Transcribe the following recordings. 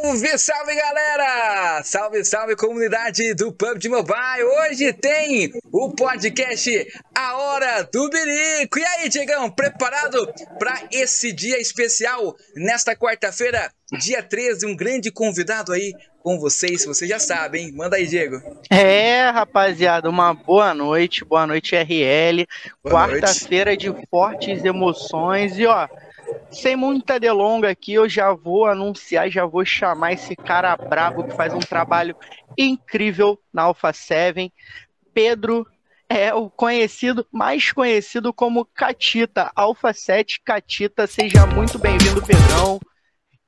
Salve, salve galera! Salve, salve comunidade do PUBG Mobile! Hoje tem o podcast A Hora do Birico. E aí, Diegão, preparado para esse dia especial nesta quarta-feira, dia 13? Um grande convidado aí com vocês, vocês já sabem, hein? Manda aí, Diego. É, rapaziada, uma boa noite, boa noite, RL. Quarta-feira de fortes emoções e ó sem muita delonga aqui, eu já vou anunciar, já vou chamar esse cara brabo que faz um trabalho incrível na Alpha 7. Pedro é o conhecido, mais conhecido como Catita, Alpha 7 Catita. Seja muito bem-vindo, Pedrão.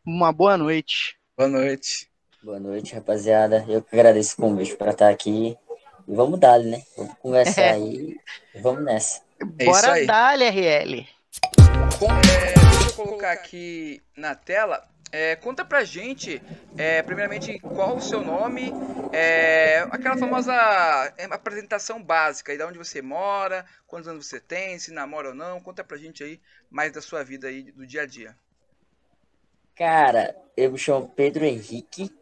Uma boa noite. Boa noite. Boa noite, rapaziada. Eu que agradeço o convite para estar aqui. E vamos dar, né? Vamos conversar é. aí. Vamos nessa. É Bora dar, RL. Com, é, colocar aqui na tela. É, conta pra gente, é, primeiramente, qual o seu nome, é, aquela famosa é, apresentação básica, de onde você mora, quantos anos você tem, se namora ou não. Conta pra gente aí mais da sua vida aí, do dia a dia. Cara, eu me chamo Pedro Henrique,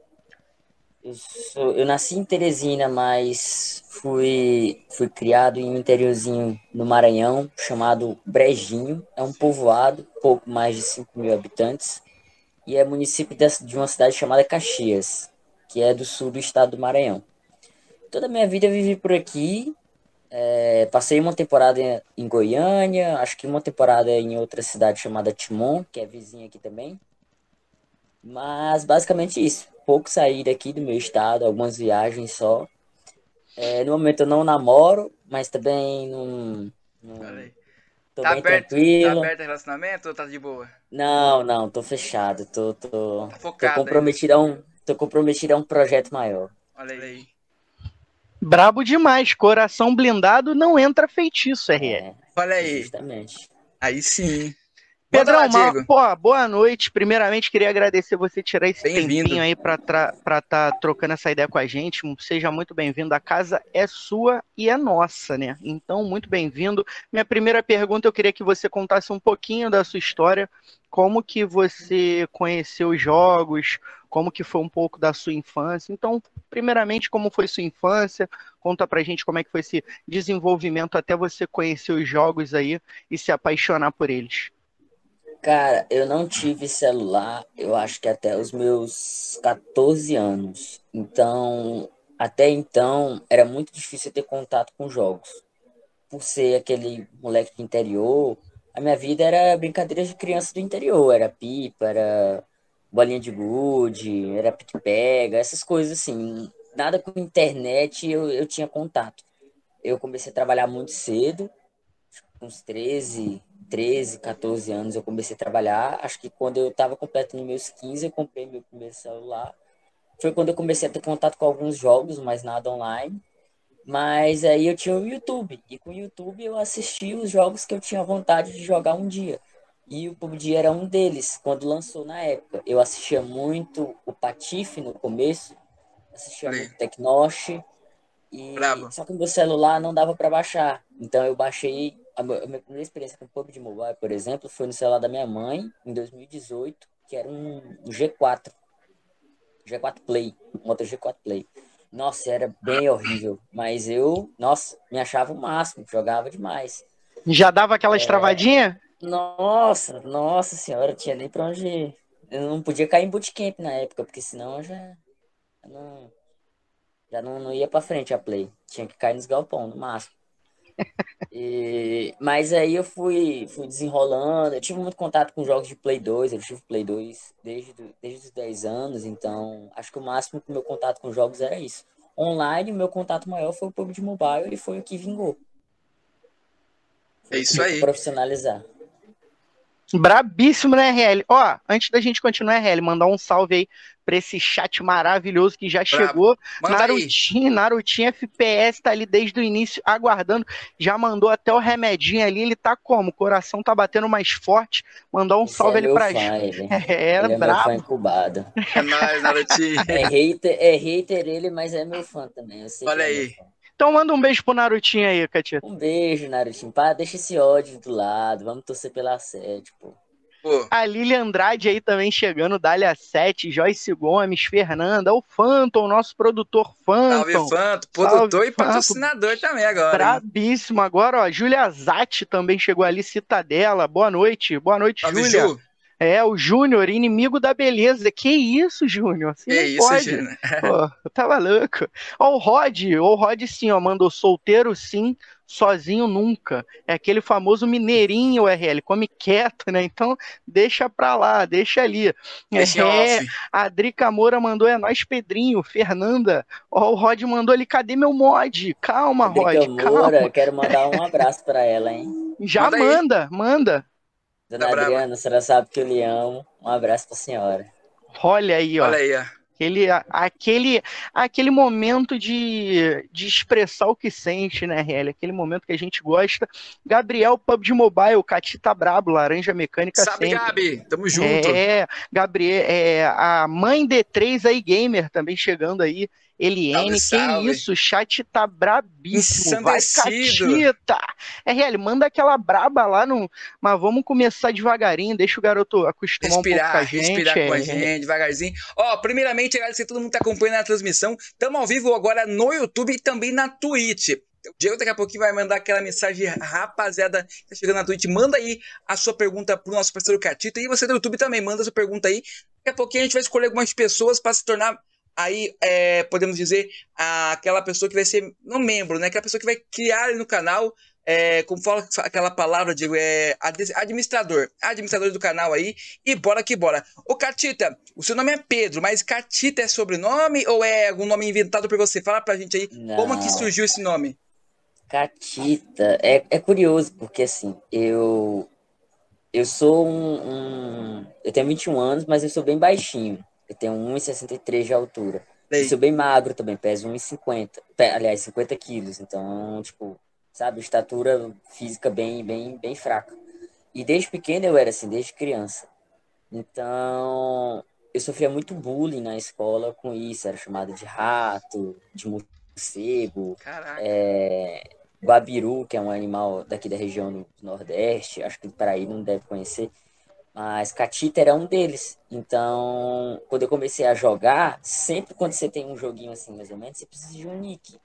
eu, sou, eu nasci em Teresina, mas fui, fui criado em um interiorzinho no Maranhão, chamado Brejinho. É um povoado, pouco mais de 5 mil habitantes, e é município de uma cidade chamada Caxias, que é do sul do estado do Maranhão. Toda a minha vida eu vivi por aqui. É, passei uma temporada em, em Goiânia, acho que uma temporada em outra cidade chamada Timon, que é vizinha aqui também. Mas basicamente isso pouco sair daqui do meu estado, algumas viagens só. É, no momento eu não namoro, mas também não. não tô tá bem aberto, tranquilo. Tá aberto relacionamento ou tá de boa? Não, não, tô fechado. Tô, tô, tá focado, tô comprometido a um. Tô comprometido a um projeto maior. Olha aí. Brabo demais, coração blindado não entra feitiço, RL. É, Olha aí. Justamente. Aí sim. Pedrão, uma, pô, boa noite. Primeiramente, queria agradecer você tirar esse tempinho aí para estar tá trocando essa ideia com a gente. Seja muito bem-vindo. A casa é sua e é nossa, né? Então, muito bem-vindo. Minha primeira pergunta, eu queria que você contasse um pouquinho da sua história, como que você conheceu os jogos, como que foi um pouco da sua infância. Então, primeiramente, como foi sua infância? Conta pra gente como é que foi esse desenvolvimento até você conhecer os jogos aí e se apaixonar por eles. Cara, eu não tive celular, eu acho que até os meus 14 anos. Então, até então, era muito difícil ter contato com jogos. Por ser aquele moleque do interior, a minha vida era brincadeira de criança do interior. Era pipa, era bolinha de gude, era pique-pega, essas coisas assim. Nada com internet eu, eu tinha contato. Eu comecei a trabalhar muito cedo, uns 13, 13, 14 anos eu comecei a trabalhar. Acho que quando eu estava completando meus 15, eu comprei meu primeiro celular. Foi quando eu comecei a ter contato com alguns jogos, mas nada online. Mas aí eu tinha o YouTube. E com o YouTube eu assisti os jogos que eu tinha vontade de jogar um dia. E o PUBG era um deles, quando lançou na época. Eu assistia muito o Patife no começo. Assistia muito Tecnosh. E... Só que o meu celular não dava para baixar. Então eu baixei a minha primeira experiência com PUBG Mobile, por exemplo, foi no celular da minha mãe, em 2018, que era um, G4. G4 Play, Moto G4 Play. Nossa, era bem horrível, mas eu, nossa, me achava o máximo, jogava demais. Já dava aquela é... estravadinha? Nossa, nossa senhora, tinha nem pra onde ir. Eu não podia cair em bootcamp na época, porque senão eu já, já não, já não, não ia pra frente a play. Tinha que cair nos galpão, no máximo. E, mas aí eu fui, fui desenrolando. Eu tive muito contato com jogos de Play 2. Eu tive Play 2 desde, desde os 10 anos. Então, acho que o máximo que meu contato com jogos era isso. Online, o meu contato maior foi o PUBG Mobile e foi o que vingou. É isso aí. Profissionalizar. Brabíssimo, né, RL? Ó, antes da gente continuar, RL, mandar um salve aí pra esse chat maravilhoso que já Bravo. chegou. Narutinho, Narutinho FPS tá ali desde o início aguardando. Já mandou até o remedinho ali. Ele tá como? O coração tá batendo mais forte. Mandou um Esse salve é ali pra gente. É, é, ele é bravo. meu fã incubado. É nóis, Narutinho. É hater, é hater ele, mas é meu fã também. Olha é aí. Então manda um beijo pro Narutinho aí, Katia. Um beijo, Narutinho. Pá, deixa esse ódio do lado. Vamos torcer pela sede, pô. Pô. A Lili Andrade aí também chegando, Dália 7, Joyce Gomes, Fernanda, o Phantom, nosso produtor Phantom. Salve, Phantom, produtor Salve, e patrocinador Phantom. também agora. Brabíssimo. Hein? Agora, ó, Júlia Zatti também chegou ali, Citadela. Boa noite, boa noite, Júlia. É, o Júnior, inimigo da beleza. Que isso, Júnior? Assim que isso, pode. Júnior? Pô, tava louco. Ó, o Rod, o Rod sim, ó, mandou solteiro sim, sozinho nunca. É aquele famoso mineirinho, RL, come quieto, né? Então, deixa pra lá, deixa ali. Esse é, a Adri Camora mandou, é nós, Pedrinho, Fernanda. Ó, o Rod mandou ali, cadê meu mod? Calma, Adri Rod, Camora, calma. quero mandar um abraço pra ela, hein? Já manda, manda. manda. Dona tá Adriana, brava. a senhora sabe que eu lhe amo. Um abraço pra senhora. Olha aí, ó. Olha aí, ó. Aquele, aquele, aquele momento de, de expressar o que sente, né, RL? Aquele momento que a gente gosta. Gabriel, PUBG Mobile, Catita Brabo, Laranja Mecânica Sabe, sempre. Gabi, tamo junto. É, Gabriel, é, a mãe D3 aí, gamer, também chegando aí. Eliane, salve, que isso? O chat tá brabíssimo. Vai, Catita! RL, manda aquela braba lá no. Mas vamos começar devagarinho, deixa o garoto acostumar respirar, um pouco com a gente. Respirar é. com a gente, devagarzinho. Ó, primeiramente, agradecer a todo mundo que tá acompanhando a transmissão. Estamos ao vivo agora no YouTube e também na Twitch. O Diego daqui a pouquinho vai mandar aquela mensagem, rapaziada, que tá chegando na Twitch, manda aí a sua pergunta pro nosso parceiro Catita. E você do YouTube também, manda a sua pergunta aí. Daqui a pouquinho a gente vai escolher algumas pessoas para se tornar aí é, podemos dizer aquela pessoa que vai ser um membro, né? Aquela pessoa que vai criar no canal, é, como fala aquela palavra, digo, é administrador, administrador do canal aí, e bora que bora. Ô Catita, o seu nome é Pedro, mas Catita é sobrenome ou é algum nome inventado por você? Fala pra gente aí, Não. como que surgiu esse nome? Catita, é, é curioso, porque assim, eu eu sou um, um, Eu tenho 21 anos, mas eu sou bem baixinho. Eu tenho 1,63 de altura. Eu sou bem magro também, peso 1,50. Aliás, 50 quilos. Então, tipo, sabe, estatura física bem, bem, bem fraca. E desde pequeno eu era assim, desde criança. Então, eu sofria muito bullying na escola com isso. Era chamado de rato, de morcego. É, guabiru, que é um animal daqui da região do Nordeste. Acho que para aí não deve conhecer. Mas Catita era um deles. Então, quando eu comecei a jogar, sempre quando você tem um joguinho assim, mais ou menos, você precisa de um nick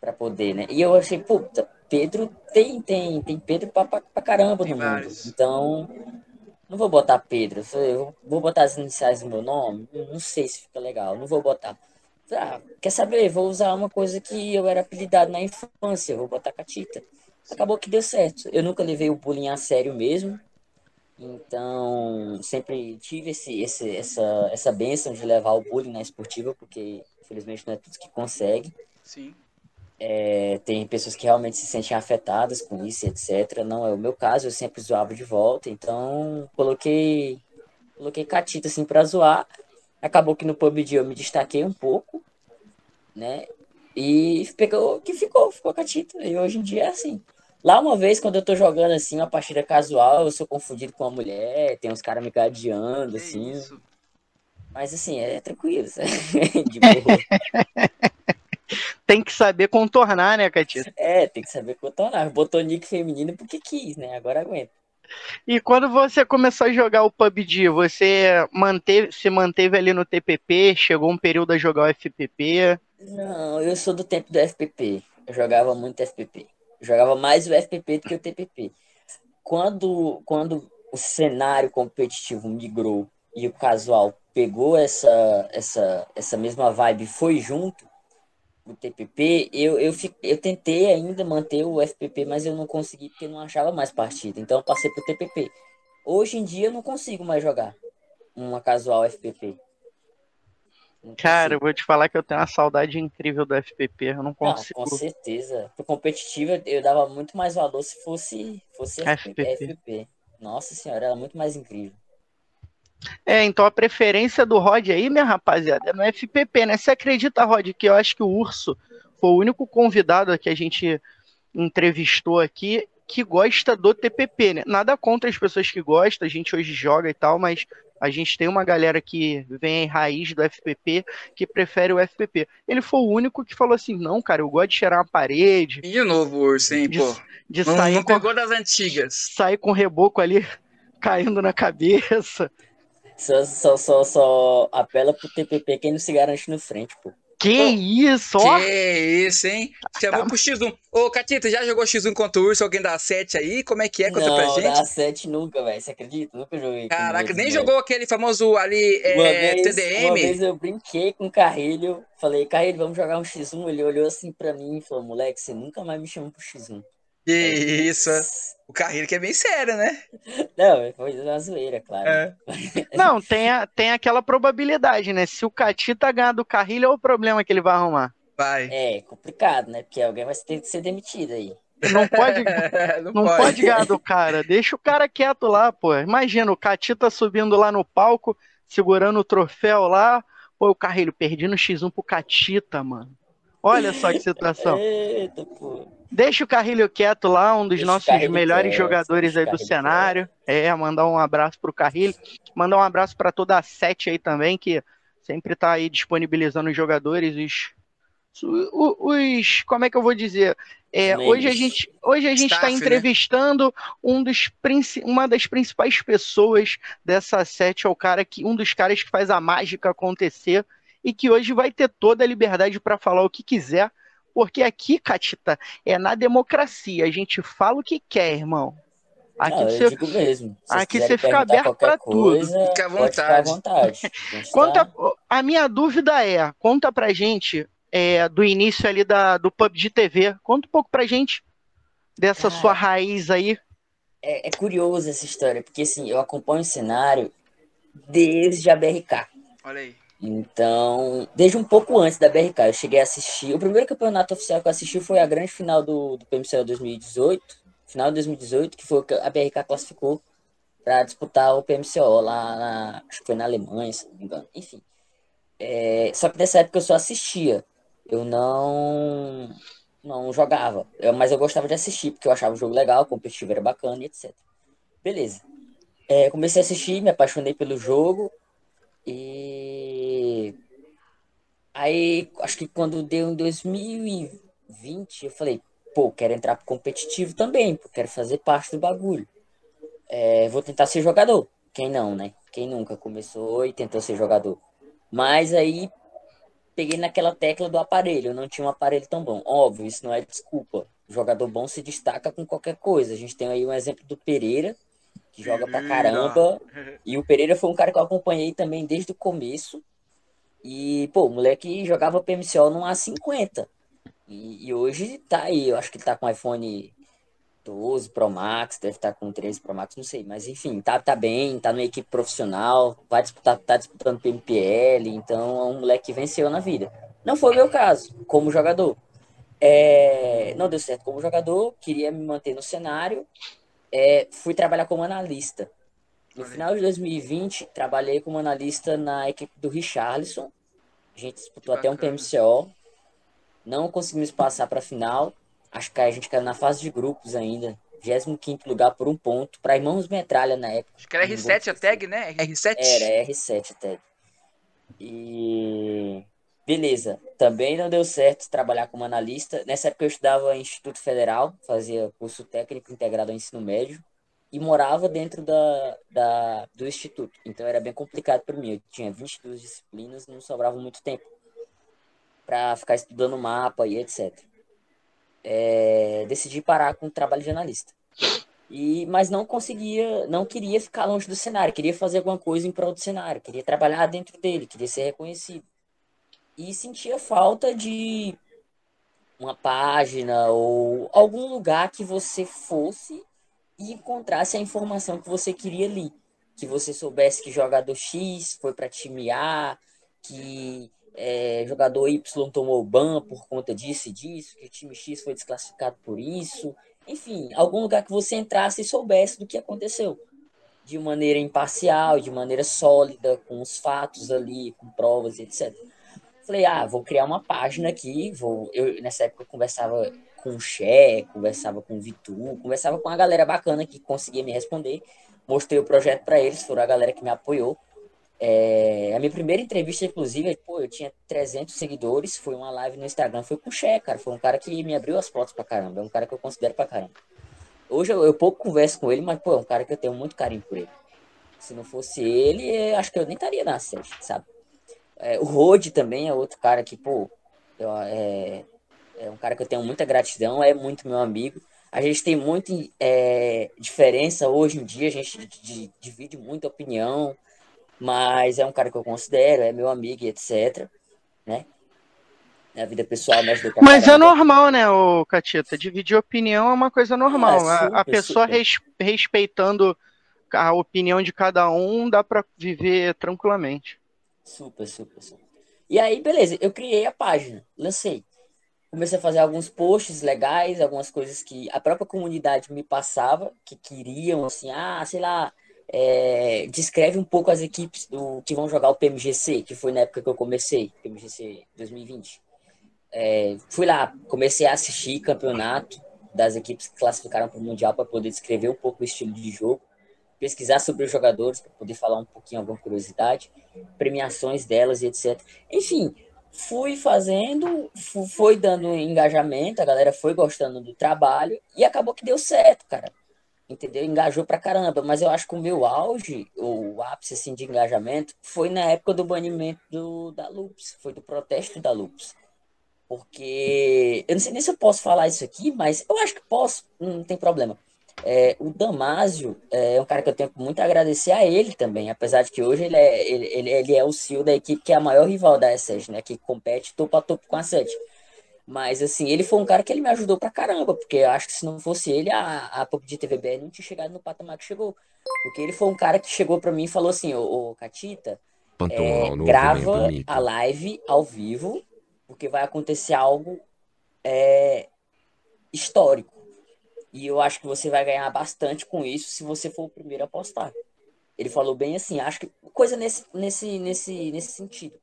para poder, né? E eu achei, puta, Pedro tem, tem, tem Pedro pra, pra, pra caramba tem no vários. mundo. Então, não vou botar Pedro. Eu vou botar as iniciais do meu nome. Não sei se fica legal. Não vou botar. Ah, quer saber? Vou usar uma coisa que eu era apelidado na infância. Vou botar Catita. Acabou que deu certo. Eu nunca levei o bullying a sério mesmo. Então, sempre tive esse, esse, essa, essa benção de levar o bullying na esportiva, porque infelizmente não é tudo que consegue. Sim. É, tem pessoas que realmente se sentem afetadas com isso, etc. Não é o meu caso, eu sempre zoava de volta, então coloquei coloquei catita assim para zoar. Acabou que no PUBG eu me destaquei um pouco, né? E pegou que ficou, ficou catita. E hoje em dia é assim. Lá uma vez, quando eu tô jogando assim, uma partida casual, eu sou confundido com uma mulher, tem uns caras me gadeando, assim. Isso. Mas assim, é tranquilo, de boa. tem que saber contornar, né, Catita? É, tem que saber contornar. Botou nick feminino porque quis, né? Agora aguenta. E quando você começou a jogar o PUBG, você manteve, se manteve ali no TPP? Chegou um período a jogar o FPP? Não, eu sou do tempo do FPP. Eu jogava muito FPP jogava mais o FPP do que o TPP. Quando, quando o cenário competitivo migrou e o casual pegou essa, essa, essa mesma vibe foi junto, o TPP, eu, eu, eu tentei ainda manter o FPP, mas eu não consegui porque não achava mais partida. Então eu passei pro TPP. Hoje em dia eu não consigo mais jogar uma casual FPP. Cara, eu vou te falar que eu tenho uma saudade incrível do FPP, eu não consigo. Não, com certeza. Pro competitivo eu dava muito mais valor se fosse, fosse FPP. FPP. Nossa senhora, era muito mais incrível. É, então a preferência do Rod aí, minha rapaziada, é no FPP, né? Você acredita, Rod, que eu acho que o Urso foi o único convidado que a gente entrevistou aqui que gosta do TPP, né? Nada contra as pessoas que gostam, a gente hoje joga e tal, mas a gente tem uma galera que vem em raiz do FPP que prefere o FPP. Ele foi o único que falou assim: não, cara, eu gosto de cheirar uma parede. E de novo, Urso, hein, de, pô. De não, sair não pegou com, das antigas. Sair com reboco ali caindo na cabeça. Só, só, só, só apela pro TPP quem não se garante no frente, pô. Que Pô, isso, ó! Que isso, hein? Chamou tá. pro X1. Ô, Catita, já jogou X1 contra o Urso? Alguém dá 7 aí? Como é que é? Conta não, pra gente. Não, dá 7 nunca, velho. Você acredita? Nunca joguei. Caraca, nem jogou aquele famoso ali, é, uma vez, TDM? Uma vez eu brinquei com o Carrilho. Falei, Carrilho, vamos jogar um X1. Ele olhou assim pra mim e falou, moleque, você nunca mais me chama pro X1. Que isso. O Carrilho que é bem sério, né? Não, foi uma zoeira, claro. É. Não, tem, a, tem aquela probabilidade, né? Se o Catita ganhar do Carrilho, é o problema que ele vai arrumar. Vai. É, complicado, né? Porque alguém vai ter que ser demitido aí. Não pode, não, não pode. pode ganhar do cara. Deixa o cara quieto lá, pô. Imagina o Catita subindo lá no palco, segurando o troféu lá. Pô, o Carrilho, perdi no X1 pro Catita, mano. Olha só que situação. Eita, pô. Deixa o Carrilho quieto lá, um dos Deixa nossos melhores quieto, jogadores aí do cenário. Quieto. É, mandar um abraço pro Carrilho. Mandar um abraço para toda a sete aí também, que sempre tá aí disponibilizando os jogadores, os, os, os como é que eu vou dizer? É, hoje a gente hoje a gente está né? entrevistando um dos uma das principais pessoas dessa sete, é o cara que um dos caras que faz a mágica acontecer e que hoje vai ter toda a liberdade para falar o que quiser porque aqui, Catita, é na democracia. A gente fala o que quer, irmão. Aqui Não, você, digo mesmo. Aqui você fica aberto para tudo. Fica à vontade. À vontade. A, conta, a minha dúvida é, conta pra gente é, do início ali da, do PUBG TV. Conta um pouco pra gente dessa Cara, sua raiz aí. É, é curioso essa história, porque assim, eu acompanho o cenário desde a BRK. Olha aí. Então, desde um pouco antes da BRK, eu cheguei a assistir. O primeiro campeonato oficial que eu assisti foi a grande final do, do PMCL 2018, final de 2018, que foi que a BRK classificou para disputar o PMCO lá na, acho que foi na Alemanha, se não me engano. Enfim. É, só que nessa época eu só assistia. Eu não não jogava. Eu, mas eu gostava de assistir, porque eu achava o jogo legal, o competitivo era bacana e etc. Beleza. É, comecei a assistir, me apaixonei pelo jogo. E aí, acho que quando deu em 2020, eu falei, pô, quero entrar pro competitivo também, pô, quero fazer parte do bagulho. É, vou tentar ser jogador. Quem não, né? Quem nunca começou e tentou ser jogador. Mas aí peguei naquela tecla do aparelho, eu não tinha um aparelho tão bom. Óbvio, isso não é desculpa. O jogador bom se destaca com qualquer coisa. A gente tem aí um exemplo do Pereira, que joga pra caramba. E o Pereira foi um cara que eu acompanhei também desde o começo. E, pô, o moleque jogava PMCO num A50. E, e, hoje tá aí, eu acho que ele tá com iPhone 12 Pro Max, deve estar tá com 13 Pro Max, não sei. Mas enfim, tá, tá bem, tá numa equipe profissional, vai disputar, tá disputando PMPL, então é um moleque que venceu na vida. Não foi o meu caso, como jogador. É, não deu certo como jogador, queria me manter no cenário é, fui trabalhar como analista. No final de 2020, trabalhei como analista na equipe do Richarlison. A gente disputou até um PMCO. Não conseguimos passar para a final. Acho que a gente caiu na fase de grupos ainda. 25 lugar por um ponto. Para Irmãos Metralha na época. Acho que era R7 a tag, né? R7? Era, R7 a tag. E Beleza, também não deu certo trabalhar como analista. Nessa época eu estudava em Instituto Federal, fazia curso técnico integrado ao ensino médio e morava dentro da, da, do instituto. Então era bem complicado para mim. Eu tinha 22 disciplinas, não sobrava muito tempo para ficar estudando mapa e etc. É, decidi parar com o trabalho de analista. E, mas não conseguia, não queria ficar longe do cenário, queria fazer alguma coisa em prol do cenário, queria trabalhar dentro dele, queria ser reconhecido e sentia falta de uma página ou algum lugar que você fosse e encontrasse a informação que você queria ali. Que você soubesse que jogador X foi para time A, que é, jogador Y tomou ban por conta disso e disso, que o time X foi desclassificado por isso. Enfim, algum lugar que você entrasse e soubesse do que aconteceu. De maneira imparcial, de maneira sólida, com os fatos ali, com provas, etc. Falei, ah, vou criar uma página aqui. Vou... Eu, nessa época, eu conversava com o Xé, conversava com o Vitu, conversava com uma galera bacana que conseguia me responder. Mostrei o projeto para eles, foram a galera que me apoiou. É, a minha primeira entrevista, inclusive, pô, eu tinha 300 seguidores, foi uma live no Instagram, foi com o Xé, cara, foi um cara que me abriu as portas pra caramba, é um cara que eu considero pra caramba. Hoje eu, eu, pouco converso com ele, mas, pô, é um cara que eu tenho muito carinho por ele. Se não fosse ele, acho que eu nem estaria na série, sabe? É, o Rode também é outro cara que, pô, eu, é, é um cara que eu tenho muita gratidão, é muito meu amigo. A gente tem muita é, diferença hoje em dia, a gente divide muita opinião, mas é um cara que eu considero, é meu amigo e etc. Né? A vida pessoal me ajuda Mas é normal, né, o Catita? Dividir opinião é uma coisa normal. É, super, a, a, pessoa res, respeitando a opinião de cada um, dá para viver tranquilamente. Super, super, super. E aí, beleza, eu criei a página, lancei. Comecei a fazer alguns posts legais, algumas coisas que a própria comunidade me passava, que queriam, assim, ah, sei lá, é, descreve um pouco as equipes do que vão jogar o PMGC, que foi na época que eu comecei, PMGC 2020. É, fui lá, comecei a assistir campeonato das equipes que classificaram para o Mundial para poder descrever um pouco o estilo de jogo, pesquisar sobre os jogadores para poder falar um pouquinho, alguma curiosidade, premiações delas e etc. Enfim, fui fazendo, foi dando engajamento, a galera foi gostando do trabalho e acabou que deu certo, cara entendeu? Engajou pra caramba. Mas eu acho que o meu auge, o ápice assim, de engajamento, foi na época do banimento do, da Lupus, foi do protesto da Lupus. Porque eu não sei nem se eu posso falar isso aqui, mas eu acho que posso, não tem problema. É, o Damásio é um cara que eu tenho muito a agradecer a ele também, apesar de que hoje ele é, ele, ele, é o CEO da equipe que é a maior rival da S7, né? Que compete topo a topo com a 7. Mas, assim, ele foi um cara que ele me ajudou pra caramba, porque eu acho que se não fosse ele, a, a PUBG TVBR não tinha chegado no patamar que chegou. Porque ele foi um cara que chegou pra mim e falou assim, ô, ô Catita, é, grava a live ao vivo, porque vai acontecer algo é, histórico. E eu acho que você vai ganhar bastante com isso se você for o primeiro a postar. Ele falou bem assim, acho que coisa nesse, nesse, nesse, nesse sentido.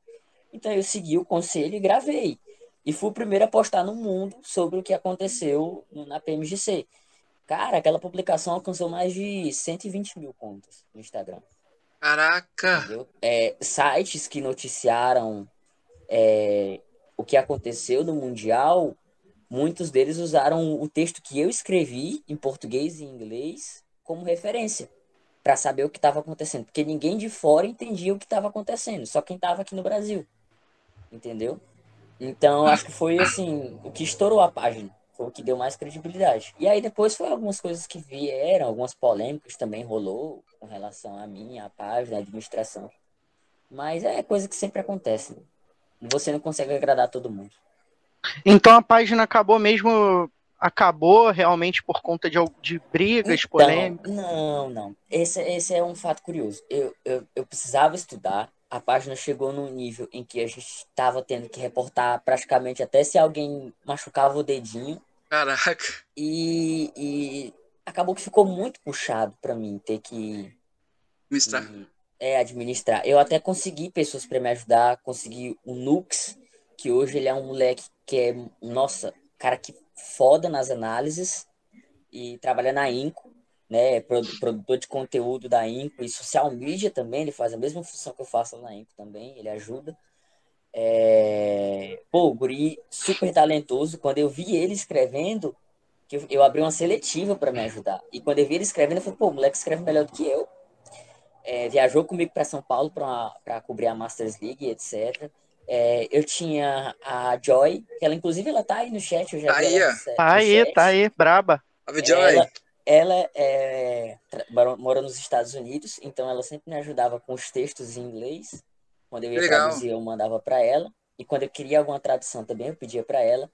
Então eu segui o conselho e gravei. E fui o primeiro a postar no mundo sobre o que aconteceu na PMGC. Cara, aquela publicação alcançou mais de 120 mil contas no Instagram. Caraca! É, sites que noticiaram é, o que aconteceu no Mundial, muitos deles usaram o texto que eu escrevi em português e inglês como referência para saber o que estava acontecendo, porque ninguém de fora entendia o que estava acontecendo, só quem estava aqui no Brasil, entendeu? Então, acho que foi assim, o que estourou a página, foi o que deu mais credibilidade. E aí depois foi algumas coisas que vieram, algumas polêmicas também rolou com relação a mim, a página, a administração. Mas é coisa que sempre acontece. Né? Você não consegue agradar todo mundo. Então a página acabou mesmo acabou realmente por conta de, de brigas, então, polêmicas? Não, não. Esse, esse é um fato curioso. Eu, eu, eu precisava estudar, a página chegou num nível em que a gente estava tendo que reportar praticamente até se alguém machucava o dedinho. Caraca. E, e acabou que ficou muito puxado para mim ter que administrar. é, administrar. Eu até consegui pessoas para me ajudar, consegui o Nux, que hoje ele é um moleque que é, nossa, cara que foda nas análises e trabalha na Inco né, produtor de conteúdo da Inco e social media também, ele faz a mesma função que eu faço na Inco também, ele ajuda. É... Pô, o guri super talentoso, quando eu vi ele escrevendo, que eu, eu abri uma seletiva para me ajudar. E quando eu vi ele escrevendo, eu falei, pô, o moleque escreve melhor do que eu. É, viajou comigo para São Paulo para cobrir a Masters League, etc. É, eu tinha a Joy, que ela inclusive ela tá aí no chat, eu já tá aí, tá aí, tá aí, braba. A Joy. Ela, ela é, mora nos Estados Unidos, então ela sempre me ajudava com os textos em inglês. Quando eu ia Legal. traduzir, eu mandava para ela. E quando eu queria alguma tradução também, eu pedia para ela.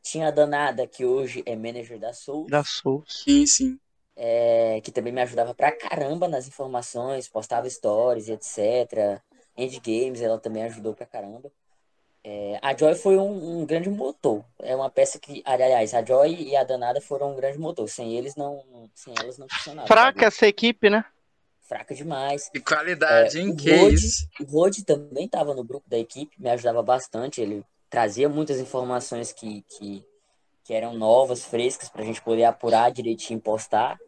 Tinha a Danada, que hoje é manager da Soul. Da Soul. Sim, sim. É, que também me ajudava pra caramba nas informações, postava stories, etc. Endgames, ela também ajudou pra caramba. É, a Joy foi um, um, grande motor. É uma peça que, aliás, a Joy e a Danada foram um grande motor. Sem eles não, sem elas não funcionava. Fraca essa equipe, né? Fraca demais. E qualidade, é, hein? Que Rod, isso? O Rod também estava no grupo da equipe, me ajudava bastante. Ele trazia muitas informações que, que, que eram novas, frescas, para a gente poder apurar direitinho e postar.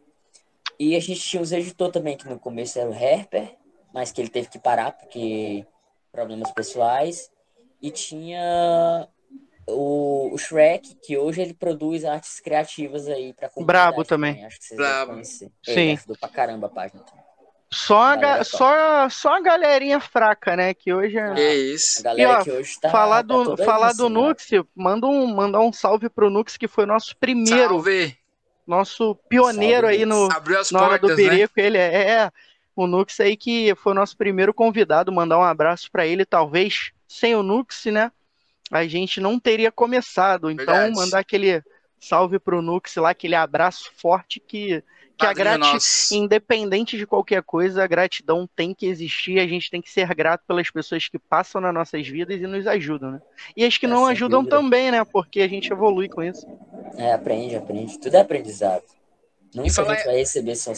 E a gente tinha os editores também, que no começo era o Herper, mas que ele teve que parar porque problemas pessoais e tinha o, o, Shrek, que hoje ele produz artes criativas aí pra Brabo também. também. Acho que vocês Brabo. Sim. Ele ajudou pra caramba a página. Só a, ga só, só a galerinha fraca, né? Que hoje é. Que isso. A galera e, ó, que hoje tá. Falar do, tá falar do Nux, manda um, mandar um salve pro Nux, que foi nosso primeiro. Salve! Nosso pioneiro salve, aí no, Abriu as na portas, hora do Berico. Né? Ele é, é o Nux aí que foi o nosso primeiro convidado, mandar um abraço para ele, talvez sem o Nux, né? A gente não teria começado. Então, Verdade. mandar aquele salve pro Nux lá, aquele abraço forte que, que a gratidão, independente de qualquer coisa, a gratidão tem que existir, a gente tem que ser grato pelas pessoas que passam nas nossas vidas e nos ajudam, né? E as que é, não ajudam dúvida. também, né? Porque a gente evolui com isso. É, aprende, aprende. Tudo é aprendizado. Nunca falar... a gente vai receber só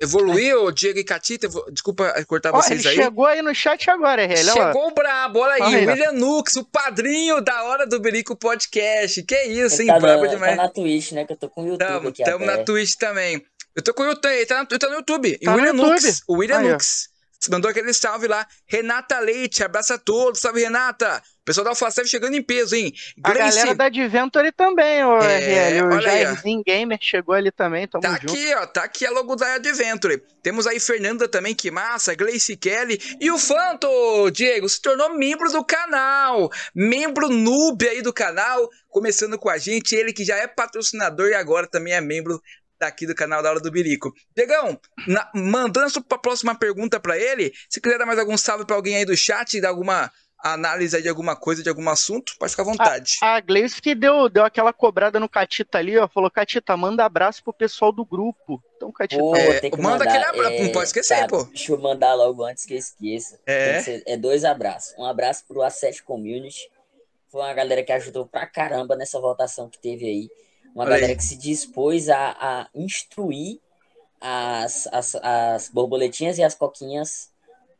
Evoluiu, Diego e Catita? Desculpa cortar vocês aí. Chegou aí no chat agora, Relha. Chegou o brabo, olha aí. William Nux, o padrinho da Hora do Berico Podcast. Que isso, Ele hein? Tá brabo no, demais. Tá na Twitch, né? Que eu tô com o YouTube tamo, aqui Tamo na Twitch também. Eu tô com o YouTube, ele tá, tá no YouTube. Tá William no YouTube. Nux. O William aí, Nux. Você mandou aquele salve lá. Renata Leite, abraça a todos. Salve, Renata. O pessoal da Alpha chegando em peso, hein? Gleice... A galera da Adventure também, o é, RL. O Jairzinho Gamer chegou ali também, tamo Tá junto. aqui, ó. Tá aqui a logo da Adventure. Temos aí Fernanda também, que massa. Gleice Kelly. E o Fanto, Diego, se tornou membro do canal. Membro noob aí do canal. Começando com a gente. Ele que já é patrocinador e agora também é membro daqui do canal da Hora do Birico. Diegão, na, mandando para a próxima pergunta para ele, se quiser dar mais algum salve para alguém aí do chat, dar alguma análise de alguma coisa, de algum assunto, pode ficar à vontade. A, a Gleice que deu, deu aquela cobrada no Catita ali, ó, falou, Catita, manda abraço pro pessoal do grupo. Então, Catita... Pô, é, manda mandar, aquele abraço, é, não pode esquecer, tá, pô. Deixa eu mandar logo antes que eu esqueça. É, ser, é dois abraços. Um abraço pro A7 Community, foi uma galera que ajudou pra caramba nessa votação que teve aí. Uma Olha galera aí. que se dispôs a, a instruir as, as, as borboletinhas e as coquinhas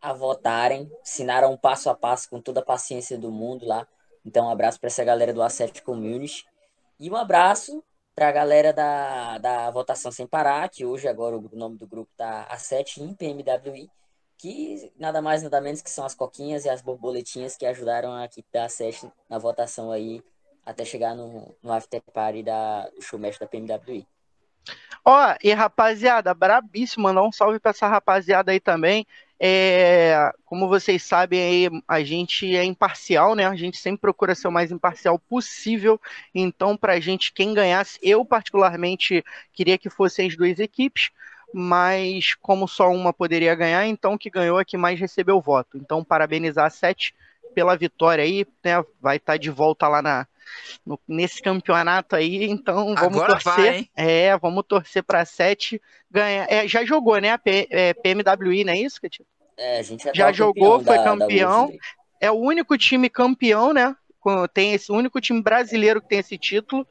a votarem, ensinaram passo a passo com toda a paciência do mundo lá. Então, um abraço para essa galera do A7 Community. E um abraço para a galera da, da Votação Sem Parar, que hoje agora o nome do grupo tá A7 em PMWI, que nada mais nada menos que são as coquinhas e as borboletinhas que ajudaram a equipe da A7 na votação aí até chegar no, no after party da, do showmatch da PMWI. Ó, e rapaziada, brabíssimo, mandar um salve para essa rapaziada aí também. É, como vocês sabem, aí, a gente é imparcial, né? A gente sempre procura ser o mais imparcial possível. Então, para a gente, quem ganhasse, eu particularmente queria que fossem as duas equipes, mas como só uma poderia ganhar, então que ganhou é que mais recebeu voto. Então, parabenizar a Sete pela vitória aí, né? Vai estar tá de volta lá na, no, nesse campeonato aí, então vamos Agora torcer. Vai, é, vamos torcer para sete ganhar. É, já jogou, né? A P, é, PMWI, não é isso, Catito? É, a gente já, já jogou, foi da, campeão. Da é o único time campeão, né? Tem esse único time brasileiro que tem esse título.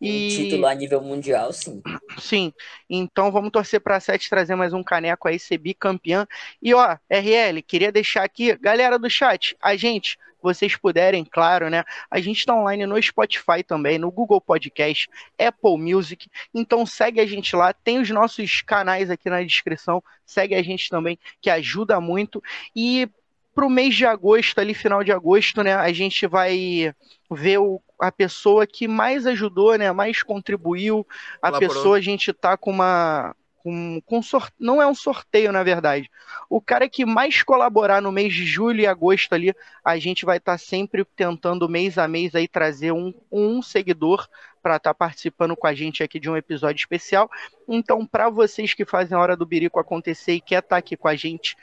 E... título a nível mundial, sim. Sim. Então vamos torcer para a Sete trazer mais um caneco aí, ser bicampeão. E ó, RL, queria deixar aqui, galera do chat, a gente, vocês puderem, claro, né? A gente está online no Spotify também, no Google Podcast, Apple Music. Então segue a gente lá, tem os nossos canais aqui na descrição. Segue a gente também, que ajuda muito. E para o mês de agosto, ali final de agosto, né, a gente vai ver o, a pessoa que mais ajudou, né, mais contribuiu. A pessoa a gente tá com uma com, com sorte... não é um sorteio na verdade. O cara que mais colaborar no mês de julho e agosto ali, a gente vai estar tá sempre tentando mês a mês aí trazer um, um seguidor para estar tá participando com a gente aqui de um episódio especial. Então, para vocês que fazem a hora do birico acontecer e quer estar tá aqui com a gente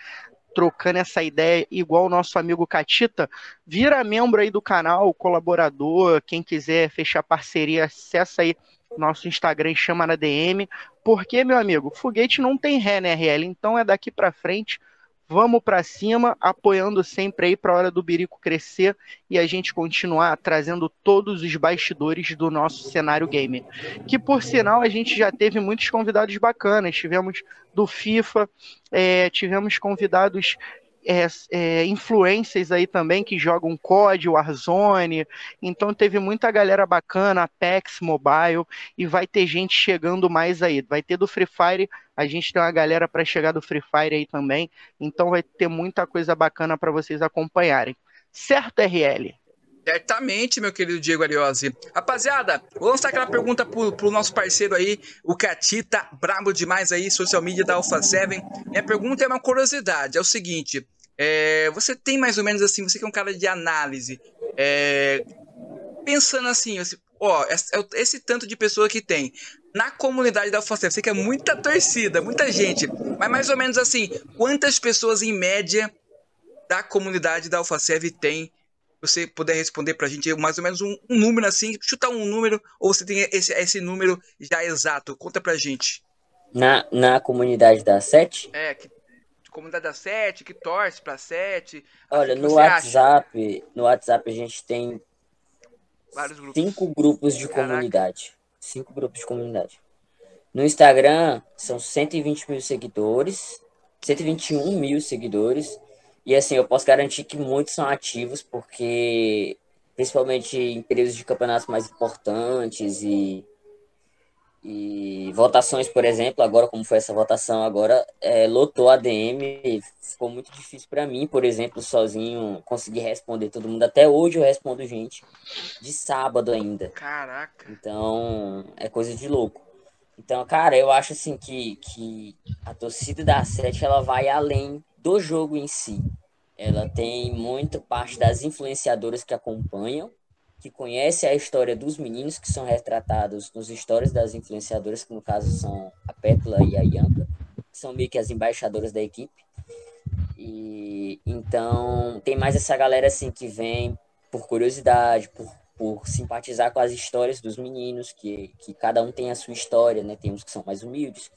trocando essa ideia, igual o nosso amigo Catita, vira membro aí do canal, colaborador, quem quiser fechar parceria, acessa aí nosso Instagram chama na DM, porque, meu amigo, foguete não tem ré, né, RL? Então é daqui para frente, vamos para cima, apoiando sempre aí para a hora do Birico crescer e a gente continuar trazendo todos os bastidores do nosso cenário gamer. Que, por sinal, a gente já teve muitos convidados bacanas, tivemos do FIFA, é, tivemos convidados é, é, influências aí também que jogam COD, Warzone. Então teve muita galera bacana, Apex Mobile, e vai ter gente chegando mais aí. Vai ter do Free Fire, a gente tem uma galera para chegar do Free Fire aí também. Então vai ter muita coisa bacana para vocês acompanharem. Certo, RL? Certamente, meu querido Diego Ariose. Rapaziada, vou lançar aquela pergunta pro, pro nosso parceiro aí, o Catita, brabo demais aí, social media da Alpha 7. Minha pergunta é uma curiosidade, é o seguinte, é, você tem mais ou menos assim, você que é um cara de análise, é, pensando assim, assim ó, esse, esse, tanto de pessoa que tem na comunidade da 7, sei que é muita torcida, muita gente, mas mais ou menos assim, quantas pessoas em média da comunidade da 7 tem você puder responder para a gente mais ou menos um, um, número assim, chutar um número, ou você tem esse, esse número já exato, conta pra gente. Na, na comunidade da Sete? É, que, comunidade da Sete, que torce pra Sete. Olha, no WhatsApp, acha? no WhatsApp a gente tem Vários grupos. cinco grupos de Caraca. comunidade. Cinco grupos de comunidade. No Instagram são 120 mil seguidores, 121 mil seguidores. E assim, eu posso garantir que muitos são ativos, porque principalmente em períodos de campeonatos mais importantes e, e votações, por exemplo, agora como foi essa votação agora, é, lotou a DM, ficou muito difícil para mim, por exemplo, sozinho conseguir responder todo mundo. Até hoje eu respondo gente de sábado ainda. Caraca. Então, é coisa de louco. Então, cara, eu acho assim que, que a torcida da Sete ela vai além do jogo em si. Ela tem muita parte das influenciadoras que acompanham, que conhecem a história dos meninos que são retratados nos histórias das influenciadoras, que no caso são a Pétula e a Ianca, que são meio que as embaixadoras da equipe. E então tem mais essa galera assim que vem por curiosidade, por, por simpatizar com as histórias dos meninos, que, que cada um tem a sua história, né? Tem uns que são mais humildes,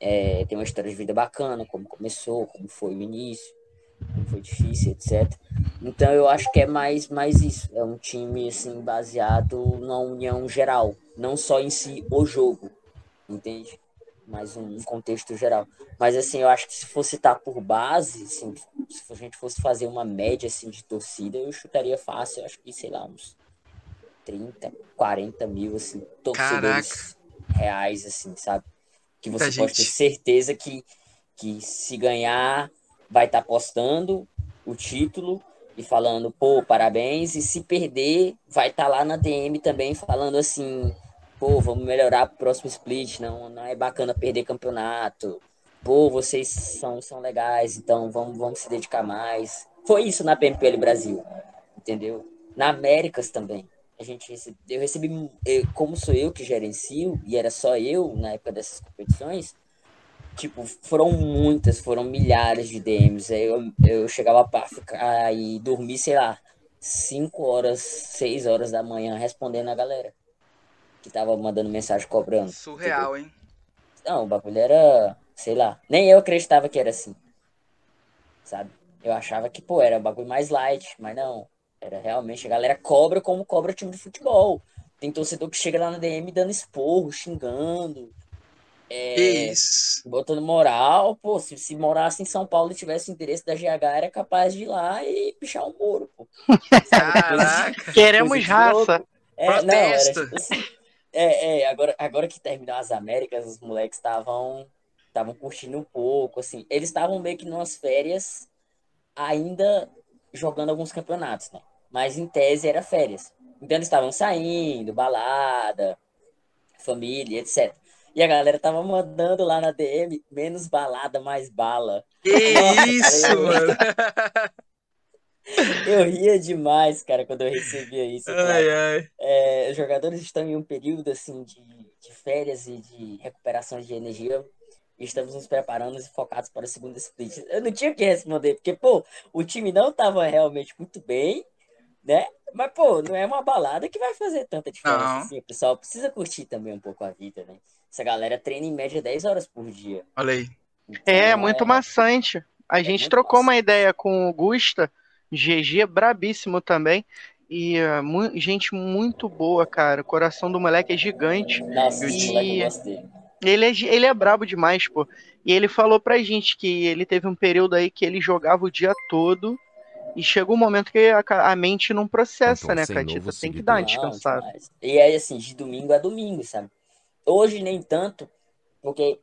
é, tem uma história de vida bacana, como começou, como foi o início, foi difícil, etc. Então eu acho que é mais, mais isso. É um time assim baseado na união geral, não só em si o jogo, entende? Mas um, um contexto geral. Mas assim, eu acho que se fosse estar por base, assim, se a gente fosse fazer uma média assim de torcida, eu chutaria fácil, eu acho que sei lá uns 30, 40 mil assim torcedores Caraca. reais assim, sabe? que você pode ter certeza que, que se ganhar, vai estar tá postando o título e falando, pô, parabéns. E se perder, vai estar tá lá na DM também falando assim, pô, vamos melhorar pro próximo split, não, não é bacana perder campeonato. Pô, vocês são, são legais, então vamos, vamos se dedicar mais. Foi isso na PMPL Brasil, entendeu? Na Américas também a gente recebe, eu recebi, eu, como sou eu que gerencio, e era só eu na época dessas competições, tipo, foram muitas, foram milhares de DMs. Aí eu, eu chegava para ficar e dormir, sei lá, 5 horas, 6 horas da manhã respondendo a galera que tava mandando mensagem cobrando. Surreal, entendeu? hein? Não, o bagulho era, sei lá, nem eu acreditava que era assim. Sabe? Eu achava que, pô, era o bagulho mais light, mas não. Era realmente, a galera cobra como cobra time de futebol. Tem torcedor que chega lá na DM dando esporro, xingando. É, Isso. Botando moral. Pô, se, se morasse em São Paulo e tivesse interesse da GH, era capaz de ir lá e pichar um muro, pô. Caraca. Queremos raça. É, não, era, tipo assim, é, é, agora, agora que terminou as Américas, os moleques estavam estavam curtindo um pouco, assim. Eles estavam meio que nas férias, ainda jogando alguns campeonatos, né? mas em tese era férias. Então eles estavam saindo, balada, família, etc. E a galera tava mandando lá na DM menos balada, mais bala. Que Nossa, isso, eu... mano! Eu ria demais, cara, quando eu recebia isso. Ai, ai. É, os jogadores estão em um período assim de, de férias e de recuperação de energia estamos nos preparando e focados para o segundo split. Eu não tinha o que responder, porque, pô, o time não estava realmente muito bem né? Mas, pô, não é uma balada que vai fazer tanta diferença não. assim. O pessoal precisa curtir também um pouco a vida, né? Essa galera treina em média 10 horas por dia. Olha aí. Então, é, muito é... maçante. A é gente trocou maçante. uma ideia com o Gusta, GG, brabíssimo também. E uh, mu gente muito boa, cara. O coração do moleque é gigante. Nossa, e... moleque eu gostei. Ele é, ele é brabo demais, pô. E ele falou pra gente que ele teve um período aí que ele jogava o dia todo e chega um momento que a, a mente não processa, então, né, Catita? Tem que dar uma descansada. E aí, assim, de domingo a domingo, sabe? Hoje nem tanto, porque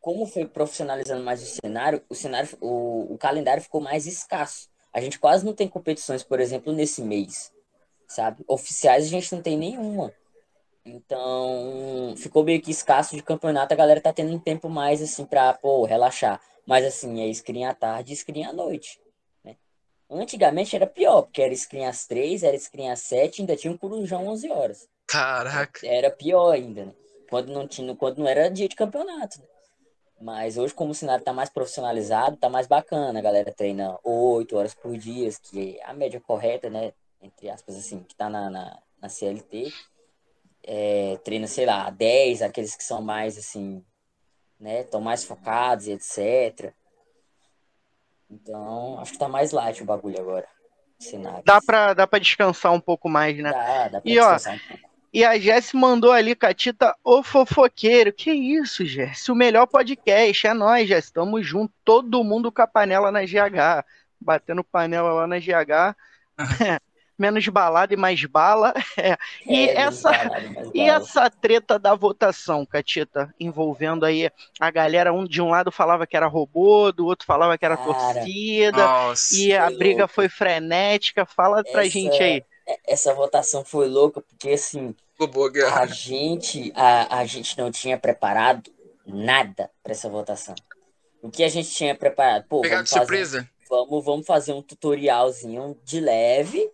como foi profissionalizando mais o cenário, o cenário, o, o calendário ficou mais escasso. A gente quase não tem competições, por exemplo, nesse mês, sabe? Oficiais a gente não tem nenhuma. Então, ficou meio que escasso de campeonato, a galera tá tendo um tempo mais, assim, pra, pô, relaxar. Mas, assim, é screen à tarde e screen à noite. Né? Antigamente era pior, porque era screen às três, era screen às sete, ainda tinha um corujão 11 horas. Caraca! Era pior ainda, né? Quando não, tinha, quando não era dia de campeonato, né? Mas hoje, como o cenário tá mais profissionalizado, tá mais bacana. A galera treina oito horas por dia, que é a média correta, né? Entre aspas, assim, que tá na, na, na CLT é, treina, sei lá, 10, aqueles que são mais assim, né, estão mais focados e etc. Então, acho que tá mais light o bagulho agora. Cenário. Dá pra, dá pra descansar um pouco mais, né? Dá, dá pra e, descansar ó, um pouco. E a Jess mandou ali, Catita, ô fofoqueiro. Que isso, Jess? O melhor podcast. É nós, Jess. Tamo junto. Todo mundo com a panela na GH. Batendo panela lá na GH. menos balada e mais bala. É. E, é, essa, e essa treta da votação, Catita, envolvendo aí a galera, um de um lado falava que era robô, do outro falava que era Cara, torcida, nossa, e a briga louco. foi frenética. Fala pra gente aí. Essa votação foi louca, porque assim, a gente, a, a gente não tinha preparado nada para essa votação. O que a gente tinha preparado? Pô, Pegar de surpresa. Vamos, vamos fazer um tutorialzinho de leve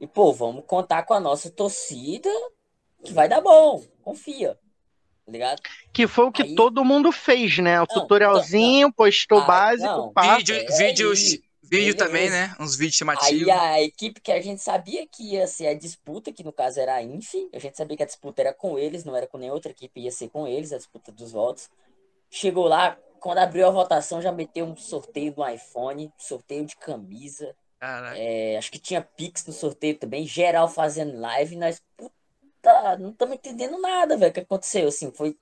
e, pô, vamos contar com a nossa torcida que vai dar bom. Confia. Tá ligado? Que foi o que Aí... todo mundo fez, né? O não, tutorialzinho, não, postou ah, básico, não. Pá. Vídeo, é, vídeos, vídeo também, né? Uns vídeos chamativos. Aí a equipe que a gente sabia que ia ser a disputa, que no caso era a Inf, a gente sabia que a disputa era com eles, não era com nenhuma outra equipe, ia ser com eles, a disputa dos votos. Chegou lá, quando abriu a votação, já meteu um sorteio do iPhone, sorteio de camisa, é, acho que tinha Pix no sorteio também, geral fazendo live, nós, puta, não estamos entendendo nada, velho, o que aconteceu, assim, foi,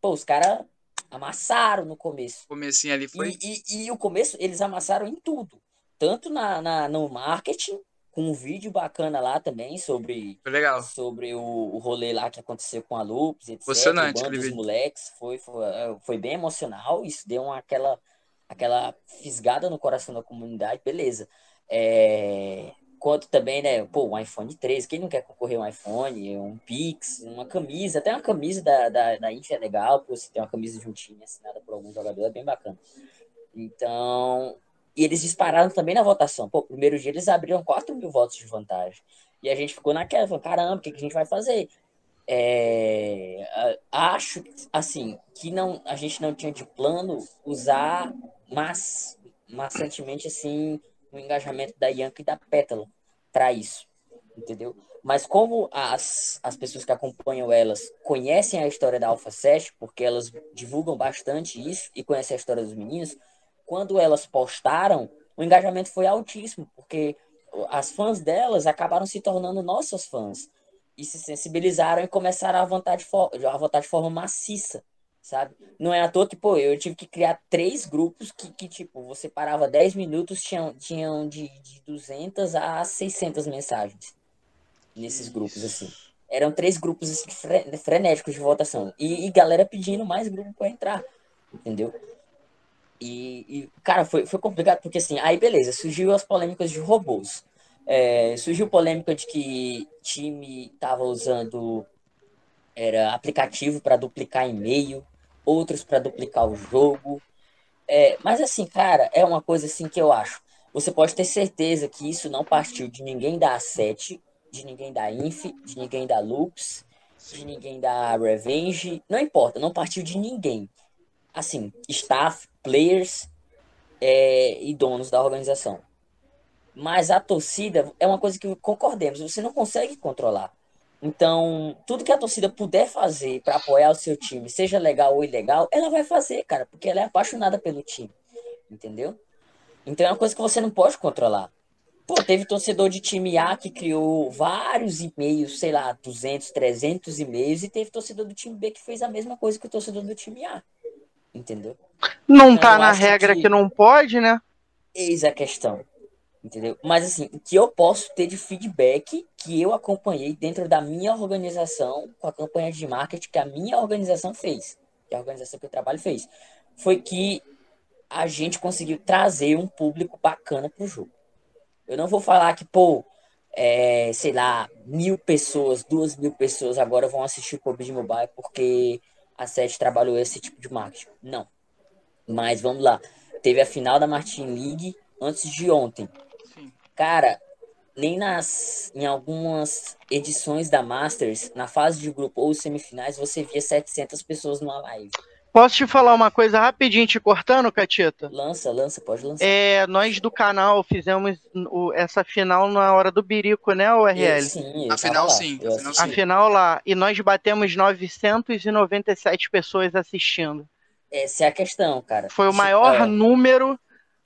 pô, os caras amassaram no começo. Comecinho ali foi... E, e, e, o começo, eles amassaram em tudo, tanto na, na, no marketing, com um vídeo bacana lá também sobre, legal. sobre o, o rolê lá que aconteceu com a Lupus, etc. Emocionante. O dos moleques, foi, foi, foi bem emocional, isso deu uma, aquela, aquela fisgada no coração da comunidade, beleza. É, quanto também, né, pô, um iPhone 13, quem não quer concorrer um iPhone, um Pix, uma camisa, até uma camisa da, da, da Inf é legal, pô, você tem uma camisa de um time assinada por algum jogador, é bem bacana. Então, e eles dispararam também na votação. Pô, primeiro dia eles abriram 4 mil votos de vantagem. E a gente ficou naquela, falando, caramba, o que, que a gente vai fazer? É, acho, assim, que não, a gente não tinha de plano usar mas, maçantemente, assim, o engajamento da Yankee e da Pétala para isso, entendeu? Mas como as, as pessoas que acompanham elas conhecem a história da Alpha 7, porque elas divulgam bastante isso e conhecem a história dos meninos, quando elas postaram, o engajamento foi altíssimo, porque as fãs delas acabaram se tornando nossas fãs e se sensibilizaram e começaram a votar de, a votar de forma maciça sabe? Não é à toa que, pô, eu tive que criar três grupos que, que tipo, você parava 10 minutos, tinham, tinham de, de 200 a 600 mensagens nesses grupos, assim. Eram três grupos assim, frenéticos de votação. E, e galera pedindo mais grupo para entrar, entendeu? E, e, cara, foi, foi complicado, porque assim, aí beleza, surgiu as polêmicas de robôs. É, surgiu polêmica de que time tava usando era aplicativo para duplicar e-mail, outros para duplicar o jogo. É, mas assim, cara, é uma coisa assim que eu acho. Você pode ter certeza que isso não partiu de ninguém da A7, de ninguém da Inf, de ninguém da Loops, de ninguém da Revenge. Não importa, não partiu de ninguém. Assim, staff, players é, e donos da organização. Mas a torcida é uma coisa que concordemos, você não consegue controlar. Então, tudo que a torcida puder fazer para apoiar o seu time, seja legal ou ilegal, ela vai fazer, cara, porque ela é apaixonada pelo time. Entendeu? Então é uma coisa que você não pode controlar. Pô, teve torcedor de time A que criou vários e-mails, sei lá, 200, 300 e-mails, e teve torcedor do time B que fez a mesma coisa que o torcedor do time A. Entendeu? Não então, tá na regra que... que não pode, né? Eis a questão. Entendeu? Mas assim, o que eu posso ter de feedback que eu acompanhei dentro da minha organização, com a campanha de marketing que a minha organização fez, que a organização que eu trabalho fez, foi que a gente conseguiu trazer um público bacana pro jogo. Eu não vou falar que, pô, é, sei lá, mil pessoas, duas mil pessoas agora vão assistir o PUBG Mobile porque a SET trabalhou esse tipo de marketing. Não. Mas vamos lá. Teve a final da Martin League antes de ontem. Cara, nem nas em algumas edições da Masters, na fase de grupo ou semifinais, você via 700 pessoas numa live. Posso te falar uma coisa rapidinho te cortando, Catita? Lança, lança, pode lançar. É, nós do canal fizemos o, essa final na hora do Birico, né, o RL? sim, a final sim, a final sim. A final lá. E nós batemos 997 pessoas assistindo. Essa é a questão, cara. Foi o maior é. número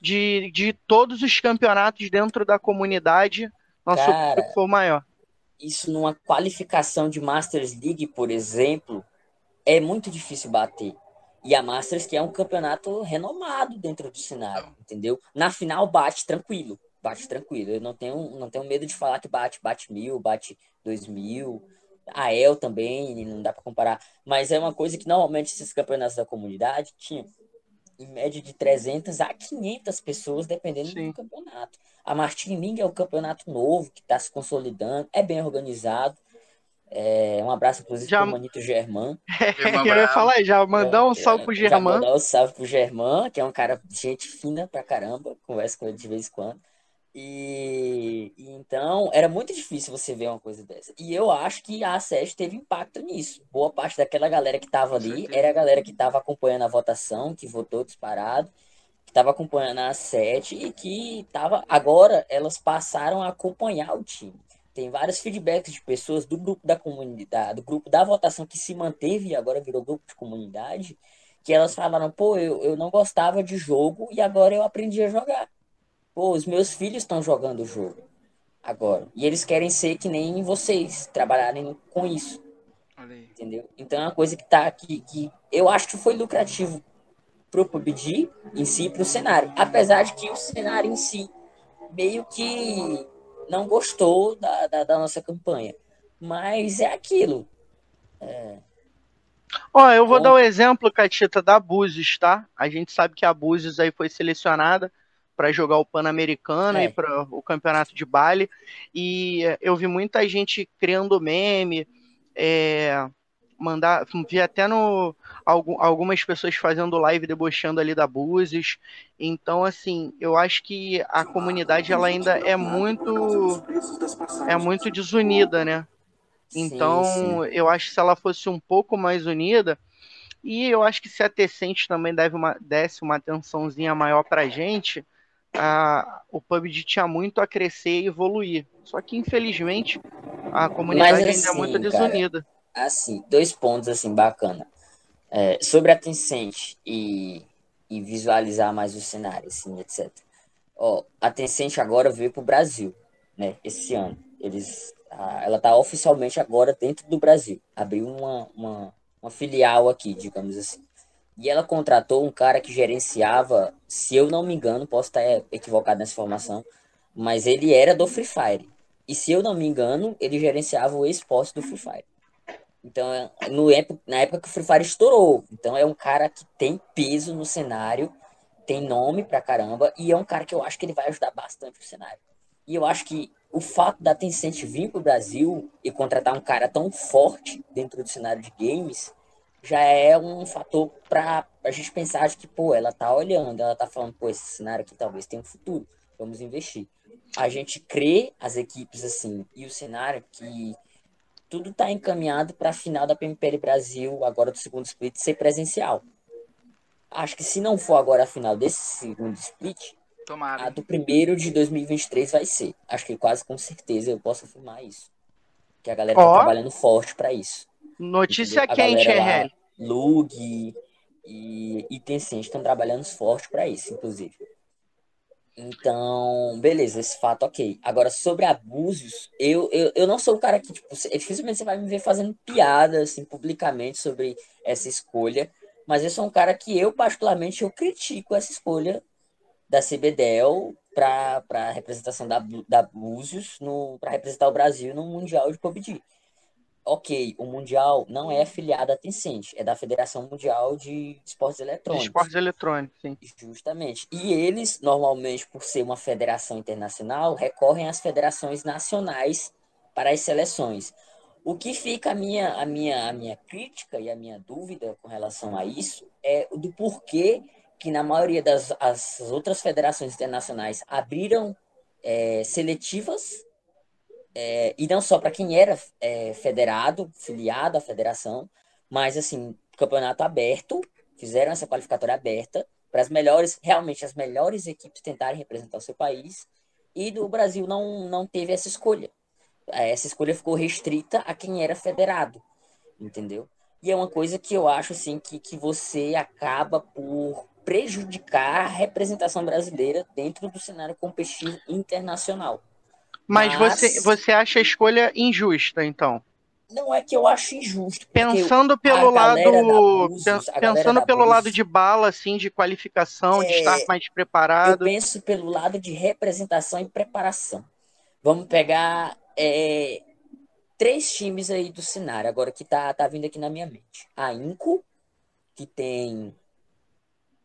de, de todos os campeonatos dentro da comunidade. Nosso cara, público foi maior. Isso numa qualificação de Masters League, por exemplo, é muito difícil bater. E a Masters, que é um campeonato renomado dentro do cenário, entendeu? Na final bate tranquilo, bate tranquilo. Eu não tenho, não tenho medo de falar que bate, bate mil, bate dois mil. A El também, não dá para comparar. Mas é uma coisa que normalmente esses campeonatos da comunidade tinham em média de 300 a 500 pessoas, dependendo Sim. do campeonato. A Martin Ling é um campeonato novo que está se consolidando, é bem organizado. É, um abraço, inclusive, já... pro Manito Germán. É, eu ia falar, já mandar um é, salve pro Germán. Já mandar um salve pro Germán, que é um cara, gente fina pra caramba, converso com ele de vez em quando. E, e, então era muito difícil você ver uma coisa dessa. E eu acho que a SES teve impacto nisso. Boa parte daquela galera que tava ali era a galera que tava acompanhando a votação, que votou disparado, que tava acompanhando a 7 e que tava. Agora elas passaram a acompanhar o time. Tem vários feedbacks de pessoas do grupo da comunidade, do grupo da votação que se manteve e agora virou grupo de comunidade, que elas falaram, pô, eu, eu não gostava de jogo e agora eu aprendi a jogar. Pô, os meus filhos estão jogando o jogo agora. E eles querem ser que nem vocês, trabalharem com isso. Entendeu? Então é uma coisa que tá aqui, que eu acho que foi lucrativo pro PUBG em si, pro cenário. Apesar de que o cenário em si meio que não gostou da, da, da nossa campanha. Mas é aquilo. É... Ó, eu vou Bom... dar o um exemplo, Catita, da Búzios, tá? A gente sabe que a Búzios aí foi selecionada para jogar o Pan-Americano é. e para o Campeonato de Bali. E eu vi muita gente criando meme, é, mandar, vi até no algum, algumas pessoas fazendo live debochando ali da Búzios. Então, assim, eu acho que a comunidade ela ainda é muito é muito desunida, né? Então, sim, sim. eu acho que se ela fosse um pouco mais unida, e eu acho que se a Tecente também deve uma, desse uma atençãozinha maior pra gente, a, o PUBG tinha muito a crescer e evoluir. Só que, infelizmente, a comunidade assim, ainda é muito assim, desunida. Cara, assim, dois pontos assim bacana. É, sobre a Tencent e, e visualizar mais o cenário, assim, etc. Ó, a Tencent agora veio para o Brasil, né? Esse ano. Eles, a, ela está oficialmente agora dentro do Brasil. Abriu uma, uma, uma filial aqui, digamos assim. E ela contratou um cara que gerenciava, se eu não me engano, posso estar equivocado nessa informação, mas ele era do Free Fire. E se eu não me engano, ele gerenciava o esporte do Free Fire. Então, é, no na época que o Free Fire estourou. Então, é um cara que tem peso no cenário, tem nome pra caramba, e é um cara que eu acho que ele vai ajudar bastante o cenário. E eu acho que o fato da Tencent vir pro Brasil e contratar um cara tão forte dentro do cenário de games já é um fator para a gente pensar de que, pô, ela tá olhando, ela tá falando, pô, esse cenário aqui talvez tenha um futuro, vamos investir. A gente crê as equipes assim, e o cenário que tudo está encaminhado para a final da PMPL Brasil, agora do segundo split, ser presencial. Acho que se não for agora a final desse segundo split, Tomara. a do primeiro de 2023 vai ser. Acho que quase com certeza eu posso afirmar isso. Que a galera oh. tá trabalhando forte para isso. Notícia quente, RL. Lug e, e Tencent estão trabalhando forte para isso, inclusive. Então, beleza, esse fato ok. Agora, sobre abusos, eu, eu, eu não sou o cara que, tipo, dificilmente você vai me ver fazendo piada, assim, publicamente sobre essa escolha, mas eu sou um cara que eu, particularmente, eu critico essa escolha da CBDEL para a representação da, da Búzios, para representar o Brasil no Mundial de PUBG. Ok, o Mundial não é afiliado à Tencent, é da Federação Mundial de Esportes Eletrônicos. Esportes Eletrônicos, sim. Justamente. E eles, normalmente, por ser uma federação internacional, recorrem às federações nacionais para as seleções. O que fica a minha, a minha, a minha crítica e a minha dúvida com relação a isso é do porquê que na maioria das as outras federações internacionais abriram é, seletivas é, e não só para quem era é, federado, filiado à federação, mas assim, campeonato aberto, fizeram essa qualificatória aberta para as melhores, realmente as melhores equipes tentarem representar o seu país, e do Brasil não, não teve essa escolha. É, essa escolha ficou restrita a quem era federado, entendeu? E é uma coisa que eu acho assim que, que você acaba por prejudicar a representação brasileira dentro do cenário competitivo internacional. Mas, Mas, Você, você acha a escolha injusta, então? Não é que eu acho injusto. Pensando pelo lado, pensando pelo lado de bala, assim, de qualificação, é, de estar mais preparado. Eu penso pelo lado de representação e preparação. Vamos pegar é, três times aí do cenário, agora que tá, tá vindo aqui na minha mente. A Inco, que tem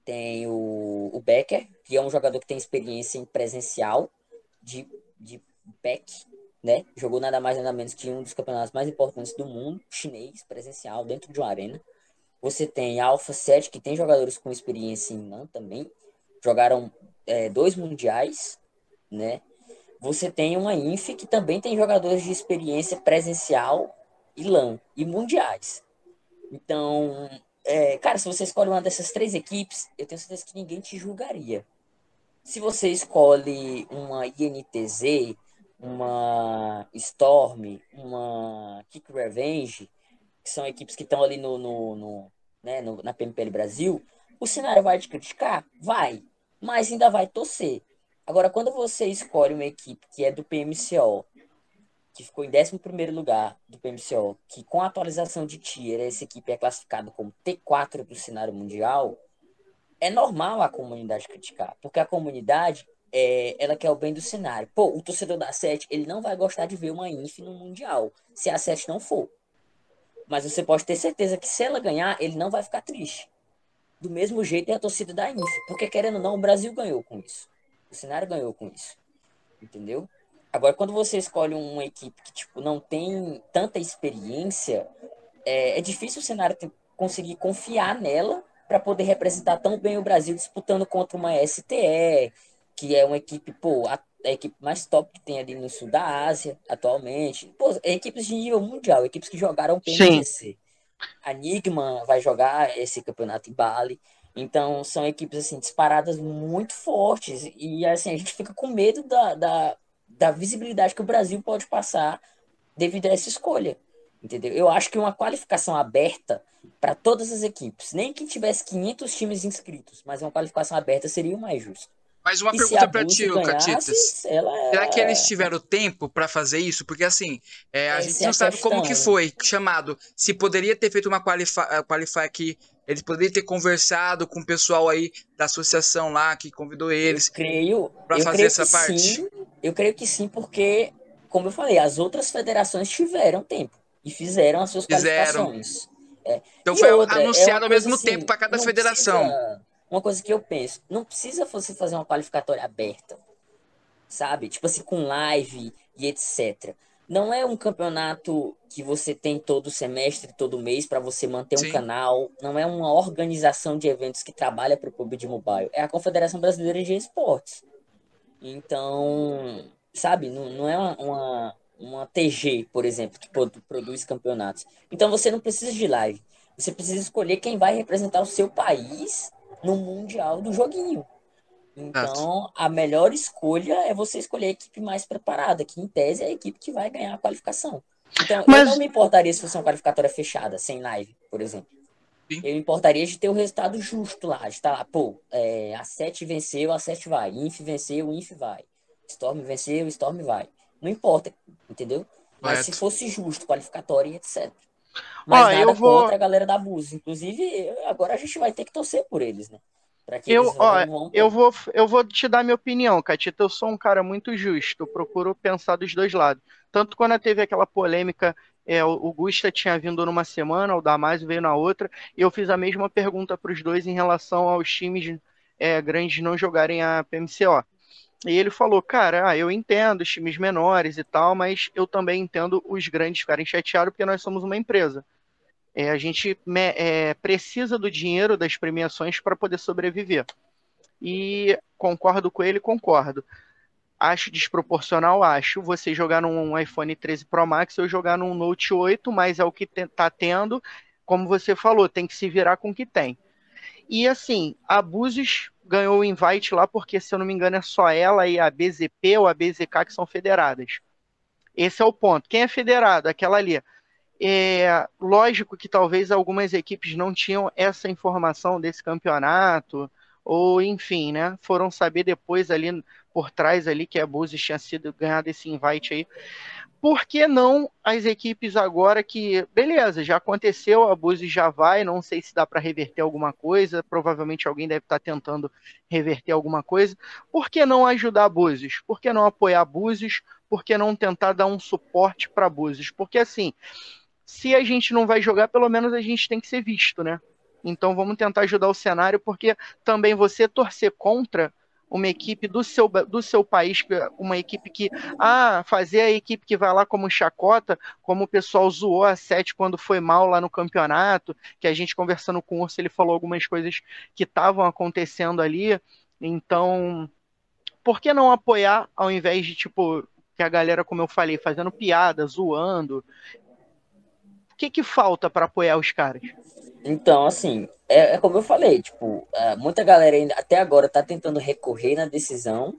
tem o, o Becker, que é um jogador que tem experiência em presencial de, de PEC, né? Jogou nada mais nada menos que um dos campeonatos mais importantes do mundo, chinês, presencial, dentro de uma arena. Você tem a Alpha 7, que tem jogadores com experiência em LAN também. Jogaram é, dois mundiais, né? Você tem uma INF que também tem jogadores de experiência presencial e LAN e mundiais. Então, é, cara, se você escolhe uma dessas três equipes, eu tenho certeza que ninguém te julgaria. Se você escolhe uma INTZ, uma Storm, uma Kick Revenge, que são equipes que estão ali no, no, no, né, no, na PMPL Brasil, o cenário vai te criticar? Vai, mas ainda vai torcer. Agora, quando você escolhe uma equipe que é do PMCO, que ficou em 11 lugar do PMCO, que com a atualização de tier, essa equipe é classificada como T4 do cenário mundial, é normal a comunidade criticar, porque a comunidade é, ela quer o bem do cenário. Pô, o torcedor da Sete, ele não vai gostar de ver uma Inf no Mundial, se a Sete não for. Mas você pode ter certeza que se ela ganhar, ele não vai ficar triste. Do mesmo jeito é a torcida da Inf, porque querendo ou não, o Brasil ganhou com isso. O cenário ganhou com isso. Entendeu? Agora, quando você escolhe uma equipe que tipo, não tem tanta experiência, é, é difícil o cenário ter, conseguir confiar nela para poder representar tão bem o Brasil disputando contra uma STE, que é uma equipe, pô, a, a, equipe mais top que tem ali no sul da Ásia atualmente. Pô, é equipes de nível mundial, equipes que jogaram PNGC. A Enigma vai jogar esse campeonato em Bali. Então, são equipes, assim, disparadas muito fortes. E, assim, a gente fica com medo da, da, da visibilidade que o Brasil pode passar devido a essa escolha. Entendeu? Eu acho que uma qualificação aberta para todas as equipes, nem que tivesse 500 times inscritos, mas uma qualificação aberta seria o mais justo. Mas uma e pergunta para ti, Catitas. Ela... Será que eles tiveram tempo para fazer isso? Porque assim, é, a gente não é sabe questão. como que foi chamado. Se poderia ter feito uma qualify, eh, qualify aqui, eles poderiam ter conversado com o pessoal aí da associação lá que convidou eles. creio. Para fazer essa parte. Sim, eu creio que sim, porque, como eu falei, as outras federações tiveram tempo e fizeram as suas fizeram. qualificações. É. Então e foi outra, é anunciado é ao mesmo assim, tempo para cada federação. Precisa uma coisa que eu penso, não precisa você fazer uma qualificatória aberta, sabe? Tipo assim, com live e etc. Não é um campeonato que você tem todo semestre, todo mês para você manter um Sim. canal. Não é uma organização de eventos que trabalha para o PUBG Mobile. É a Confederação Brasileira de Esportes. Então, sabe? Não, não é uma, uma, uma TG, por exemplo, que produz campeonatos. Então você não precisa de live. Você precisa escolher quem vai representar o seu país no Mundial do joguinho. Então, a melhor escolha é você escolher a equipe mais preparada, que em tese é a equipe que vai ganhar a qualificação. Então, Mas... eu não me importaria se fosse uma qualificatória fechada, sem live, por exemplo. Sim. Eu me importaria de ter o resultado justo lá, de estar lá, pô, é, a 7 venceu, a 7 vai. Inf venceu, Inf vai. Storm venceu, Storm vai. Não importa, entendeu? Mas se fosse justo, qualificatória e etc. Mas ó, nada vou... contra a galera da Bus. Inclusive, agora a gente vai ter que torcer por eles, né? eu, ó, vão... eu, vou, eu vou te dar minha opinião, Catita. Eu sou um cara muito justo. Eu procuro pensar dos dois lados. Tanto quando teve aquela polêmica É, o Gusta tinha vindo numa semana, o Damasio veio na outra, e eu fiz a mesma pergunta para os dois em relação aos times é, grandes não jogarem a PMCO. E ele falou, cara, ah, eu entendo os times menores e tal, mas eu também entendo os grandes ficarem chateados porque nós somos uma empresa. É, a gente é, precisa do dinheiro das premiações para poder sobreviver. E concordo com ele, concordo. Acho desproporcional, acho, você jogar num iPhone 13 Pro Max ou jogar num Note 8, mas é o que está tendo. Como você falou, tem que se virar com o que tem. E assim, a Búzios ganhou o invite lá porque, se eu não me engano, é só ela e a BZP ou a BZK que são federadas. Esse é o ponto. Quem é federado? Aquela ali. É lógico que talvez algumas equipes não tinham essa informação desse campeonato, ou enfim, né? Foram saber depois ali por trás ali que a Búzios tinha sido ganhado esse invite aí. Por que não as equipes agora que, beleza, já aconteceu, a Búzios já vai, não sei se dá para reverter alguma coisa, provavelmente alguém deve estar tá tentando reverter alguma coisa. Por que não ajudar a Búzios? Por que não apoiar a Búzios? Por que não tentar dar um suporte para Búzios? Porque assim, se a gente não vai jogar, pelo menos a gente tem que ser visto, né? Então vamos tentar ajudar o cenário, porque também você torcer contra uma equipe do seu, do seu país, uma equipe que, ah, fazer a equipe que vai lá como chacota, como o pessoal zoou a Sete quando foi mal lá no campeonato, que a gente conversando com o Urso, ele falou algumas coisas que estavam acontecendo ali, então, por que não apoiar ao invés de, tipo, que a galera, como eu falei, fazendo piada, zoando, que que falta para apoiar os caras? Então, assim, é, é, como eu falei, tipo, é, muita galera ainda até agora tá tentando recorrer na decisão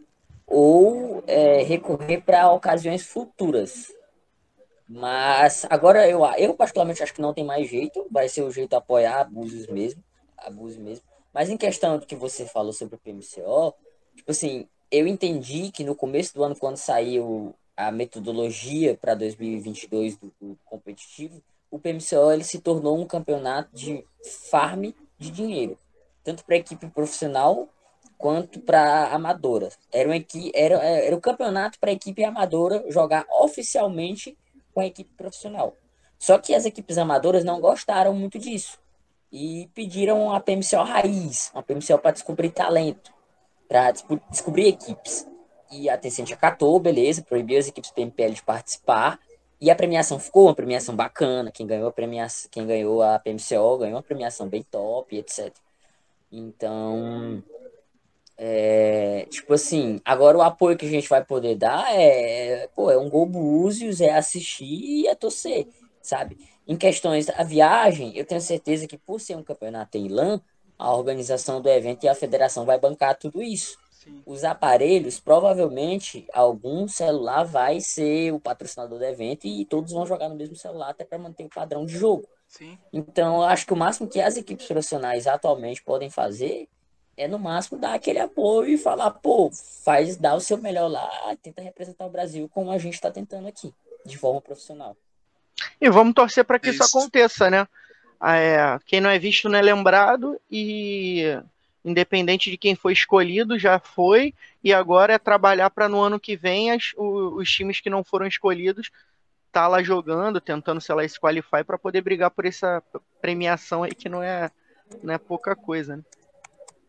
ou é, recorrer para ocasiões futuras. Mas agora eu, eu particularmente acho que não tem mais jeito, vai ser o jeito apoiar abusos mesmo, abusos mesmo. Mas em questão do que você falou sobre o PMCO, tipo assim, eu entendi que no começo do ano, quando saiu a metodologia para 2022 do, do competitivo, o PMCO ele se tornou um campeonato de farm de dinheiro, tanto para equipe profissional quanto para amadora. Era, um equi era, era um campeonato para equipe amadora jogar oficialmente com a equipe profissional. Só que as equipes amadoras não gostaram muito disso e pediram a PMCO raiz, uma PMCO para descobrir talento, para descobrir equipes. E a Tencent acatou, beleza, proibiu as equipes PMPL de participar e a premiação ficou uma premiação bacana. Quem ganhou a premiação, quem ganhou a PMCO ganhou uma premiação bem top, etc. Então, é, tipo assim, agora o apoio que a gente vai poder dar é, pô, é um gol Búzios, é assistir e é torcer, sabe? Em questões da viagem, eu tenho certeza que por ser um campeonato em LAN, a organização do evento e a federação vai bancar tudo isso. Os aparelhos, provavelmente, algum celular vai ser o patrocinador do evento e todos vão jogar no mesmo celular até para manter o padrão de jogo. Sim. Então, eu acho que o máximo que as equipes profissionais atualmente podem fazer é, no máximo, dar aquele apoio e falar, pô, faz, dá o seu melhor lá, tenta representar o Brasil como a gente está tentando aqui, de forma profissional. E vamos torcer para que isso. isso aconteça, né? Ah, é, quem não é visto não é lembrado e independente de quem foi escolhido, já foi, e agora é trabalhar para no ano que vem as, os, os, times que não foram escolhidos tá lá jogando, tentando, sei lá, se qualify para poder brigar por essa premiação aí que não é, não é pouca coisa, né?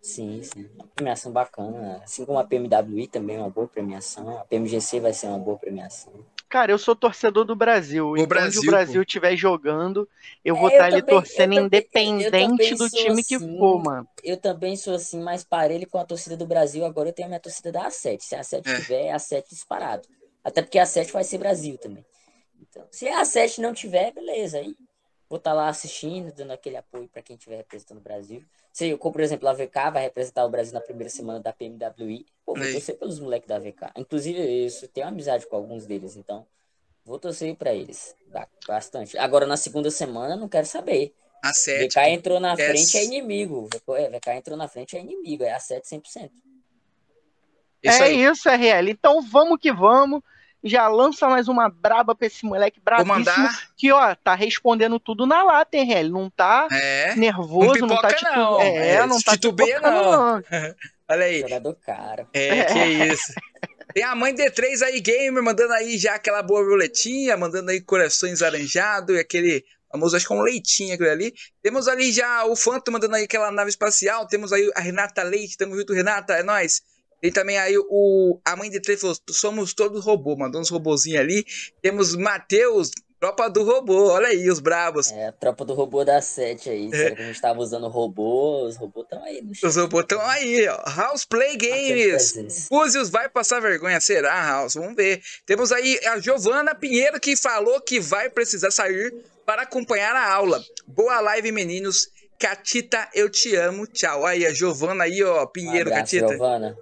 Sim, sim. Uma premiação bacana. Assim como a PMWI também é uma boa premiação. A PMGC vai ser uma boa premiação. Cara, eu sou torcedor do Brasil. O Brasil, Onde o Brasil estiver jogando, eu é, vou estar tá ali torcendo eu independente do time assim, que for, mano. Eu também sou assim, mais parelho com a torcida do Brasil. Agora eu tenho a minha torcida da A7. Se a A7 é. tiver, é a A7 disparado. Até porque a A7 vai ser Brasil também. Então, se a A7 não tiver, beleza. Aí vou estar tá lá assistindo, dando aquele apoio para quem estiver representando o Brasil. Se eu, como, por exemplo, a VK vai representar o Brasil na primeira semana da PMWI, pô, vou torcer pelos moleques da VK. Inclusive, eu tenho amizade com alguns deles, então vou torcer para eles. Bastante. Agora, na segunda semana, não quero saber. A 7. VK entrou na frente, é inimigo. VK entrou na frente, é inimigo. É a 7 100%. Isso é isso, RL. Então vamos que vamos já lança mais uma braba pra esse moleque brabíssimo. Mandar... Que, ó, tá respondendo tudo na lata, hein, Hel? Não tá é. nervoso, não, tá tipo. Não. É, é, não tá titubeia, não. não. Olha aí. Jogador cara. É, que isso. Tem a mãe D3 aí, gamer, mandando aí já aquela boa violetinha, mandando aí corações laranjados e aquele famoso, acho que é um leitinho aquele ali. Temos ali já o Phantom mandando aí aquela nave espacial. Temos aí a Renata Leite, tamo junto, Renata, é nóis. Tem também aí o, a mãe de três falou: somos todos robô, mandou uns robozinhos ali. Temos Matheus, tropa do robô, olha aí os bravos. É, a tropa do robô da 7 aí. É. que a gente tava usando robô, os robôs estão aí. No os robôs estão aí, ó. House Play Games. Fuzios vai passar vergonha, será, House? Vamos ver. Temos aí a Giovana Pinheiro que falou que vai precisar sair para acompanhar a aula. Boa live, meninos. Catita, eu te amo. Tchau. Aí, a Giovana aí, ó. Pinheiro, um abraço, Catita. Giovana.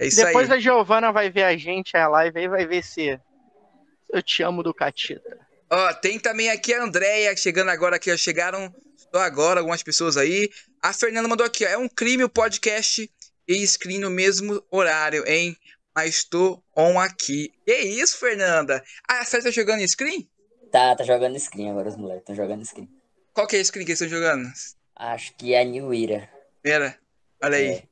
É isso Depois aí. a Giovana vai ver a gente, a live aí, vai ver se eu te amo do Catita. Ó, tem também aqui a Andréia chegando agora aqui, ó. Chegaram só agora algumas pessoas aí. A Fernanda mandou aqui, ó. É um crime o podcast e screen no mesmo horário, hein? Mas tô on aqui. Que isso, Fernanda? Ah, você tá jogando screen? Tá, tá jogando screen agora, os moleques. Estão jogando screen. Qual que é a screen que eles estão jogando? Acho que é a New Era. Era? Olha aí. É.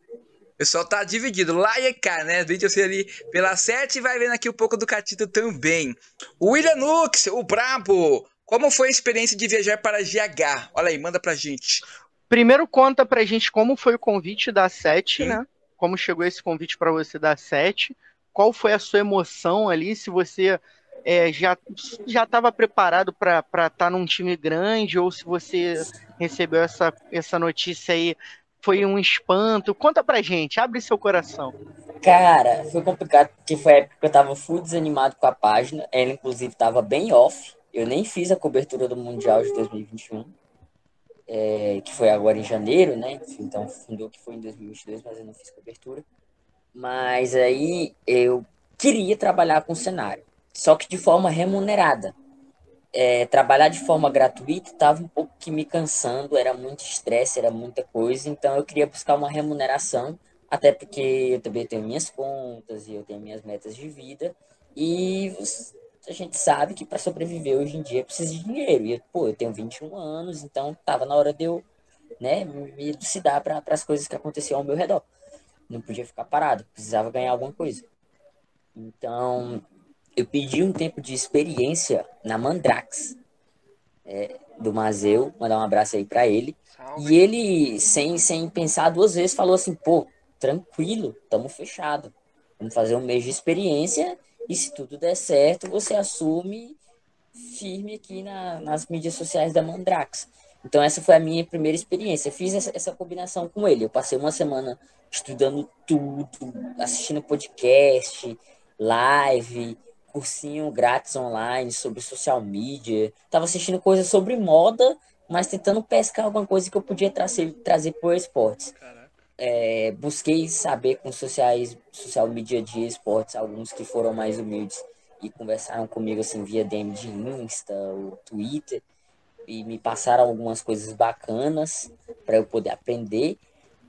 O pessoal tá dividido. Lá e cá, né? Vídeo assim ali pela 7 e vai vendo aqui um pouco do Catito também. O William Nux, o Brabo. Como foi a experiência de viajar para GH? Olha aí, manda pra gente. Primeiro conta pra gente como foi o convite da 7, né? Como chegou esse convite para você da 7. Qual foi a sua emoção ali? Se você é, já já estava preparado para estar tá num time grande ou se você recebeu essa, essa notícia aí foi um espanto? Conta pra gente, abre seu coração. Cara, foi complicado porque foi a época que eu tava full desanimado com a página. Ela, inclusive, tava bem off. Eu nem fiz a cobertura do Mundial de 2021, é, que foi agora em janeiro, né? Então, fundou que foi em 2022, mas eu não fiz cobertura. Mas aí eu queria trabalhar com cenário, só que de forma remunerada é, trabalhar de forma gratuita estava um pouco que me cansando, era muito estresse, era muita coisa, então eu queria buscar uma remuneração, até porque eu também tenho minhas contas e eu tenho minhas metas de vida, e a gente sabe que para sobreviver hoje em dia precisa de dinheiro, e pô, eu tenho 21 anos, então tava na hora de eu né, me elucidar para as coisas que aconteciam ao meu redor. Não podia ficar parado, precisava ganhar alguma coisa. Então, eu pedi um tempo de experiência na Mandrax, é, do Mazeu, mandar um abraço aí para ele. Salve. E ele, sem, sem pensar duas vezes, falou assim: pô, tranquilo, tamo fechado. Vamos fazer um mês de experiência e se tudo der certo, você assume firme aqui na, nas mídias sociais da Mandrax. Então essa foi a minha primeira experiência. Fiz essa, essa combinação com ele. Eu passei uma semana estudando tudo, assistindo podcast, live, cursinho grátis online sobre social media. Tava assistindo coisas sobre moda, mas tentando pescar alguma coisa que eu podia trazer, trazer para o esportes. É, busquei saber com sociais, social media de esportes, alguns que foram mais humildes e conversaram comigo assim via DM de Insta, ou Twitter e me passaram algumas coisas bacanas para eu poder aprender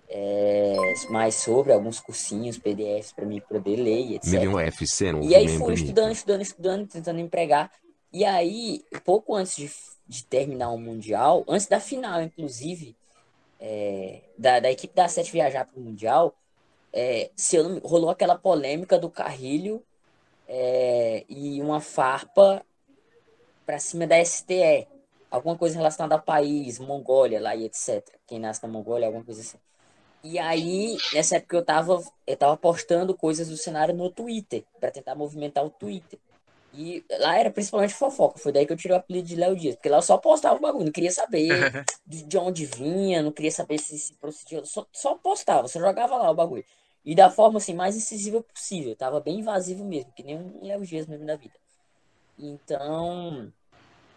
é, mais sobre alguns cursinhos, PDFs para mim poder ler, etc. Milion FC, não e aí fui estudando, estudando, estudando, tentando empregar. E aí, pouco antes de, de terminar o Mundial, antes da final, inclusive, é, da, da equipe da Sete viajar para o Mundial, é, não, rolou aquela polêmica do Carrilho é, e uma farpa para cima da STE. Alguma coisa relacionada ao país, Mongólia lá e etc. Quem nasce na Mongólia, alguma coisa assim. E aí, nessa época eu tava, eu tava postando coisas do cenário no Twitter, para tentar movimentar o Twitter. E lá era principalmente fofoca, foi daí que eu tirei o apelido de Léo Dias, porque lá eu só postava o bagulho, não queria saber de onde vinha, não queria saber se se procedia, só, só postava, só jogava lá o bagulho. E da forma assim mais incisiva possível, tava bem invasivo mesmo, que nem um Léo Dias mesmo da vida. Então,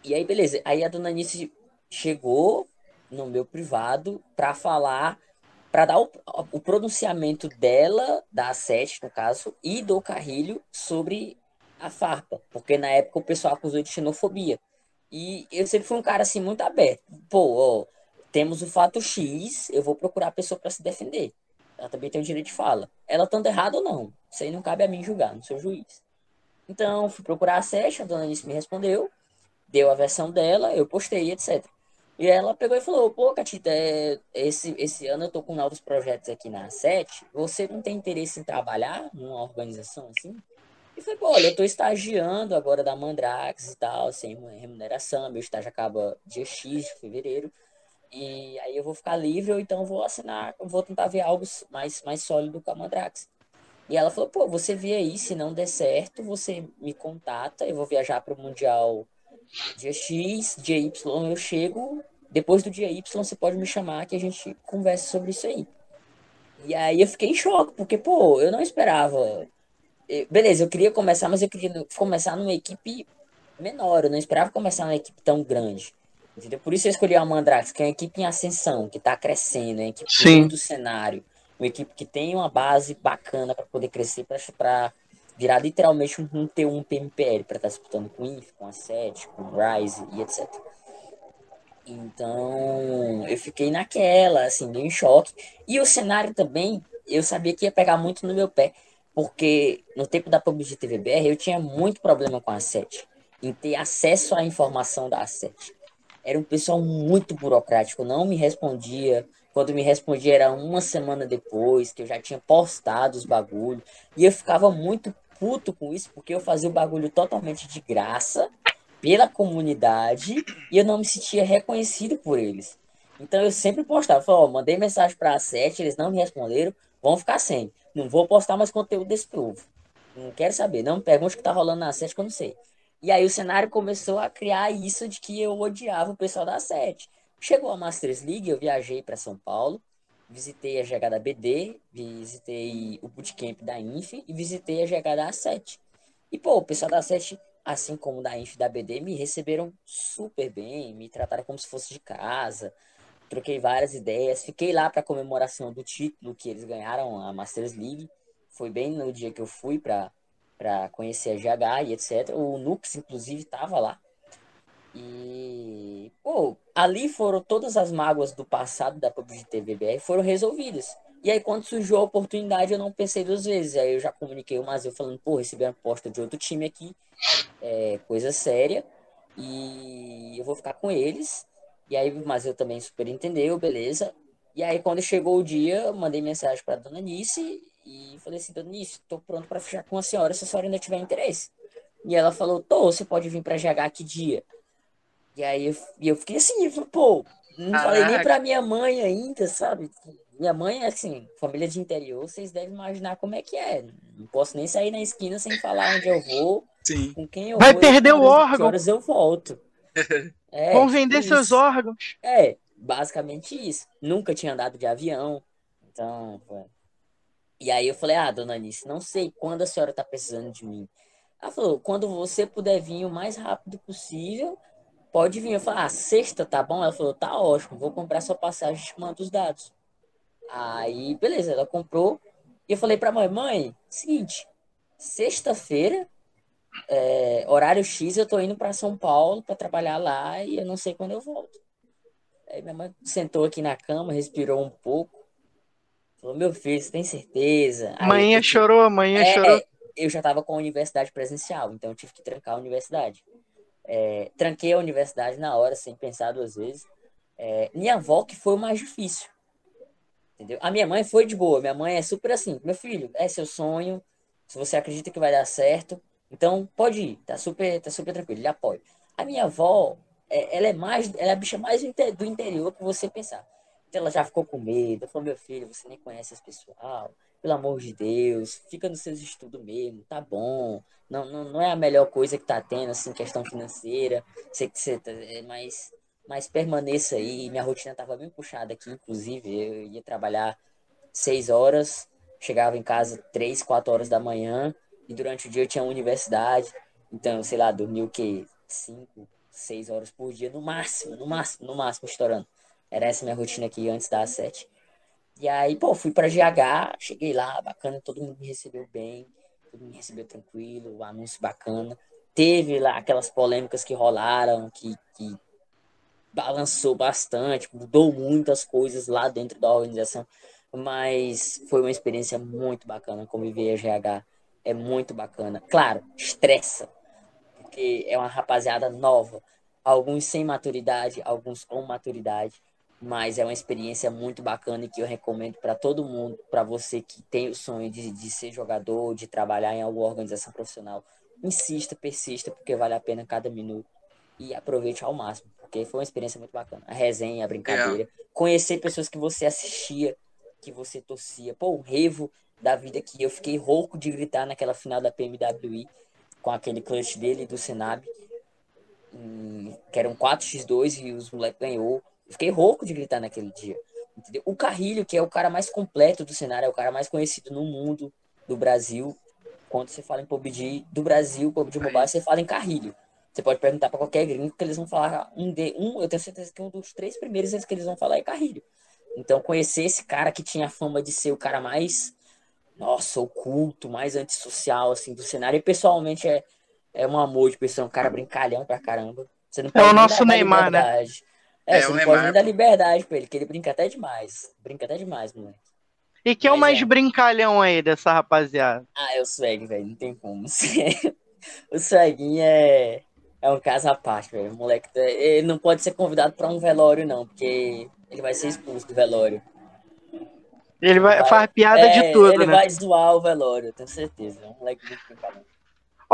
e aí beleza, aí a dona Anice chegou no meu privado para falar para dar o, o, pronunciamento dela, da A7, no caso, e do Carrilho sobre a farpa, porque na época o pessoal acusou de xenofobia. E eu sempre fui um cara assim muito aberto. Pô, ó, temos o fato X, eu vou procurar a pessoa para se defender. Ela também tem o direito de fala. Ela estando errada ou não, isso aí não cabe a mim julgar, não sou juiz. Então, fui procurar a Sete, a dona Alice me respondeu, deu a versão dela, eu postei, etc. E ela pegou e falou, pô, Catita, é, esse, esse ano eu tô com novos projetos aqui na SET, você não tem interesse em trabalhar numa organização assim? E foi, pô, olha, eu tô estagiando agora da Mandrax e tal, sem remuneração, meu estágio acaba dia X de fevereiro, e aí eu vou ficar livre, ou então vou assinar, vou tentar ver algo mais, mais sólido com a Mandrax. E ela falou, pô, você vê aí, se não der certo, você me contata, eu vou viajar para o Mundial dia X, dia Y eu chego, depois do dia Y você pode me chamar que a gente conversa sobre isso aí. E aí eu fiquei em choque, porque, pô, eu não esperava. Beleza, eu queria começar, mas eu queria começar numa equipe menor, eu não esperava começar numa equipe tão grande. Entendeu? Por isso eu escolhi a Mandrax, que é uma equipe em ascensão, que está crescendo, é uma equipe Sim. do cenário, uma equipe que tem uma base bacana para poder crescer, para virar literalmente um, um T1 PMPL, para estar tá disputando com INF, com a SET, com o Rise e etc. Então, eu fiquei naquela, assim, meio em choque. E o cenário também, eu sabia que ia pegar muito no meu pé, porque no tempo da PUBG TVBR eu tinha muito problema com a SET, em ter acesso à informação da SET era um pessoal muito burocrático, não me respondia. Quando me respondia era uma semana depois, que eu já tinha postado os bagulhos. E eu ficava muito puto com isso, porque eu fazia o bagulho totalmente de graça, pela comunidade, e eu não me sentia reconhecido por eles. Então eu sempre postava, falava, mandei mensagem para a sete, eles não me responderam, vão ficar sem. Não vou postar mais conteúdo desse povo. Não quero saber, não me pergunte o que tá rolando na sete que eu não sei. E aí o cenário começou a criar isso de que eu odiava o pessoal da sete. Chegou a Masters League, eu viajei para São Paulo, visitei a GH da BD, visitei o bootcamp da Inf e visitei a GH da A7. E, pô, o pessoal da A7, assim como da Inf e da BD, me receberam super bem, me trataram como se fosse de casa, troquei várias ideias, fiquei lá para comemoração do título que eles ganharam, a Masters League. Foi bem no dia que eu fui para conhecer a GH e etc. O Nux, inclusive, estava lá. E, pô, ali foram todas as mágoas do passado da PUBG TVBR foram resolvidas. E aí, quando surgiu a oportunidade, eu não pensei duas vezes. Aí eu já comuniquei o Mazeu falando, pô, recebi uma aposta de outro time aqui, é, coisa séria, e eu vou ficar com eles. E aí o Mazeu também super entendeu, beleza. E aí, quando chegou o dia, eu mandei mensagem para dona Nice e falei assim, Dona Nice, tô pronto para fechar com a senhora se a senhora ainda tiver interesse. E ela falou, tô, você pode vir para GH que dia? E aí eu, eu fiquei assim, eu falei, pô, não Caraca. falei nem pra minha mãe ainda, sabe? Minha mãe é assim, família de interior, vocês devem imaginar como é que é. Não posso nem sair na esquina sem falar onde eu vou, Sim. com quem eu Vai vou. Vai perder o órgão. Que horas eu volto. É, Vão vender isso. seus órgãos. É, basicamente isso. Nunca tinha andado de avião. Então, e aí eu falei, ah, dona Anice, não sei quando a senhora está precisando de mim. Ela falou, quando você puder vir o mais rápido possível, pode vir. Eu falei, ah, sexta, tá bom? Ela falou, tá ótimo, vou comprar sua passagem te mando os dados. Aí, beleza, ela comprou. E eu falei pra mãe, mãe, seguinte, sexta-feira, é, horário X, eu tô indo para São Paulo para trabalhar lá e eu não sei quando eu volto. Aí minha mãe sentou aqui na cama, respirou um pouco. Falou, meu filho, você tem certeza? Aí chorou, amanhã é, chorou. É, eu já tava com a universidade presencial, então eu tive que trancar a universidade. É, tranquei a universidade na hora, sem pensar duas vezes. É, minha avó que foi o mais difícil. Entendeu? A minha mãe foi de boa. Minha mãe é super assim, meu filho, é seu sonho. Se você acredita que vai dar certo, então pode ir, tá super, tá super tranquilo, ele apoia. A minha avó, é, ela é mais, ela é a bicha mais do interior que você pensar. Então ela já ficou com medo. Falou, meu filho, você nem conhece esse pessoal. Pelo amor de Deus, fica nos seus estudos mesmo, tá bom. Não, não, não é a melhor coisa que tá tendo, assim, questão financeira. Sei que você tá, é, mas, mas permaneça aí. Minha rotina tava bem puxada aqui, inclusive. Eu ia trabalhar seis horas, chegava em casa três, quatro horas da manhã. E durante o dia eu tinha universidade. Então, sei lá, dormia o quê? Cinco, seis horas por dia, no máximo, no máximo, no máximo, estourando. Era essa minha rotina aqui antes das sete. E aí, pô, fui para GH, cheguei lá, bacana, todo mundo me recebeu bem, todo mundo me recebeu tranquilo, o anúncio bacana. Teve lá aquelas polêmicas que rolaram, que, que balançou bastante, mudou muitas coisas lá dentro da organização, mas foi uma experiência muito bacana conviver a GH. É muito bacana. Claro, estressa, porque é uma rapaziada nova, alguns sem maturidade, alguns com maturidade, mas é uma experiência muito bacana e que eu recomendo para todo mundo, para você que tem o sonho de, de ser jogador, de trabalhar em alguma organização profissional. Insista, persista, porque vale a pena cada minuto e aproveite ao máximo, porque foi uma experiência muito bacana. A resenha, a brincadeira, é. conhecer pessoas que você assistia, que você torcia. Pô, o revo da vida que eu fiquei rouco de gritar naquela final da PMWI com aquele clutch dele do Senab, que era um 4x2 e os moleques ganhou. Eu fiquei rouco de gritar naquele dia. Entendeu? O Carrilho, que é o cara mais completo do cenário, é o cara mais conhecido no mundo do Brasil. Quando você fala em PUBG do Brasil, PUBG Mobile, você fala em Carrilho. Você pode perguntar para qualquer gringo que eles vão falar um de um, eu tenho certeza que um dos três primeiros que eles vão falar é Carrilho. Então conhecer esse cara que tinha a fama de ser o cara mais nossa, oculto, mais antissocial assim do cenário, e pessoalmente é é um amor de pessoa, um cara brincalhão pra caramba. Você não é o nosso Neymar, né? É, é, não Neymar. pode dar liberdade pra ele, que ele brinca até demais. Brinca até demais, moleque. E quem é o mais é. brincalhão aí dessa rapaziada? Ah, é o Swag, velho, não tem como. o Swaguinho é é um caso à parte, velho. O moleque, tá, ele não pode ser convidado para um velório, não, porque ele vai ser expulso do velório. Ele vai, vai faz piada é, de tudo, ele né? vai zoar o velório, tenho certeza. É um moleque muito brincalhão.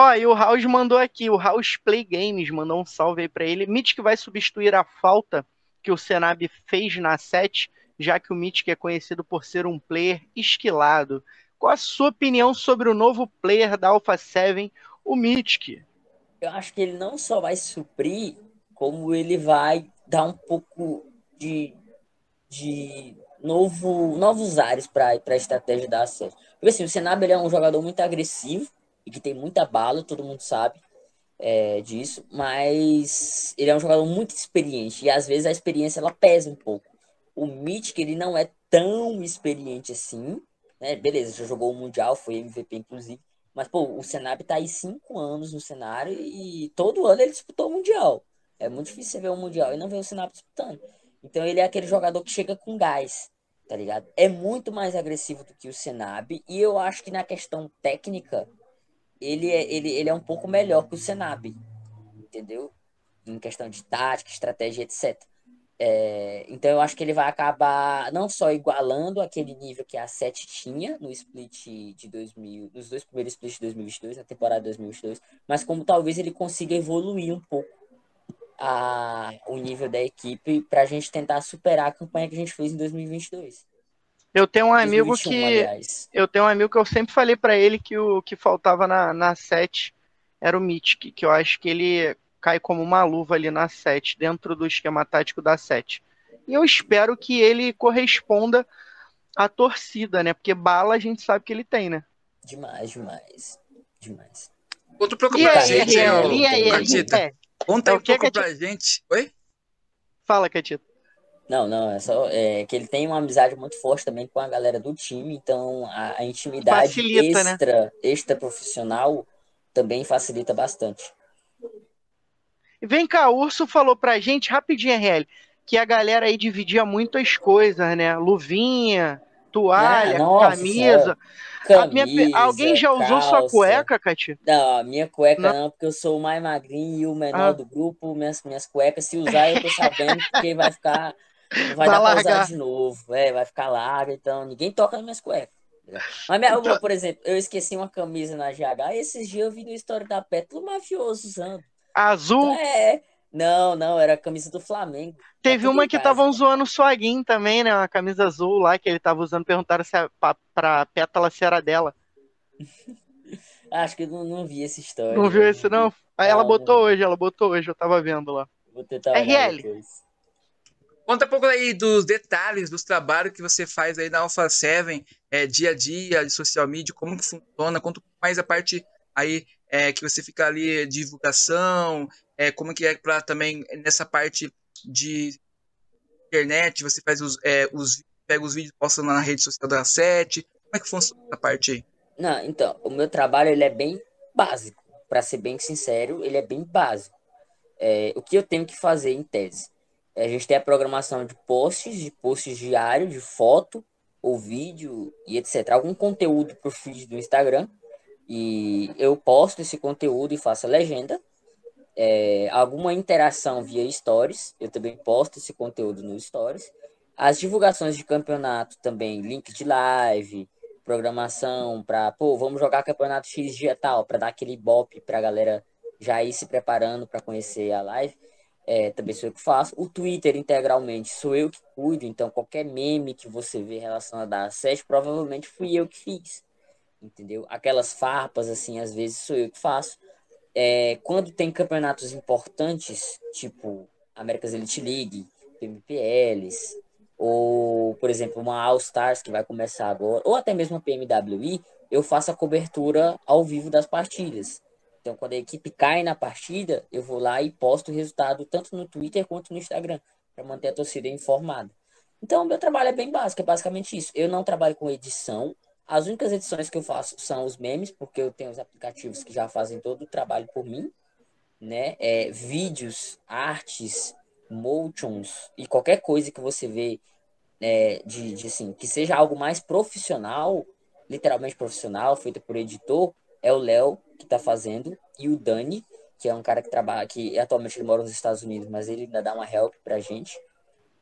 Ó, e o House mandou aqui, o House Play Games mandou um salve aí pra ele. Mythic vai substituir a falta que o Senab fez na 7, já que o Mythic é conhecido por ser um player esquilado. Qual a sua opinião sobre o novo player da Alpha 7, o Mythic? eu acho que ele não só vai suprir, como ele vai dar um pouco de, de novo, novos ares para a estratégia da acesso. Porque assim, o Senab ele é um jogador muito agressivo e que tem muita bala, todo mundo sabe é, disso, mas ele é um jogador muito experiente e às vezes a experiência ela pesa um pouco. O Mythic ele não é tão experiente assim, né? Beleza, já jogou o Mundial, foi MVP inclusive, mas, pô, o Senab tá aí cinco anos no cenário e todo ano ele disputou o Mundial. É muito difícil você ver o Mundial e não ver o Senab disputando. Então ele é aquele jogador que chega com gás, tá ligado? É muito mais agressivo do que o Senab e eu acho que na questão técnica ele é, ele, ele é um pouco melhor que o Senab, entendeu? Em questão de tática, estratégia, etc. É, então eu acho que ele vai acabar não só igualando aquele nível que a 7 tinha no split de 2000, nos dois primeiros splits de 2022, na temporada de 2022, mas como talvez ele consiga evoluir um pouco a, o nível da equipe para a gente tentar superar a campanha que a gente fez em 2022. Eu tenho um amigo 2021, que aliás. eu tenho um amigo que eu sempre falei para ele que o que faltava na, na 7 era o Mythic, que eu acho que ele cai como uma luva ali na 7, dentro do esquema tático da 7. E eu espero que ele corresponda à torcida, né? Porque bala a gente sabe que ele tem, né? Demais, demais. Demais. Outro pouco pra aí, gente, e aí, e aí, Catita. É. Conta aí um pouco pra gente. Oi? Fala, Catita. Não, não, é só é, que ele tem uma amizade muito forte também com a galera do time, então a, a intimidade facilita, extra, né? extra profissional também facilita bastante. Vem cá, o Urso falou pra gente, rapidinho, RL, que a galera aí dividia muito as coisas, né? Luvinha, toalha, ah, nossa, camisa. camisa minha... Alguém já usou calça. sua cueca, Cati? Não, a minha cueca não. não. porque eu sou o mais magrinho e o menor ah. do grupo. Minhas, minhas cuecas, se usar, eu tô sabendo, porque vai ficar. Vai, vai dar largar. pra usar de novo. É, vai ficar larga, então ninguém toca nas minhas cuecas. Mas, minha, então... por exemplo, eu esqueci uma camisa na GH. Esses dias eu vi no história da Pétalo mafioso usando. Azul? É. Não, não, era a camisa do Flamengo. Teve tá uma que estavam zoando o Suaguin também, né? Uma camisa azul lá que ele tava usando. Perguntaram se a, pra, pra Pétala se era dela. Acho que eu não, não vi essa história. Não viu esse, não? Aí ela botou hoje, ela botou hoje, eu tava vendo lá. Vou tentar RL. Conta um pouco aí dos detalhes dos trabalhos que você faz aí na Alpha 7, é, dia a dia, de social media, como que funciona, conta mais a parte aí é, que você fica ali divulgação, é, como que é para também nessa parte de internet, você faz os, é, os pega os vídeos posta na rede social da Sete, como é que funciona essa parte aí? Não, então, o meu trabalho ele é bem básico, para ser bem sincero, ele é bem básico. É, o que eu tenho que fazer em tese? A gente tem a programação de posts, de posts diários, de foto ou vídeo e etc. Algum conteúdo para o feed do Instagram e eu posto esse conteúdo e faço a legenda. é, alguma interação via stories. Eu também posto esse conteúdo no stories. As divulgações de campeonato também, link de live, programação para, pô, vamos jogar campeonato X dia tal, para dar aquele bop para a galera já ir se preparando para conhecer a live. É, também sou eu que faço. O Twitter integralmente sou eu que cuido, então qualquer meme que você vê relacionado a SES, provavelmente fui eu que fiz. Entendeu? Aquelas farpas, assim, às vezes sou eu que faço. É, quando tem campeonatos importantes, tipo America's Elite League, PMPLs, ou, por exemplo, uma All Stars que vai começar agora, ou até mesmo a PMWI, eu faço a cobertura ao vivo das partidas. Então, quando a equipe cai na partida, eu vou lá e posto o resultado tanto no Twitter quanto no Instagram, para manter a torcida informada. Então, meu trabalho é bem básico, é basicamente isso. Eu não trabalho com edição. As únicas edições que eu faço são os memes, porque eu tenho os aplicativos que já fazem todo o trabalho por mim, né? É, vídeos, artes, motions e qualquer coisa que você vê é, de, de assim, que seja algo mais profissional, literalmente profissional, feito por editor, é o Léo que está fazendo e o Dani, que é um cara que trabalha, que atualmente ele mora nos Estados Unidos, mas ele ainda dá uma help pra gente.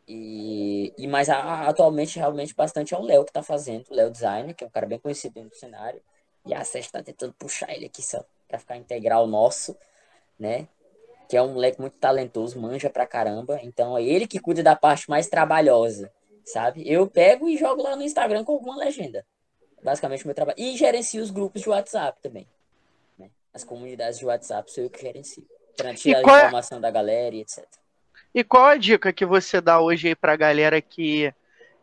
E, e mas a, atualmente realmente bastante é o Léo que está fazendo, o Léo Designer, que é um cara bem conhecido dentro do cenário. E a Sérgio está tentando puxar ele aqui só para ficar integral nosso, né? Que é um moleque muito talentoso, manja pra caramba. Então é ele que cuida da parte mais trabalhosa, sabe? Eu pego e jogo lá no Instagram com alguma legenda. Basicamente o meu trabalho. E gerencio os grupos de WhatsApp também. As comunidades de WhatsApp sou eu que gerencio. Para tirar a é informação é... da galera e etc. E qual a dica que você dá hoje aí pra galera que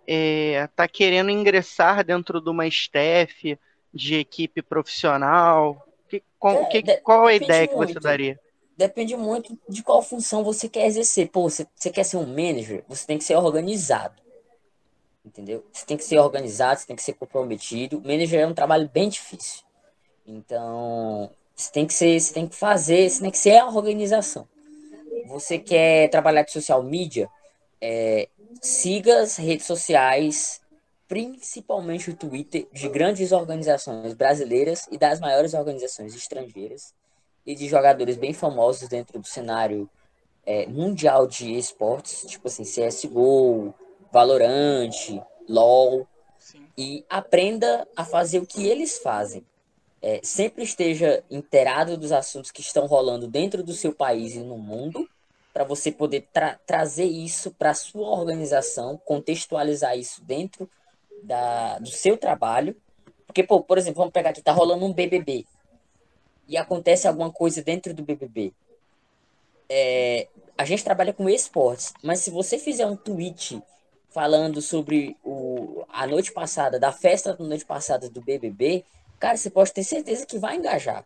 é, tá querendo ingressar dentro de uma staff de equipe profissional? Que, qual, é, que, qual a ideia muito, que você daria? Depende muito de qual função você quer exercer. Pô, você, você quer ser um manager, você tem que ser organizado entendeu? Você tem que ser organizado, você tem que ser comprometido. Manager é um trabalho bem difícil. Então, você tem que ser, você tem que fazer, você tem que ser a organização. Você quer trabalhar com social media, é, siga as redes sociais, principalmente o Twitter, de grandes organizações brasileiras e das maiores organizações estrangeiras e de jogadores bem famosos dentro do cenário é, mundial de esportes, tipo assim, CSGO, Valorant, LOL, Sim. e aprenda a fazer o que eles fazem. É, sempre esteja inteirado dos assuntos que estão rolando dentro do seu país e no mundo, para você poder tra trazer isso para a sua organização, contextualizar isso dentro da, do seu trabalho. Porque, pô, por exemplo, vamos pegar aqui, tá rolando um BBB e acontece alguma coisa dentro do BBB. É, a gente trabalha com esportes, mas se você fizer um tweet falando sobre o, a noite passada, da festa da noite passada do BBB, cara, você pode ter certeza que vai engajar.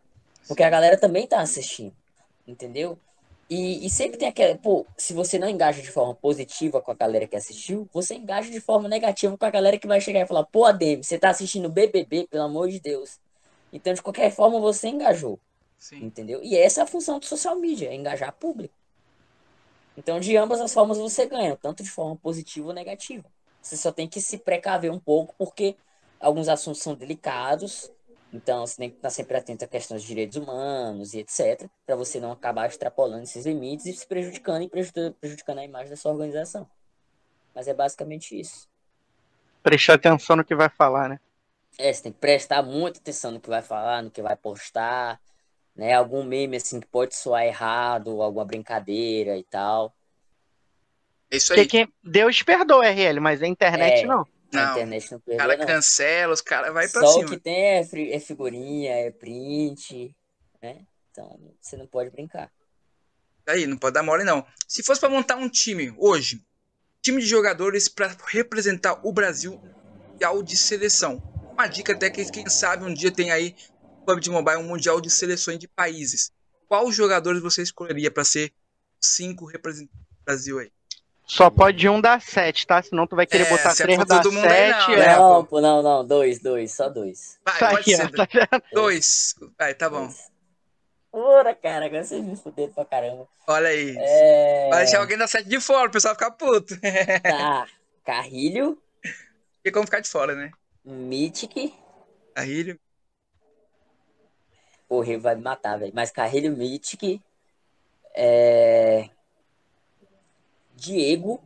Porque a galera também tá assistindo, entendeu? E, e sempre tem aquela, pô, se você não engaja de forma positiva com a galera que assistiu, você engaja de forma negativa com a galera que vai chegar e falar, pô, Adem, você tá assistindo BBB, pelo amor de Deus. Então, de qualquer forma, você engajou. Sim. Entendeu? E essa é a função do social media, é engajar público. Então, de ambas as formas você ganha, tanto de forma positiva ou negativa. Você só tem que se precaver um pouco, porque alguns assuntos são delicados, então você tem que estar sempre atento a questões de direitos humanos e etc, para você não acabar extrapolando esses limites e se prejudicando e prejudicando a imagem da sua organização. Mas é basicamente isso. Prestar atenção no que vai falar, né? É, você tem que prestar muita atenção no que vai falar, no que vai postar, né? Algum meme assim que pode soar errado, alguma brincadeira e tal. É isso aí. Porque quem... Deus perdoa RL, mas a internet é, não. Não, a internet não perdoa. O cara não. cancela, os caras vai pra Só cima. Só o que tem é, é figurinha, é print, né? Então você não pode brincar. Aí, não pode dar mole não. Se fosse para montar um time hoje, time de jogadores para representar o Brasil e de seleção. Uma dica até que quem sabe um dia tem aí PUBG Mobile um mundial de seleções de países. Qual jogadores você escolheria para ser cinco representantes do Brasil aí? Só pode um dar sete, tá? Senão tu vai querer é, botar três dar sete. Não, é, não, pô, não, não, dois, dois, só dois. Vai, tá pode aqui, ser. Ó, tá dois. Vai, tá bom. Ora, cara, agora vocês me fuderam pra caramba. Olha aí. É... Vai deixar alguém dar sete de fora, o pessoal ficar puto. Tá. Carrilho. Tem como ficar de fora, né? Mythic. Carrilho. O Rio vai me matar, velho. Mas Carrilho Mythic. É... Diego.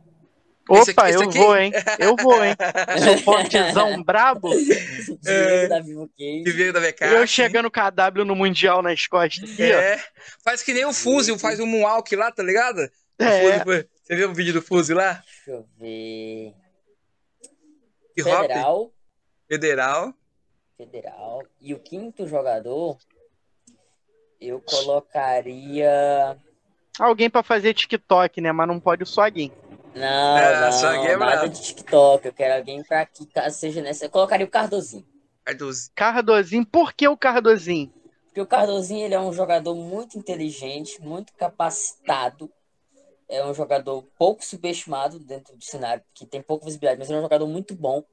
Opa, eu vou, hein? Eu vou, hein? Sou fortezão brabo. Diego é, da Vivo Cage. Veio da VK. Eu chegando com a W no Mundial nas costas. Aqui, é. Ó. Faz que nem o Fuzil, faz um Moonwalk lá, tá ligado? É. Você viu o vídeo do Fuzil lá? Deixa eu ver. E Federal. Hop? Federal. Federal. E o quinto jogador, eu colocaria. Alguém para fazer TikTok, né? Mas não pode o Swagin. Não, é, não, é nada de TikTok. Eu quero alguém para que caso seja nessa. Eu colocaria o Cardozinho. Cardozinho. Cardozinho. Por que o Cardozinho? Porque o Cardozinho ele é um jogador muito inteligente, muito capacitado. É um jogador pouco subestimado dentro do cenário, que tem pouca visibilidade, mas é um jogador muito bom.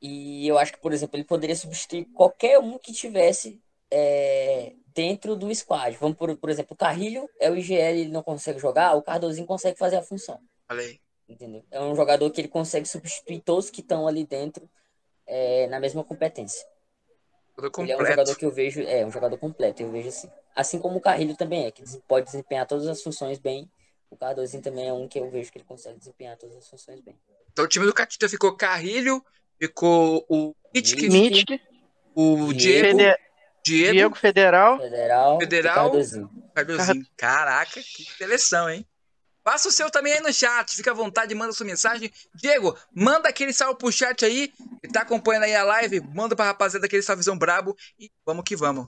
E eu acho que, por exemplo, ele poderia substituir qualquer um que tivesse é, dentro do squad. Vamos por, por exemplo, o Carrilho é o IGL, ele não consegue jogar, o Cardozinho consegue fazer a função. Falei. Entendeu? É um jogador que ele consegue substituir todos que estão ali dentro é, na mesma competência. Ele é um jogador que eu vejo, é um jogador completo, eu vejo assim. Assim como o Carrilho também é, que pode desempenhar todas as funções bem. O Cardozinho também é um que eu vejo que ele consegue desempenhar todas as funções bem. Então o time do Catita ficou Carrilho, ficou o Mitch, o Diego, Diego, Diego Federal, Federal, Federal Cardozinho. Cardozinho. Caraca, que seleção, hein? Passa o seu também aí no chat, fica à vontade, manda sua mensagem. Diego, manda aquele salve pro chat aí, que tá acompanhando aí a live, manda pra rapaziada aquele salvezão brabo e vamos que vamos.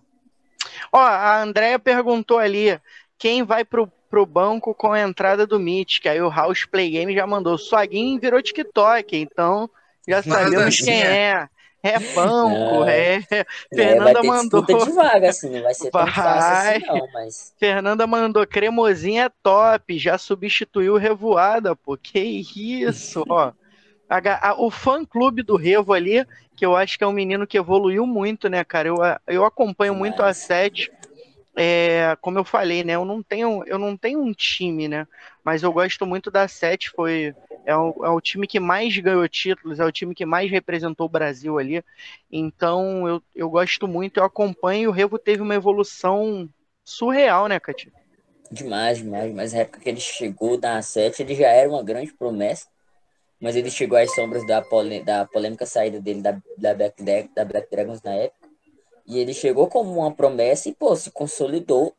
Ó, a Andrea perguntou ali, quem vai pro, pro banco com a entrada do Mythic? Aí o House Play Game já mandou, Suaguinho virou TikTok, então já sabemos quem é. É banco, é. é. Fernanda vai mandou. de vaga, assim, não vai ser tão vai. fácil assim, não, mas. Fernanda mandou, cremosinha é top, já substituiu Revoada, pô. Que isso, ó. A, a, o fã clube do Revo ali, que eu acho que é um menino que evoluiu muito, né, cara? Eu, eu acompanho muito a sete é, como eu falei, né? Eu não tenho, eu não tenho um time, né? Mas eu gosto muito da Sete, foi é o, é o time que mais ganhou títulos, é o time que mais representou o Brasil ali. Então eu, eu gosto muito, eu acompanho. O Revo teve uma evolução surreal, né, Cati? Demais, demais. Mas na época que ele chegou na Sete, ele já era uma grande promessa. Mas ele chegou às sombras da, da polêmica saída dele da, da, Black, da Black Dragons na época. E ele chegou como uma promessa e, pô, se consolidou,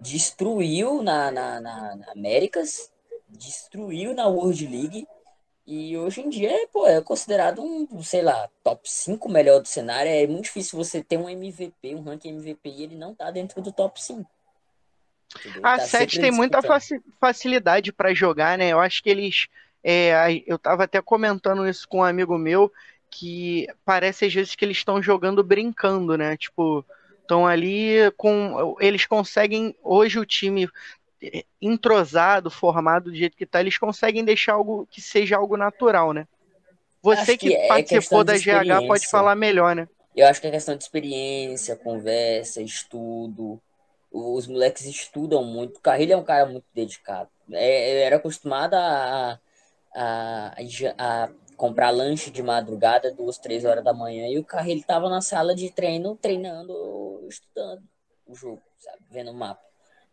destruiu na, na, na, na Américas, destruiu na World League. E hoje em dia, pô, é considerado um, sei lá, top 5 melhor do cenário. É muito difícil você ter um MVP, um ranking MVP, e ele não tá dentro do top 5. A tá 7 tem muita facilidade para jogar, né? Eu acho que eles. É, eu tava até comentando isso com um amigo meu, que parece às vezes que eles estão jogando brincando, né? Tipo, estão ali com. Eles conseguem. Hoje o time entrosado, formado do jeito que tá, eles conseguem deixar algo que seja algo natural, né? Você que, que é participou da GH pode falar melhor, né? Eu acho que é questão de experiência, conversa, estudo. Os moleques estudam muito. O Carrilho é um cara muito dedicado. É, eu era acostumado a, a, a, comprar lanche de madrugada, duas, três horas da manhã, e o carro ele tava na sala de treino, treinando, estudando o jogo, sabe? Vendo o mapa.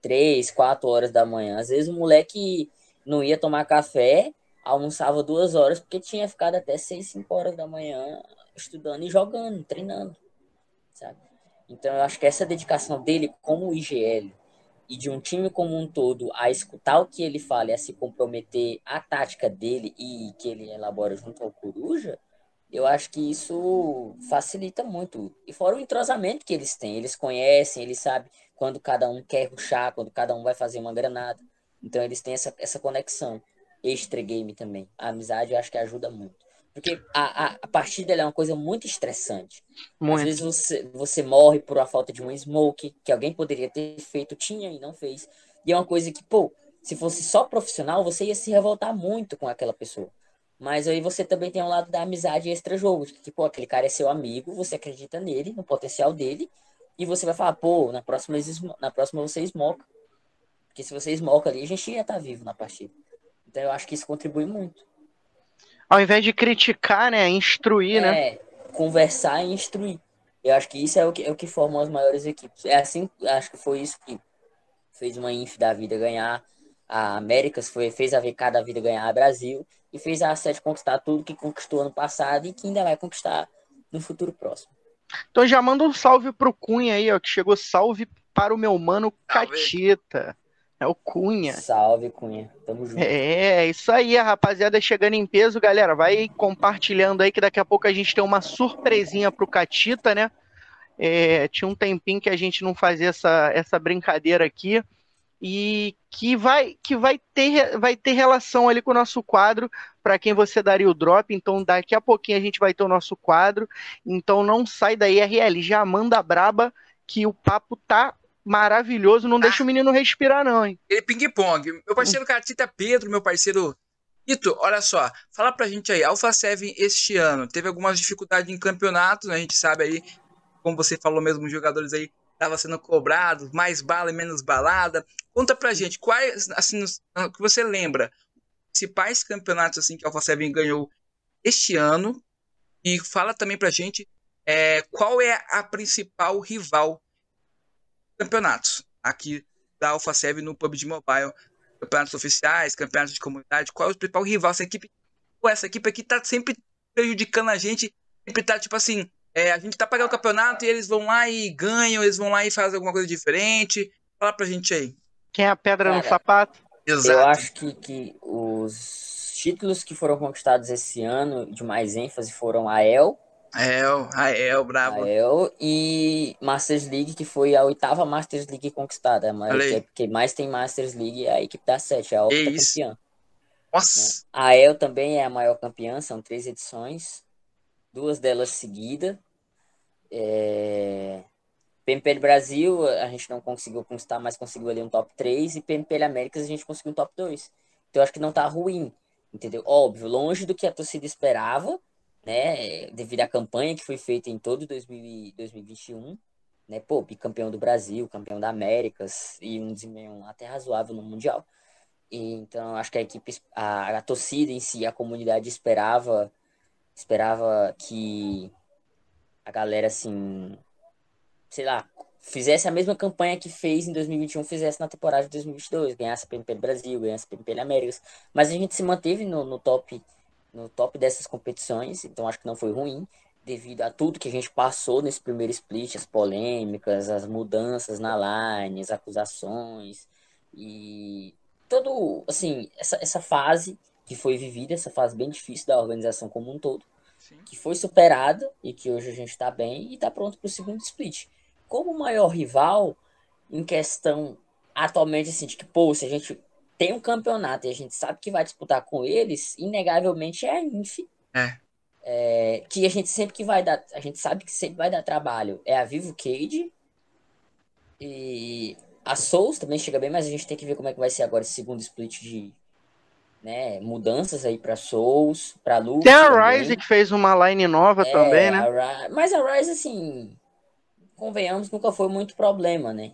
Três, quatro horas da manhã. Às vezes o moleque não ia tomar café, almoçava duas horas, porque tinha ficado até seis, cinco horas da manhã estudando e jogando, treinando, sabe? Então eu acho que essa dedicação dele como IGL, e de um time como um todo a escutar o que ele fala e a se comprometer a tática dele e que ele elabora junto ao Coruja, eu acho que isso facilita muito. E fora o entrosamento que eles têm, eles conhecem, eles sabem quando cada um quer ruxar, quando cada um vai fazer uma granada. Então eles têm essa, essa conexão. Extra game também. A amizade eu acho que ajuda muito. Porque a, a, a partida é uma coisa muito estressante. Muito. Às vezes você, você morre por a falta de um smoke, que alguém poderia ter feito, tinha e não fez. E é uma coisa que, pô, se fosse só profissional, você ia se revoltar muito com aquela pessoa. Mas aí você também tem um lado da amizade extra-jogo, que, pô, aquele cara é seu amigo, você acredita nele, no potencial dele, e você vai falar, pô, na próxima, na próxima você esmoca. Porque se você esmoca ali, a gente ia estar tá vivo na partida. Então eu acho que isso contribui muito. Ao invés de criticar, né? Instruir, né? é, né? Conversar e instruir. Eu acho que isso é o que, é o que forma as maiores equipes. É assim, acho que foi isso que fez uma Inf da vida ganhar a Américas, foi, fez a VK da vida ganhar a Brasil e fez a Sete conquistar tudo que conquistou ano passado e que ainda vai conquistar no futuro próximo. Então já manda um salve pro Cunha aí, ó, que chegou salve para o meu mano Catita. É o Cunha. Salve, Cunha. Tamo junto. É, isso aí, a rapaziada chegando em peso, galera. Vai compartilhando aí que daqui a pouco a gente tem uma surpresinha pro Catita, né? É, tinha um tempinho que a gente não fazia essa, essa brincadeira aqui e que vai que vai ter vai ter relação ali com o nosso quadro para quem você daria o drop. Então daqui a pouquinho a gente vai ter o nosso quadro. Então não sai daí RL, já manda braba que o papo tá maravilhoso, não ah. deixa o menino respirar não, hein. Ele ping-pong. Meu parceiro Catita Pedro, meu parceiro Ito, olha só, fala pra gente aí, Alpha 7 este ano teve algumas dificuldades em campeonatos, né? a gente sabe aí como você falou mesmo, os jogadores aí estavam sendo cobrados, mais bala e menos balada. Conta pra gente, quais, assim, que você lembra, principais campeonatos assim que a Alpha 7 ganhou este ano e fala também pra gente é, qual é a principal rival campeonatos aqui da Alpha 7 no PUBG Mobile, campeonatos oficiais, campeonatos de comunidade, qual é o principal rival? Essa equipe, pô, essa equipe aqui tá sempre prejudicando a gente, sempre tá tipo assim, é, a gente tá pagando o campeonato e eles vão lá e ganham, eles vão lá e fazem alguma coisa diferente. Fala pra gente aí. Quem é a pedra Cara, no sapato? Exato. Eu acho que, que os títulos que foram conquistados esse ano, de mais ênfase, foram a El. A El, a El, bravo. A El e Masters League, que foi a oitava Masters League conquistada. Mas que, é que mais tem Masters League é a equipe da sete, a octa campeã. Nossa! Né? A El também é a maior campeã, são três edições duas delas seguidas. É... PMPL Brasil, a gente não conseguiu conquistar, mas conseguiu ali um top 3, e PMPL Américas a gente conseguiu um top 2. Então acho que não tá ruim, entendeu? Óbvio, longe do que a torcida esperava, né? Devido à campanha que foi feita em todo 2000, 2021, né? Pô, bicampeão do Brasil, campeão da Américas e um desempenho até razoável no Mundial. E, então acho que a equipe, a, a torcida em si, a comunidade esperava Esperava que a galera, assim, sei lá, fizesse a mesma campanha que fez em 2021, fizesse na temporada de 2022, ganhasse a PMP Brasil, ganhasse a PMP Américas. Mas a gente se manteve no, no top no top dessas competições, então acho que não foi ruim, devido a tudo que a gente passou nesse primeiro split, as polêmicas, as mudanças na line, as acusações e todo, assim, essa, essa fase que foi vivida, essa fase bem difícil da organização como um todo, Sim. que foi superada e que hoje a gente está bem e está pronto para o segundo split. Como maior rival, em questão atualmente, assim, de que, pô, se a gente tem um campeonato e a gente sabe que vai disputar com eles, inegavelmente é a Inf. É. É, que a gente sempre que vai dar, a gente sabe que sempre vai dar trabalho. É a Vivo Cage e a Souls também chega bem, mas a gente tem que ver como é que vai ser agora esse segundo split de né, mudanças aí para Souls, para Luz. Tem a Rise que fez uma line nova é, também, né? A mas a Rise, assim, convenhamos, nunca foi muito problema, né?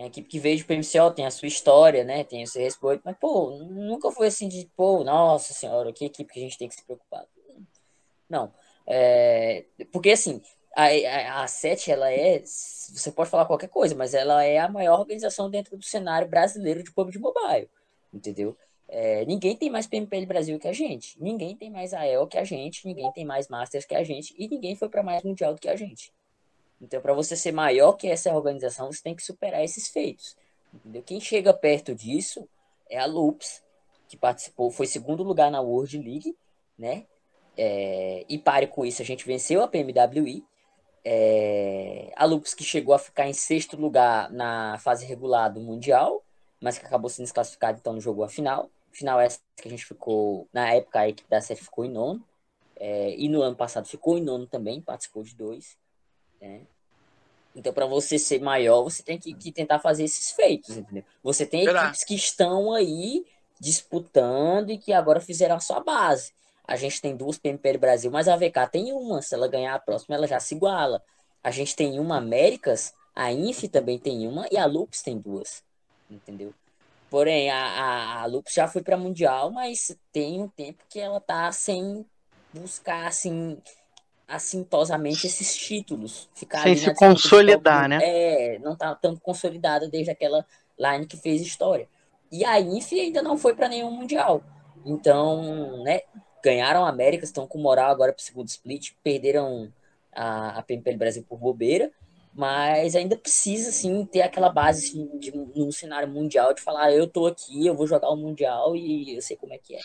É a equipe que veio de PMCO tem a sua história, né? Tem o seu respeito, mas, pô, nunca foi assim de, pô, nossa senhora, que equipe que a gente tem que se preocupar. Não. É, porque, assim, a, a, a SET, ela é, você pode falar qualquer coisa, mas ela é a maior organização dentro do cenário brasileiro de PUBG Mobile, entendeu? É, ninguém tem mais PMPL Brasil que a gente. Ninguém tem mais AEL que a gente. Ninguém tem mais Masters que a gente. E ninguém foi para mais Mundial do que a gente. Então, para você ser maior que essa organização, você tem que superar esses feitos. Entendeu? Quem chega perto disso é a Loops, que participou, foi segundo lugar na World League, né? É, e pare com isso, a gente venceu a PMWI. É, a Loops que chegou a ficar em sexto lugar na fase regular do Mundial, mas que acabou sendo desclassificado, então não jogou a final. Final essa que a gente ficou, na época a equipe da série ficou em nono. É, e no ano passado ficou em nono também, participou de dois. Né? Então, para você ser maior, você tem que, que, tentar fazer esses feitos, entendeu? Você tem Será? equipes que estão aí disputando e que agora fizeram a sua base. A gente tem duas PMPL Brasil, mas a VK tem uma. Se ela ganhar a próxima, ela já se iguala. A gente tem uma Américas, a Inf também tem uma e a Lupus tem duas. Entendeu? Porém, a, a, a Lupus já foi para Mundial, mas tem um tempo que ela tá sem buscar, assim, assintosamente esses títulos. Ficar sem se consolidar, né? É, não tá tão consolidada desde aquela line que fez história. E a Inf ainda não foi para nenhum mundial. Então, né, ganharam a América, estão com moral agora para o segundo split, perderam a, a PMPL Brasil por bobeira, mas ainda precisa sim ter aquela base assim, de, no cenário mundial de falar, eu tô aqui, eu vou jogar o mundial e eu sei como é que é.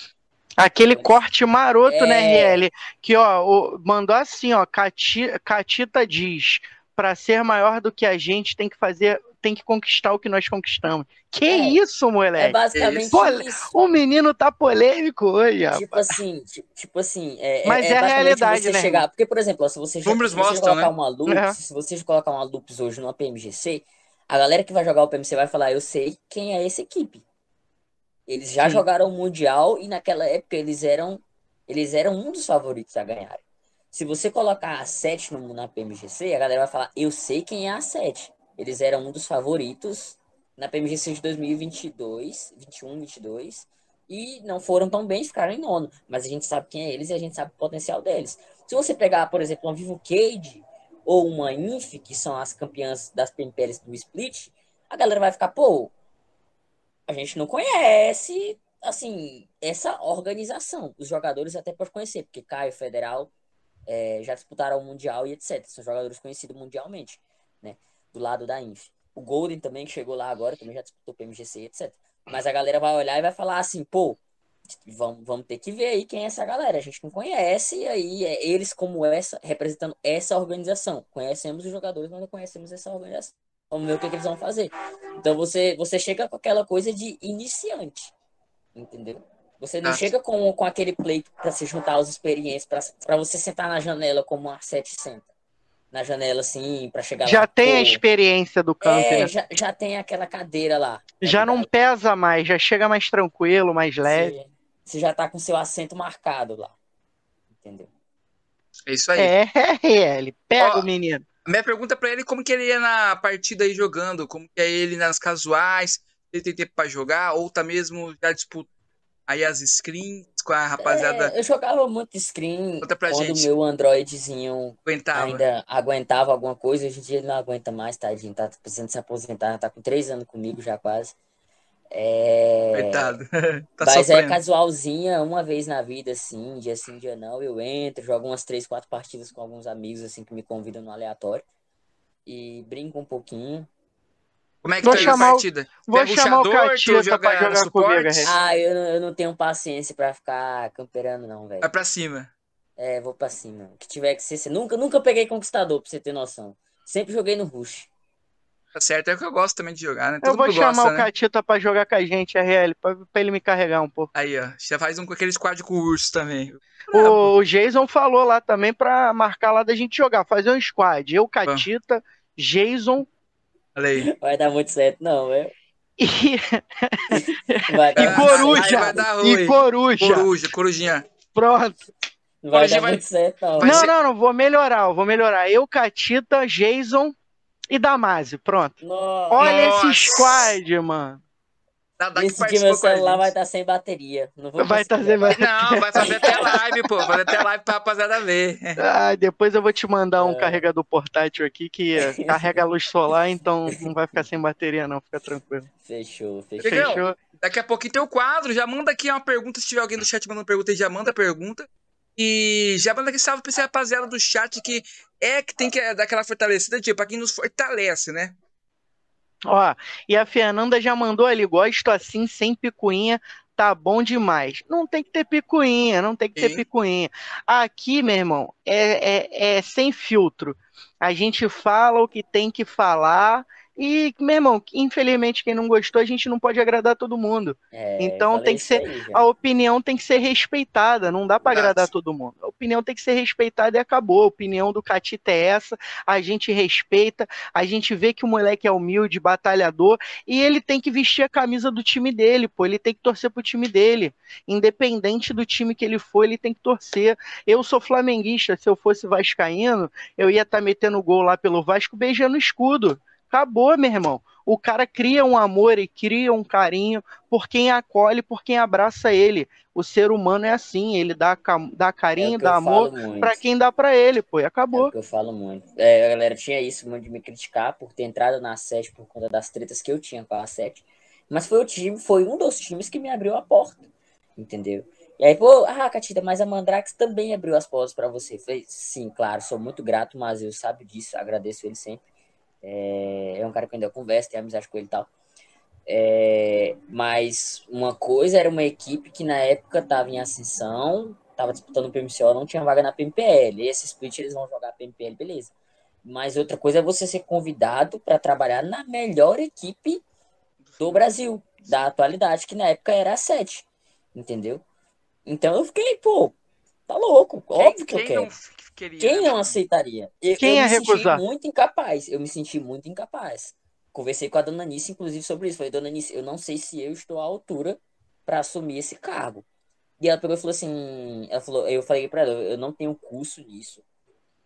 Aquele então, corte maroto, né, é... né, RL? Que, ó, o, mandou assim, ó, Catita diz, para ser maior do que a gente tem que fazer tem que conquistar o que nós conquistamos. Que é, isso, moleque? É basicamente isso. O menino tá polêmico hoje, Tipo assim, tipo, tipo assim, é, é Mas é, é a realidade, né? Chegar, porque, por exemplo, se você, se você mostram, colocar né? uma loops, uhum. se você colocar uma loops hoje numa PMGC, a galera que vai jogar o PMC vai falar, eu sei quem é essa equipe. Eles já Sim. jogaram o Mundial e naquela época eles eram eles eram um dos favoritos a ganhar. Se você colocar a 7 no, na PMGC, a galera vai falar, eu sei quem é a 7. Eles eram um dos favoritos na PMGC de 2022, 21, 22, e não foram tão bem, ficaram em nono. Mas a gente sabe quem é eles e a gente sabe o potencial deles. Se você pegar, por exemplo, uma Vivo Cage ou uma Inf, que são as campeãs das PMPLs do Split, a galera vai ficar, pô, a gente não conhece, assim, essa organização. Os jogadores até por conhecer, porque Caio Federal é, já disputaram o Mundial e etc. São jogadores conhecidos mundialmente, né? do lado da Inf. O Golden também, que chegou lá agora, também já disputou PMGC, etc. Mas a galera vai olhar e vai falar assim, pô, vamos, vamos ter que ver aí quem é essa galera. A gente não conhece, e aí é eles como essa, representando essa organização. Conhecemos os jogadores, mas não conhecemos essa organização. Vamos ver o que, que eles vão fazer. Então você, você chega com aquela coisa de iniciante, entendeu? Você não ah. chega com, com aquele pleito para se juntar aos experiências, para você sentar na janela como uma 700 na janela, assim, para chegar já lá. tem pô. a experiência do campo, é, né? já, já tem aquela cadeira lá. Tá já não pesa mais, já chega mais tranquilo, mais leve. Você, você já tá com seu assento marcado lá. Entendeu? É isso aí. É, ele pega Ó, o menino. Minha pergunta para ele é como que ele ia na partida aí jogando, como que é ele nas casuais, ele tem tempo para jogar ou tá mesmo já disputando Aí as screens com a rapaziada. É, eu jogava muito screen Conta pra quando gente. meu Androidzinho aguentava. ainda aguentava alguma coisa. Hoje em dia ele não aguenta mais, tadinho. Tá precisando se aposentar, tá com três anos comigo já quase. É... Coitado. tá Mas é sofrendo. é casualzinha, uma vez na vida, assim, dia sim, dia não. Eu entro, jogo umas três, quatro partidas com alguns amigos, assim, que me convidam no aleatório. E brinco um pouquinho. Como é que vou tá chamar a partida? Vou Pega chamar o Catita joga pra jogar comigo. Ah, eu não, eu não tenho paciência pra ficar camperando, não, velho. Vai pra cima. É, vou pra cima. O que tiver que ser. Nunca, nunca peguei Conquistador, pra você ter noção. Sempre joguei no Rush. Tá certo, é o que eu gosto também de jogar, né? Todo eu vou chamar gosta, o né? Catita pra jogar com a gente, RL, pra, pra ele me carregar um pouco. Aí, ó. Já faz um com aquele squad com o urso também. O, o Jason falou lá também pra marcar lá da gente jogar, fazer um squad. Eu, Catita, Jason Olha aí. Vai dar muito certo, não, velho. E... e coruja. E coruja. Coruja, corujinha. Pronto. Não vai dar vai... muito certo, não. Não, ser... não, não, vou melhorar, vou melhorar. Eu, Catita, Jason e Damásio, pronto. Nossa. Olha esse squad, mano. Da, da Esse que meu celular vai estar tá sem bateria. Não vou vai estar tá sem bateria. Não, vai fazer até live, pô. Fazer até live pra rapaziada ver. Ah, depois eu vou te mandar um é. carregador portátil aqui que carrega a luz solar, então não vai ficar sem bateria, não. Fica tranquilo. Fechou, fechou. fechou. Daqui a pouquinho tem o quadro. Já manda aqui uma pergunta. Se tiver alguém do chat mandando pergunta, já manda pergunta. E já manda aqui salve pra esse rapaziada do chat que é que tem que dar aquela fortalecida, tipo, pra quem nos fortalece, né? Ó, e a Fernanda já mandou ali, gosto assim, sem picuinha, tá bom demais. Não tem que ter picuinha, não tem que ter picuinha. Aqui, meu irmão, é, é, é sem filtro. A gente fala o que tem que falar e, meu irmão, infelizmente, quem não gostou, a gente não pode agradar todo mundo. É, então tem que ser. Aí, a opinião tem que ser respeitada. Não dá para agradar todo mundo. A opinião tem que ser respeitada e acabou. A opinião do Catita é essa. A gente respeita. A gente vê que o moleque é humilde, batalhador. E ele tem que vestir a camisa do time dele, pô. Ele tem que torcer pro time dele. Independente do time que ele for, ele tem que torcer. Eu sou flamenguista. Se eu fosse vascaíno, eu ia estar tá metendo gol lá pelo Vasco beijando o escudo. Acabou, meu irmão. o cara cria um amor e cria um carinho por quem acolhe, por quem abraça ele. O ser humano é assim, ele dá, dá carinho, é dá amor para quem dá para ele, pô, e acabou. É o que eu falo muito. É, a galera tinha isso muito de me criticar por ter entrado na sete por conta das tretas que eu tinha com a sete. Mas foi o time, foi um dos times que me abriu a porta, entendeu? E aí, pô, ah, Catida, mas a Mandrax também abriu as portas para você. Falei, sim, claro, sou muito grato, mas eu sabe disso, agradeço ele sempre. É, é um cara que ainda conversa, tem amizade com ele e tal. É, mas uma coisa era uma equipe que na época estava em ascensão, estava disputando o PMCO, não tinha vaga na PMPL. Esse split eles vão jogar PMPL, beleza. Mas outra coisa é você ser convidado para trabalhar na melhor equipe do Brasil, da atualidade, que na época era a 7, entendeu? Então eu fiquei, pô, tá louco, quem, óbvio que eu quero. Não queria, quem né? não aceitaria? Eu, quem eu me recusar? senti muito incapaz, eu me senti muito incapaz. Conversei com a dona Nice, inclusive, sobre isso. Falei, dona Nice, eu não sei se eu estou à altura para assumir esse cargo. E ela pegou e falou assim, ela falou, eu falei para ela, eu não tenho curso nisso.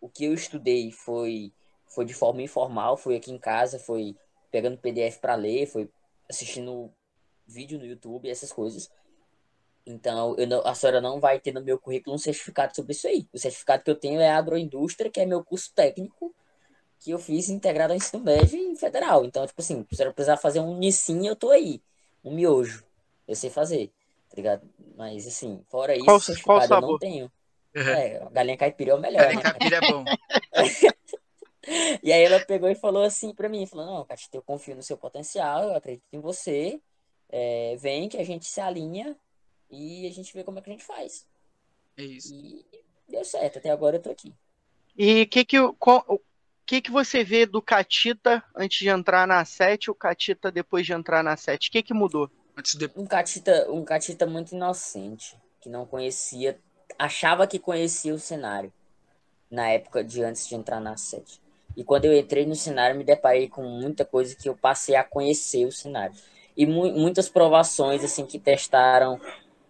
O que eu estudei foi foi de forma informal, foi aqui em casa, foi pegando PDF para ler, foi assistindo vídeo no YouTube, essas coisas. Então, não, a senhora não vai ter no meu currículo um certificado sobre isso aí. O certificado que eu tenho é agroindústria, que é meu curso técnico, que eu fiz integrado ao ensino médio e federal. Então, tipo assim, se eu precisar fazer um nicinho, eu tô aí. Um miojo. Eu sei fazer, tá ligado? Mas, assim, fora isso, qual, certificado qual eu não tenho. Uhum. É, galinha caipira é o melhor. Galinha né? caipira é bom. e aí ela pegou e falou assim pra mim, falou, não, Cati, eu confio no seu potencial, eu acredito em você, é, vem que a gente se alinha e a gente vê como é que a gente faz. É isso. E deu certo, até agora eu tô aqui. E o que que, o que que você vê do Catita antes de entrar na 7 e o Catita depois de entrar na 7? O que que mudou? De... Um Catita, um Catita muito inocente, que não conhecia, achava que conhecia o cenário na época de antes de entrar na 7. E quando eu entrei no cenário, me deparei com muita coisa que eu passei a conhecer o cenário. E mu muitas provações assim que testaram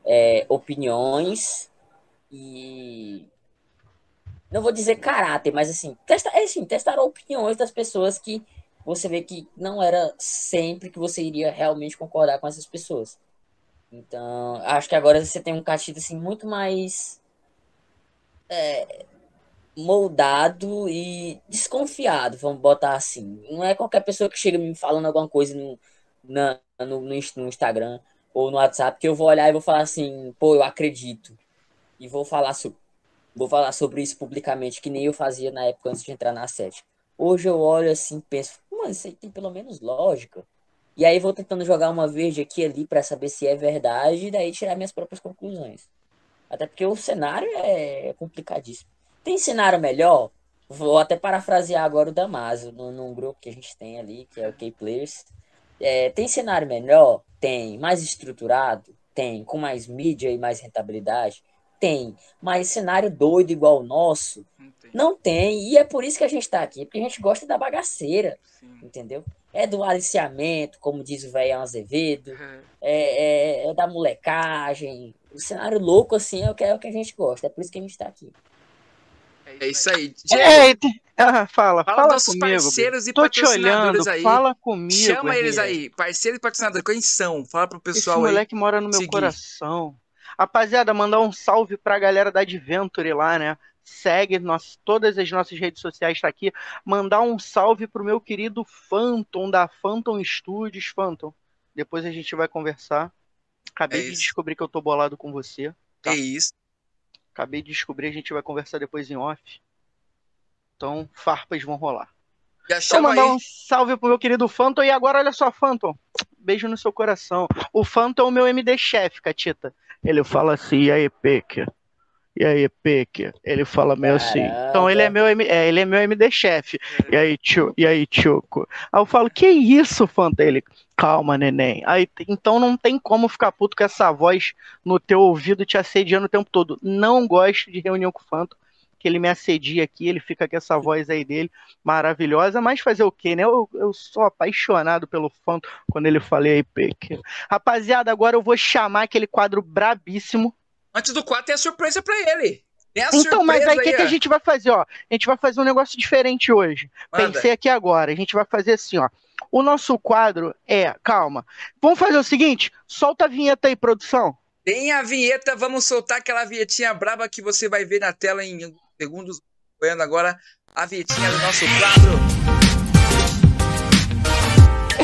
é, opiniões e não vou dizer caráter, mas assim, testa, é, assim, testaram opiniões das pessoas que você vê que não era sempre que você iria realmente concordar com essas pessoas. Então, acho que agora você tem um Catita assim muito mais é, moldado e desconfiado, vamos botar assim. Não é qualquer pessoa que chega me falando alguma coisa no, na, no, no Instagram ou no WhatsApp que eu vou olhar e vou falar assim, pô, eu acredito. E vou falar, so, vou falar sobre isso publicamente, que nem eu fazia na época antes de entrar na sete. Hoje eu olho assim e penso, mano, isso aí tem pelo menos lógica. E aí vou tentando jogar uma verde aqui e ali para saber se é verdade e daí tirar minhas próprias conclusões. Até porque o cenário é complicadíssimo. Tem cenário melhor? Vou até parafrasear agora o Damaso, num, grupo que a gente tem ali, que é o K-Players. É, tem cenário melhor? Tem. Mais estruturado? Tem. Com mais mídia e mais rentabilidade? Tem. Mas cenário doido igual o nosso? Não tem. Não tem. E é por isso que a gente está aqui, porque a gente gosta da bagaceira. Sim. Entendeu? É do aliciamento, como diz o velho Azevedo. Uhum. É, é, é, da molecagem. O cenário louco, assim, é o que, é o que a gente gosta. É por isso que a gente está aqui. É isso aí. É, ah, fala, fala, fala dos comigo. parceiros e patrocinadores aí. Fala comigo. Chama eles aí, parceiros e patrocinadores. Quem são? Fala pro pessoal Esse aí. moleque mora no meu seguir. coração. Rapaziada, mandar um salve pra galera da Adventure lá, né? Segue nós, todas as nossas redes sociais tá aqui. Mandar um salve pro meu querido Phantom da Phantom Studios. Phantom, depois a gente vai conversar. Acabei é de descobrir que eu tô bolado com você. Tá? É isso. Acabei de descobrir, a gente vai conversar depois em off. Então, farpas vão rolar. Então, mandar aí. um salve pro meu querido Phantom. E agora, olha só, Phantom. Beijo no seu coração. O Phantom é o meu MD chefe, Catita. Ele fala assim, e aí, Peque? E aí, Peque? Ele fala meio assim. Então ele é meu, é, ele é meu MD chefe. E aí, tio, e aí, Tchuco? Aí eu falo, que isso, Phantom? Ele, calma, neném. Aí, então não tem como ficar puto com essa voz no teu ouvido te assediando o tempo todo. Não gosto de reunião com o Phantom que ele me assedia aqui, ele fica com essa voz aí dele maravilhosa, mas fazer o quê, né? Eu, eu sou apaixonado pelo Fanto quando ele falei aí, Peque. Rapaziada, agora eu vou chamar aquele quadro brabíssimo. Antes do quadro tem a surpresa para ele. Então, mas aí o que, que, a gente vai fazer, ó? A gente vai fazer um negócio diferente hoje. Manda. Pensei aqui agora. A gente vai fazer assim, ó. O nosso quadro é. Calma. Vamos fazer o seguinte: solta a vinheta aí, produção. Tem a vinheta, vamos soltar aquela vinhetinha braba que você vai ver na tela em segundos. Agora a vinhetinha do nosso quadro.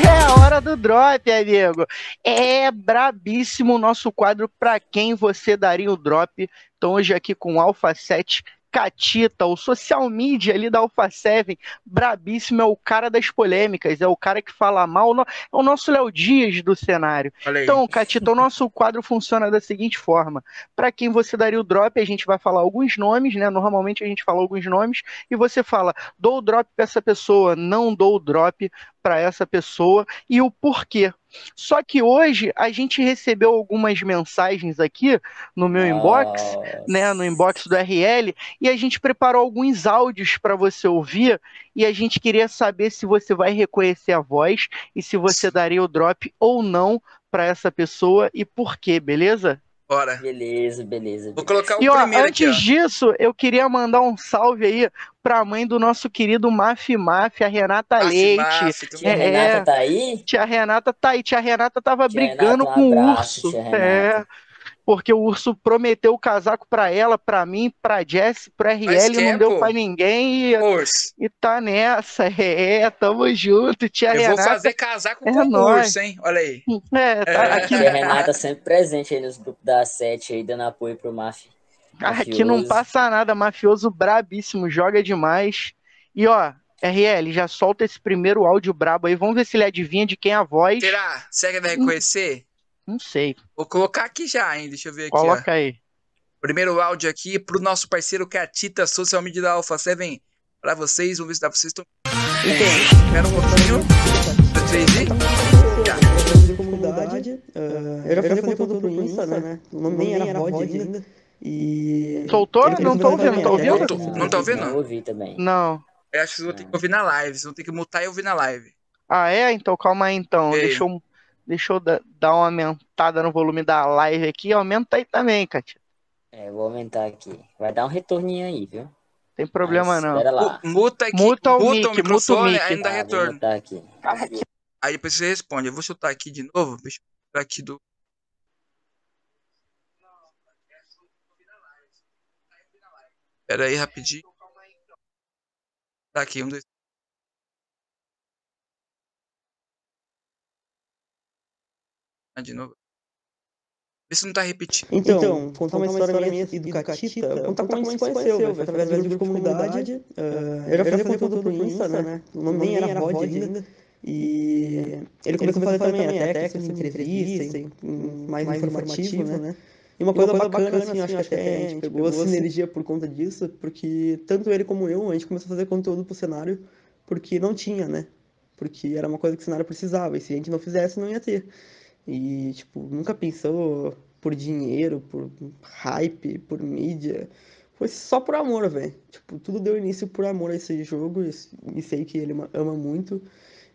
É a hora do drop, amigo. É brabíssimo o nosso quadro para quem você daria o drop. Então hoje aqui com o Alpha 7 Catita, o social media ali da Alpha 7, brabíssimo, é o cara das polêmicas, é o cara que fala mal, é o nosso Léo Dias do cenário. Então, Catita, o nosso quadro funciona da seguinte forma: para quem você daria o drop, a gente vai falar alguns nomes, né? Normalmente a gente fala alguns nomes, e você fala, dou o drop para essa pessoa, não dou o drop para essa pessoa e o porquê. Só que hoje a gente recebeu algumas mensagens aqui no meu inbox, né, no inbox do RL, e a gente preparou alguns áudios para você ouvir e a gente queria saber se você vai reconhecer a voz e se você daria o drop ou não para essa pessoa e por quê, beleza? Bora. Beleza, beleza. Vou colocar o e, ó, primeiro antes aqui, disso, eu queria mandar um salve aí pra mãe do nosso querido Maf Maf, a Renata Maf, Leite. Maf, tia é, Renata tá aí? Tia Renata tá aí. Tia Renata tava tia brigando Renata, um com o urso. É porque o urso prometeu o casaco para ela, para mim, para Jess, para RL, não deu para ninguém e, e tá nessa. É, tamo junto, tia Eu Renata. vou fazer casaco é com o urso, hein? Olha aí. É, tá é. aqui. Tia Renata sempre presente aí nos grupos da sete aí, dando apoio pro Maf. Aqui não passa nada, mafioso brabíssimo, joga demais. E ó, RL, já solta esse primeiro áudio brabo aí, vamos ver se ele adivinha de quem é a voz. Será? Será que vai reconhecer? Não sei. Vou colocar aqui já, hein? Deixa eu ver aqui. Coloca ó. aí. Primeiro áudio aqui pro nosso parceiro Catita Social Media da Alpha 7. Pra vocês, vamos ver se dá pra vocês. Estão... Espera um pouquinho. Comunidade. Uh, eu já fazia conteúdo pro Insta, né? O nome nem era VOD ainda. E. Soltou? Não tô ouvindo, tá ouvindo? Não tá ouvindo? Não ouvi também. Não. Eu acho que vocês vão ter que ouvir na live. Vocês vão ter que mutar e ouvir na live. Ah, é? Então calma aí então. Deixa eu Deixa eu dar uma aumentada no volume da live aqui. Aumenta aí também, Katia. É, vou aumentar aqui. Vai dar um retorninho aí, viu? Tem problema Mas, não. Lá. Muta aqui. Muta o muta mic, muta o mic. Ainda tá, retorno. Aqui. Aí depois você responde. Eu vou chutar aqui de novo. Deixa eu chutar aqui do. Pera aí, rapidinho. Tá aqui, um, dois. Ah, de novo. Vê se não tá repetindo. Então, então contar uma, uma história minha aqui do Catita, contar como a gente se conheceu, velho, através do grupo de comunidade. Uh, eu já fazia conteúdo pro Insta, né? O nome nem era VOD ainda. E ele começou a fazer também até questão de entrevista, mais informativo, né? E uma coisa bacana, assim, acho que até a gente pegou a sinergia por conta disso, porque tanto ele como eu, a gente começou a fazer conteúdo pro cenário porque não tinha, né? Porque era uma coisa que o cenário precisava, e se a gente não fizesse, não ia ter. E, tipo, nunca pensou por dinheiro, por hype, por mídia. Foi só por amor, velho. Tipo, tudo deu início por amor a esse jogo e sei que ele ama muito.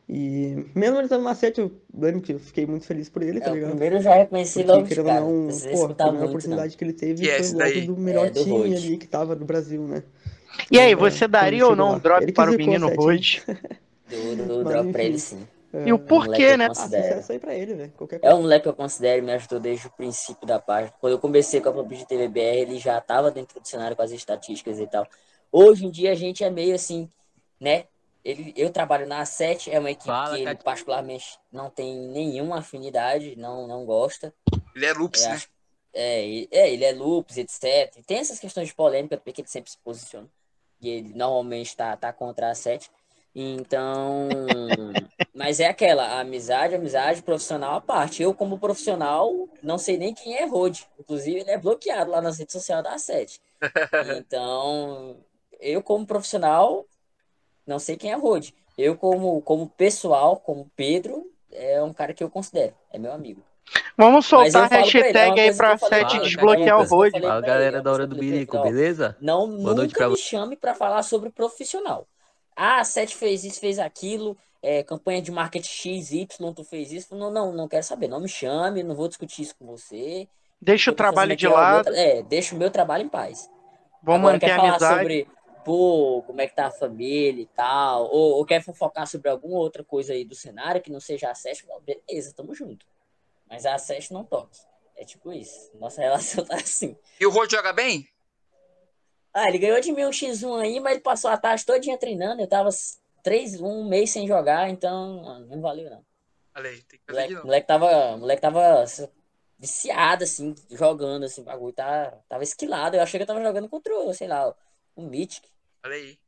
E mesmo ele estando na 7, eu lembro que eu fiquei muito feliz por ele, tá é, ligado? primeiro já reconheci logo, Porque, cara. Não, porra, a primeira oportunidade não. que ele teve que foi logo do melhor é, do time ali que tava no Brasil, né? E aí, você daria ou não um drop para o menino Road? Dou, drop pra ele sim. É, e o porquê, né? Aí pra ele, né? É um moleque que eu considero me ajudou desde o princípio da página. Quando eu comecei com a PUBG TVBR, ele já tava dentro do cenário com as estatísticas e tal. Hoje em dia a gente é meio assim, né? Ele, eu trabalho na A7, é uma equipe Fala, que ele particularmente não tem nenhuma afinidade, não, não gosta. Ele é loops, é, né? É, é, ele é loops, etc. Tem essas questões de polêmica, porque ele sempre se posiciona. E ele normalmente tá, tá contra a A7. Então, mas é aquela, amizade, amizade, profissional à parte. Eu, como profissional, não sei nem quem é Rod. Inclusive, ele é bloqueado lá nas redes sociais da Sete. Então, eu, como profissional, não sei quem é Rod. Eu, como, como pessoal, como Pedro, é um cara que eu considero, é meu amigo. Vamos soltar a hashtag ele, é aí pra Sete desbloquear o Rod. Fala, galera da Hora do Bilico, beleza? Não, Boa nunca me chame para falar sobre profissional. Ah, a Sete fez isso, fez aquilo, é, campanha de marketing X, Y, tu fez isso. Não, não, não quero saber. Não me chame, não vou discutir isso com você. Deixa o trabalho de lado. Meu, é, deixa o meu trabalho em paz. Vamos Agora manter quer falar amizade. sobre, pô, como é que tá a família e tal, ou, ou quer focar sobre alguma outra coisa aí do cenário que não seja a SESC, beleza, tamo junto. Mas a SESC não toque. É tipo isso. Nossa relação tá assim. E o Rod joga bem? Ah, ele ganhou de mim um X1 aí, mas ele passou a tarde todinha treinando. Eu tava três, um mês sem jogar, então não valeu, não. Falei, tem que fazer moleque, moleque tava, moleque tava viciado, assim, jogando, assim, o bagulho tá, tava esquilado. Eu achei que eu tava jogando contra, sei lá, um Mythic. Olha aí.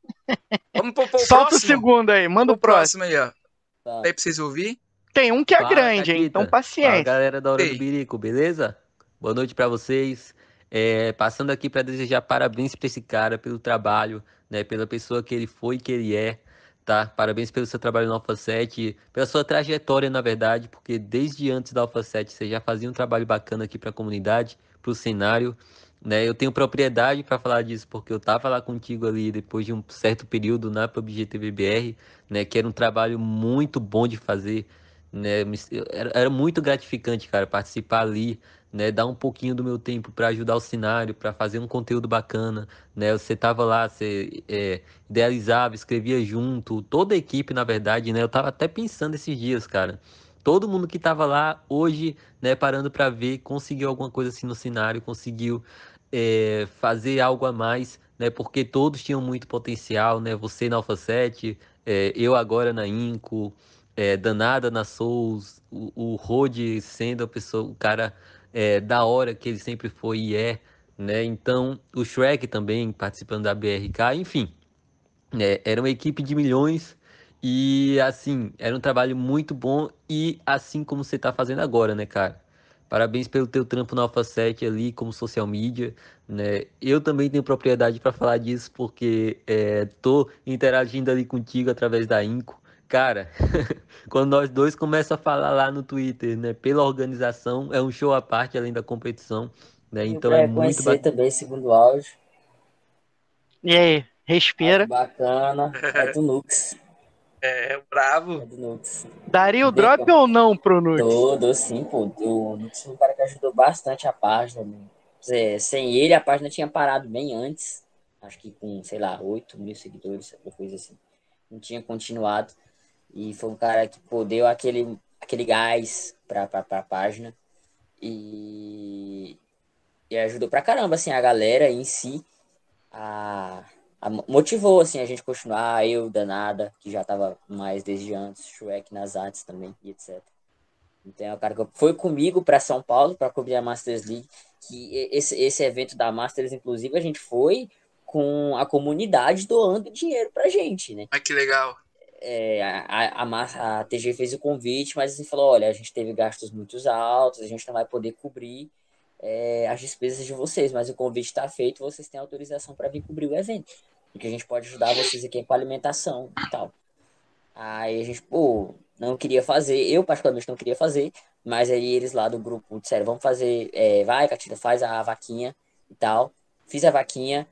Vamos pro, pro Solta próximo. o segundo aí, manda o, o próximo. próximo aí, ó. Tá. Aí pra vocês ouvir. Tem um que é Fala, grande, hein? Então paciência. Fala, galera da Hora Ei. do Birico, beleza? Boa noite para vocês. É, passando aqui para desejar parabéns para esse cara pelo trabalho, né, pela pessoa que ele foi e que ele é, tá? Parabéns pelo seu trabalho no Alpha 7, pela sua trajetória, na verdade, porque desde antes da Alpha 7 você já fazia um trabalho bacana aqui para a comunidade, para o cenário, né? Eu tenho propriedade para falar disso porque eu tava lá contigo ali depois de um certo período na PUBG TVBR, né, que era um trabalho muito bom de fazer, né? Era, era muito gratificante, cara, participar ali, né, dar um pouquinho do meu tempo para ajudar o cenário, para fazer um conteúdo bacana, né? Você tava lá, você é, idealizava, escrevia junto, toda a equipe, na verdade, né? Eu tava até pensando esses dias, cara. Todo mundo que tava lá hoje, né, parando para ver, conseguiu alguma coisa assim no cenário, conseguiu é, fazer algo a mais, né? Porque todos tinham muito potencial, né? Você na Alpha 7, é, eu agora na Inco, é, Danada na Souls, o, o Rod sendo a pessoa, o cara é, da hora que ele sempre foi e é, né? Então, o Shrek também participando da BRK, enfim, é, era uma equipe de milhões e, assim, era um trabalho muito bom e assim como você tá fazendo agora, né, cara? Parabéns pelo teu trampo na Alpha 7 ali como social media, né? Eu também tenho propriedade para falar disso porque é, tô interagindo ali contigo através da Inco Cara, quando nós dois começamos a falar lá no Twitter, né? Pela organização, é um show à parte além da competição, né? Então é muito bacana. também, segundo áudio. E aí, respira. bacana, é do Nux. É, bravo. É do Nux. Daria o drop ou não pro Nux? Dou, sim, pô. O Nux foi um cara que ajudou bastante a página. Né? Sem ele, a página tinha parado bem antes. Acho que com, sei lá, 8 mil seguidores, alguma coisa assim. Não tinha continuado. E foi um cara que pô, deu aquele, aquele gás pra, pra, pra página. E, e ajudou pra caramba, assim, a galera em si. A, a, motivou, assim, a gente continuar. Eu, Danada, que já tava mais desde antes. Shrek nas artes também, e etc. Então, é o cara que foi comigo para São Paulo para cobrir a Masters League. Que esse, esse evento da Masters, inclusive, a gente foi com a comunidade doando dinheiro pra gente, né? Que legal é, a, a, a, TG fez o convite, mas assim, falou, olha, a gente teve gastos muito altos, a gente não vai poder cobrir é, as despesas de vocês, mas o convite está feito, vocês têm autorização para vir cobrir o evento, porque a gente pode ajudar vocês aqui com alimentação e tal. Aí a gente, pô, não queria fazer, eu particularmente não queria fazer, mas aí eles lá do grupo disseram, vamos fazer, é, vai, Catita, faz a vaquinha e tal. Fiz a vaquinha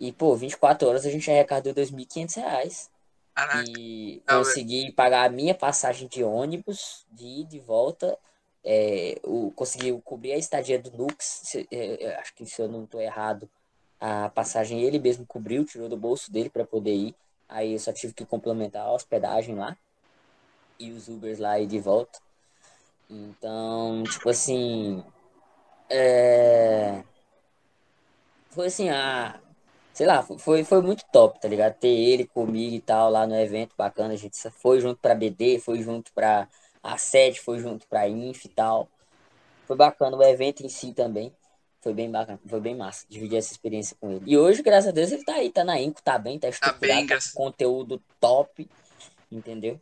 e, pô, 24 horas a gente arrecadou R$ 2.500 Caraca. E consegui pagar a minha passagem de ônibus de ida e volta. É, o, consegui cobrir a estadia do Nux. Se, é, acho que se eu não estou errado, a passagem ele mesmo cobriu, tirou do bolso dele para poder ir. Aí eu só tive que complementar a hospedagem lá e os Ubers lá e de volta. Então, tipo assim. É... Foi assim, a, sei lá, foi, foi muito top, tá ligado? Ter ele comigo e tal lá no evento, bacana. A gente foi junto pra BD, foi junto pra A7, foi junto pra Inf e tal. Foi bacana o evento em si também. Foi bem bacana, foi bem massa dividir essa experiência com ele. E hoje, graças a Deus, ele tá aí, tá na Inco, tá bem, tá estruturado, tá, bem, tá com conteúdo top, entendeu?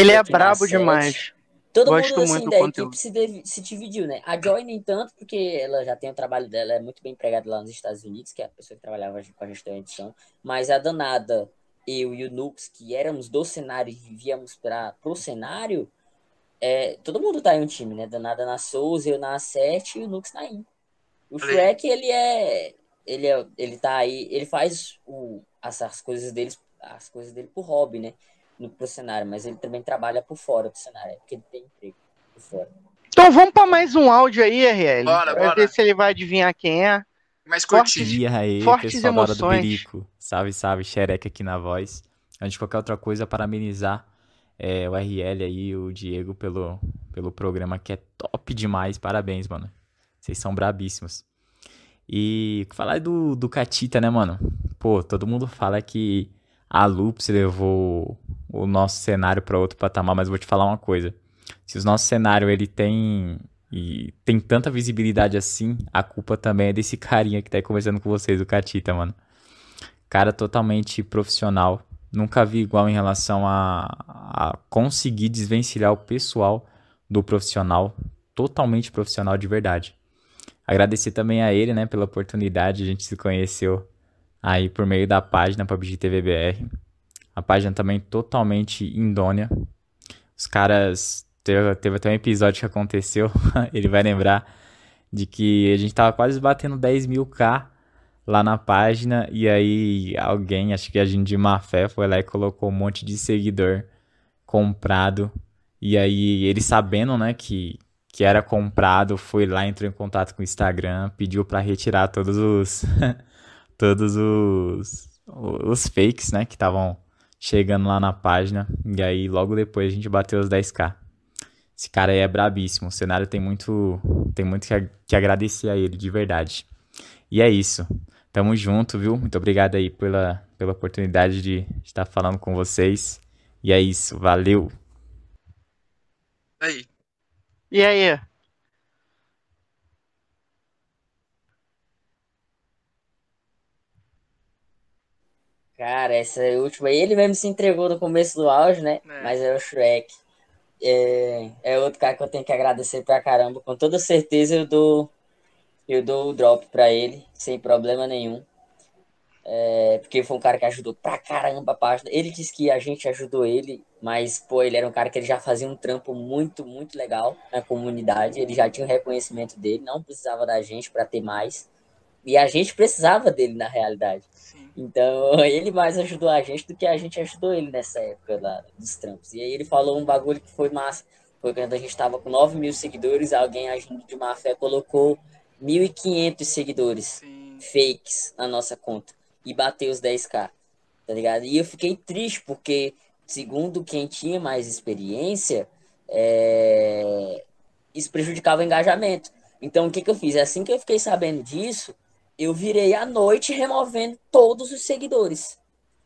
ele é brabo demais. Todo Gosto mundo assim, da equipe se, se, dividiu, né? A Joy, nem tanto, porque ela já tem o trabalho dela, é muito bem empregada lá nos Estados Unidos, que é a pessoa que trabalhava com a gestão da edição. Mas a Danada, eu e o Nux, que éramos do cenário e vivíamos para o cenário, é, todo mundo tá em um time, né? Danada na Souza, eu na A7 e o Nux na In. O Shrek, ele é. Ele, é, ele tá aí, ele faz o, as, as coisas dele, as coisas dele por hobby, né? No, pro cenário, mas ele também trabalha por fora do cenário, é porque ele tem emprego por fora. Então vamos para mais um áudio aí, RL. Bora, pra bora. ver se ele vai adivinhar quem é. Mais curtinho. Aí, Fortes pessoal emoções. da hora do Birico. Salve, salve, xereca aqui na voz. Antes de qualquer outra coisa, parabenizar é, o RL aí, o Diego, pelo, pelo programa que é top demais. Parabéns, mano. Vocês são brabíssimos. E falar do, do Catita, né, mano? Pô, todo mundo fala que a Loops levou o nosso cenário para outro patamar, mas vou te falar uma coisa. Se o nosso cenário ele tem e tem tanta visibilidade assim, a culpa também é desse carinha que tá aí conversando com vocês, o Catita, mano. Cara totalmente profissional. Nunca vi igual em relação a, a conseguir desvencilhar o pessoal do profissional. Totalmente profissional de verdade. Agradecer também a ele, né, pela oportunidade. A gente se conheceu aí por meio da página PUBG TVBR. A página também totalmente indônia. Os caras. Teve, teve até um episódio que aconteceu, ele vai lembrar, de que a gente tava quase batendo 10 mil K lá na página. E aí alguém, acho que a gente de má fé, foi lá e colocou um monte de seguidor comprado. E aí ele sabendo, né, que, que era comprado, foi lá, entrou em contato com o Instagram, pediu para retirar todos os todos os os fakes, né, que estavam chegando lá na página. E aí logo depois a gente bateu os 10k. Esse cara aí é brabíssimo. O cenário tem muito tem muito que, que agradecer a ele, de verdade. E é isso. Tamo junto, viu? Muito obrigado aí pela, pela oportunidade de estar falando com vocês. E é isso. Valeu! Aí. E aí? Cara, essa última aí, ele mesmo se entregou no começo do áudio, né? É. Mas é o Shrek. É, é outro cara que eu tenho que agradecer pra caramba. Com toda certeza eu dou, eu dou o drop pra ele, sem problema nenhum. É, porque foi um cara que ajudou pra caramba a página. Ele disse que a gente ajudou ele, mas, pô, ele era um cara que ele já fazia um trampo muito, muito legal na comunidade. Ele já tinha o reconhecimento dele, não precisava da gente pra ter mais. E a gente precisava dele, na realidade. Sim. Então, ele mais ajudou a gente do que a gente ajudou ele nessa época dos trampos. E aí ele falou um bagulho que foi massa. Foi quando a gente tava com 9 mil seguidores, alguém agindo de má fé colocou 1.500 seguidores Sim. fakes na nossa conta. E bateu os 10k, tá ligado? E eu fiquei triste porque, segundo quem tinha mais experiência, é, isso prejudicava o engajamento. Então, o que, que eu fiz? Assim que eu fiquei sabendo disso, eu virei à noite removendo todos os seguidores.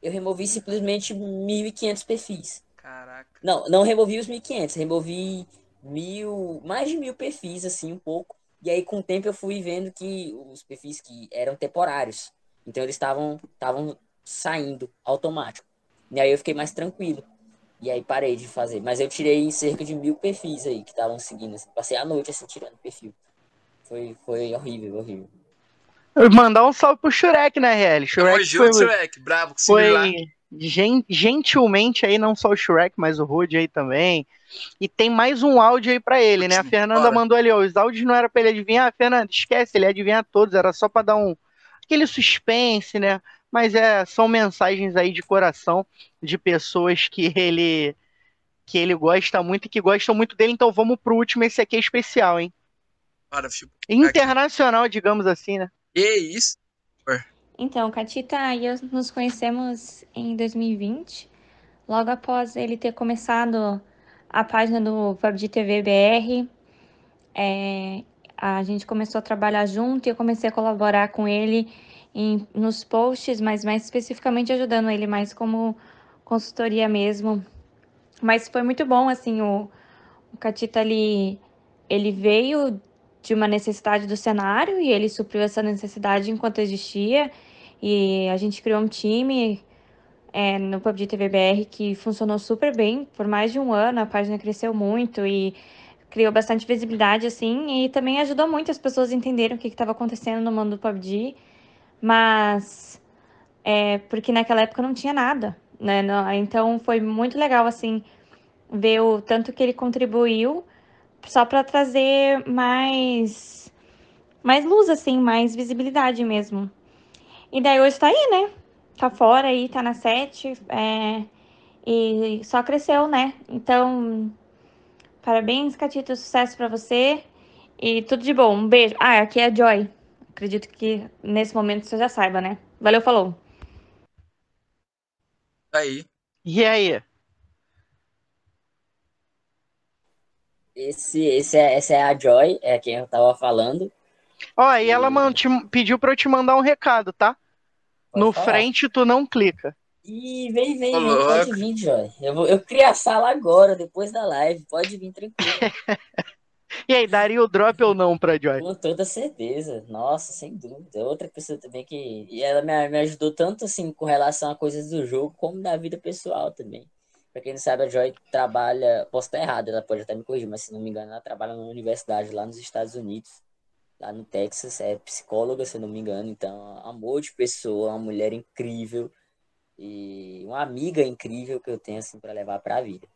Eu removi simplesmente 1.500 perfis. Caraca. Não, não removi os 1.500, removi mil, mais de mil perfis, assim, um pouco. E aí, com o tempo, eu fui vendo que os perfis que eram temporários. Então, eles estavam estavam saindo automático. E aí, eu fiquei mais tranquilo. E aí, parei de fazer. Mas eu tirei cerca de mil perfis aí que estavam seguindo. Assim. Passei a noite, assim, tirando perfil. Foi, foi horrível, horrível. Mandar um salve pro Shurek, né, RL? Tamo Shurek junto, foi, Shrek. Bravo lá. foi gen- gentilmente aí, não só o Shrek, mas o Rude aí também. E tem mais um áudio aí pra ele, né? A Fernanda bora. mandou ali, ó. Os áudios não era pra ele adivinhar. Fernanda, esquece, ele adivinha todos. Era só pra dar um. aquele suspense, né? Mas é, são mensagens aí de coração de pessoas que ele que ele gosta muito e que gostam muito dele. Então vamos pro último, esse aqui é especial, hein? Internacional, digamos assim, né? Que isso? Então, Catita e eu nos conhecemos em 2020, logo após ele ter começado a página do PUBG TV BR. É, a gente começou a trabalhar junto e eu comecei a colaborar com ele em, nos posts, mas mais especificamente ajudando ele mais como consultoria mesmo. Mas foi muito bom, assim, o, o Catita, ele, ele veio de uma necessidade do cenário e ele supriu essa necessidade enquanto existia. E a gente criou um time é, no PUBG TVBR que funcionou super bem por mais de um ano. A página cresceu muito e criou bastante visibilidade, assim, e também ajudou muito as pessoas a entenderem o que estava acontecendo no mundo do PUBG. Mas é porque naquela época não tinha nada, né? Então foi muito legal, assim, ver o tanto que ele contribuiu só para trazer mais mais luz assim, mais visibilidade mesmo. E daí hoje tá aí, né? Tá fora aí, tá na sete, é, e só cresceu, né? Então, parabéns, Catito, sucesso pra você e tudo de bom. Um beijo. Ah, aqui é a Joy. acredito que nesse momento você já saiba, né? Valeu, falou. Aí. E aí? Esse, esse é, essa é a Joy, é quem eu tava falando. Ó, e ela te, pediu pra eu te mandar um recado, tá? Pode no falar. frente tu não clica. Ih, vem, vem, vem, pode vir, Joy. Eu, vou, eu criei a sala agora, depois da live. Pode vir tranquilo. e aí, daria o drop ou não pra Joy? Com toda certeza. Nossa, sem dúvida. Outra pessoa também que. E ela me, me ajudou tanto assim com relação a coisas do jogo, como da vida pessoal também. Pra quem não sabe, a Joy trabalha. Posso estar errado, ela pode até me corrigir, mas se não me engano, ela trabalha numa universidade lá nos Estados Unidos, lá no Texas. É psicóloga, se não me engano. Então, amor de pessoa, uma mulher incrível e uma amiga incrível que eu tenho assim para levar para a vida.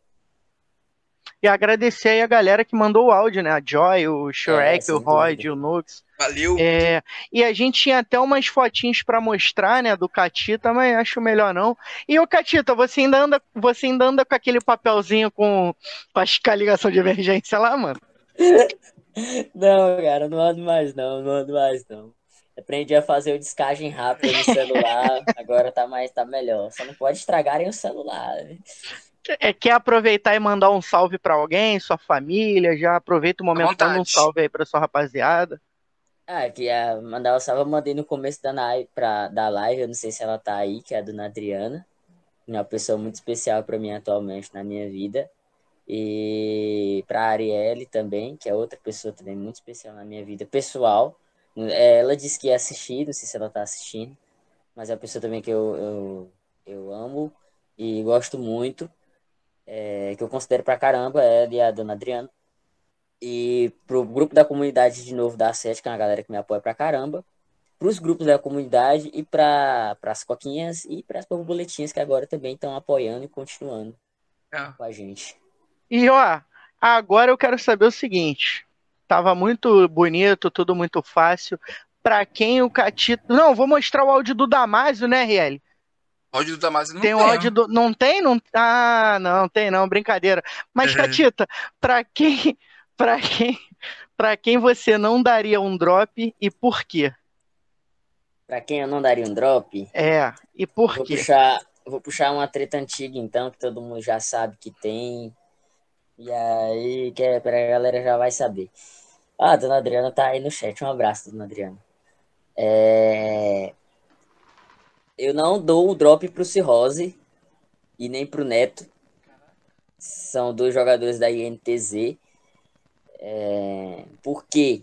E agradecer aí a galera que mandou o áudio, né? A Joy, o Shrek, é, o Rod, o Nux. Valeu. É, e a gente tinha até umas fotinhos para mostrar, né, do Catita, mas acho melhor não. E o Catita, você ainda anda, você ainda anda com aquele papelzinho com, com a ligação de emergência lá, mano? não, cara, não ando mais não, não ando mais não. Aprendi a fazer o descagem rápido no celular, agora tá mais tá melhor. Só não pode estragarem o celular. É, quer aproveitar e mandar um salve para alguém, sua família? Já aproveita o momento dando um salve aí para sua rapaziada. Ah, que ia mandar um salve eu mandei no começo da, live, pra, da live, eu não sei se ela tá aí, que é a dona Adriana. Uma pessoa muito especial para mim atualmente na minha vida. E para a Arielle também, que é outra pessoa também muito especial na minha vida pessoal. É, ela disse que ia assistir, não sei se ela tá assistindo, mas é uma pessoa também que eu, eu, eu amo e gosto muito, é, que eu considero pra caramba, ela e a dona Adriana. E pro grupo da comunidade de novo da Sete, que é uma galera que me apoia pra caramba, pros grupos da comunidade e para as coquinhas e para as borboletinhas que agora também estão apoiando e continuando é. com a gente. E ó, agora eu quero saber o seguinte: Tava muito bonito, tudo muito fácil. Para quem o Catito. Não, vou mostrar o áudio do Damásio, né, Riel? Áudio do Damásio não tem. Tem o áudio do. Não tem? Não... Ah, não, tem não, brincadeira. Mas. Catita, para quem. Para quem. Para quem você não daria um drop e por quê? Para quem eu não daria um drop? É, e por vou quê? Puxar, vou puxar uma treta antiga, então, que todo mundo já sabe que tem. E aí, que é, pra galera já vai saber. Ah, a dona Adriana tá aí no chat. Um abraço, dona Adriana. É... Eu não dou o drop pro Cirrose e nem pro Neto. São dois jogadores da INTZ. É... Por quê?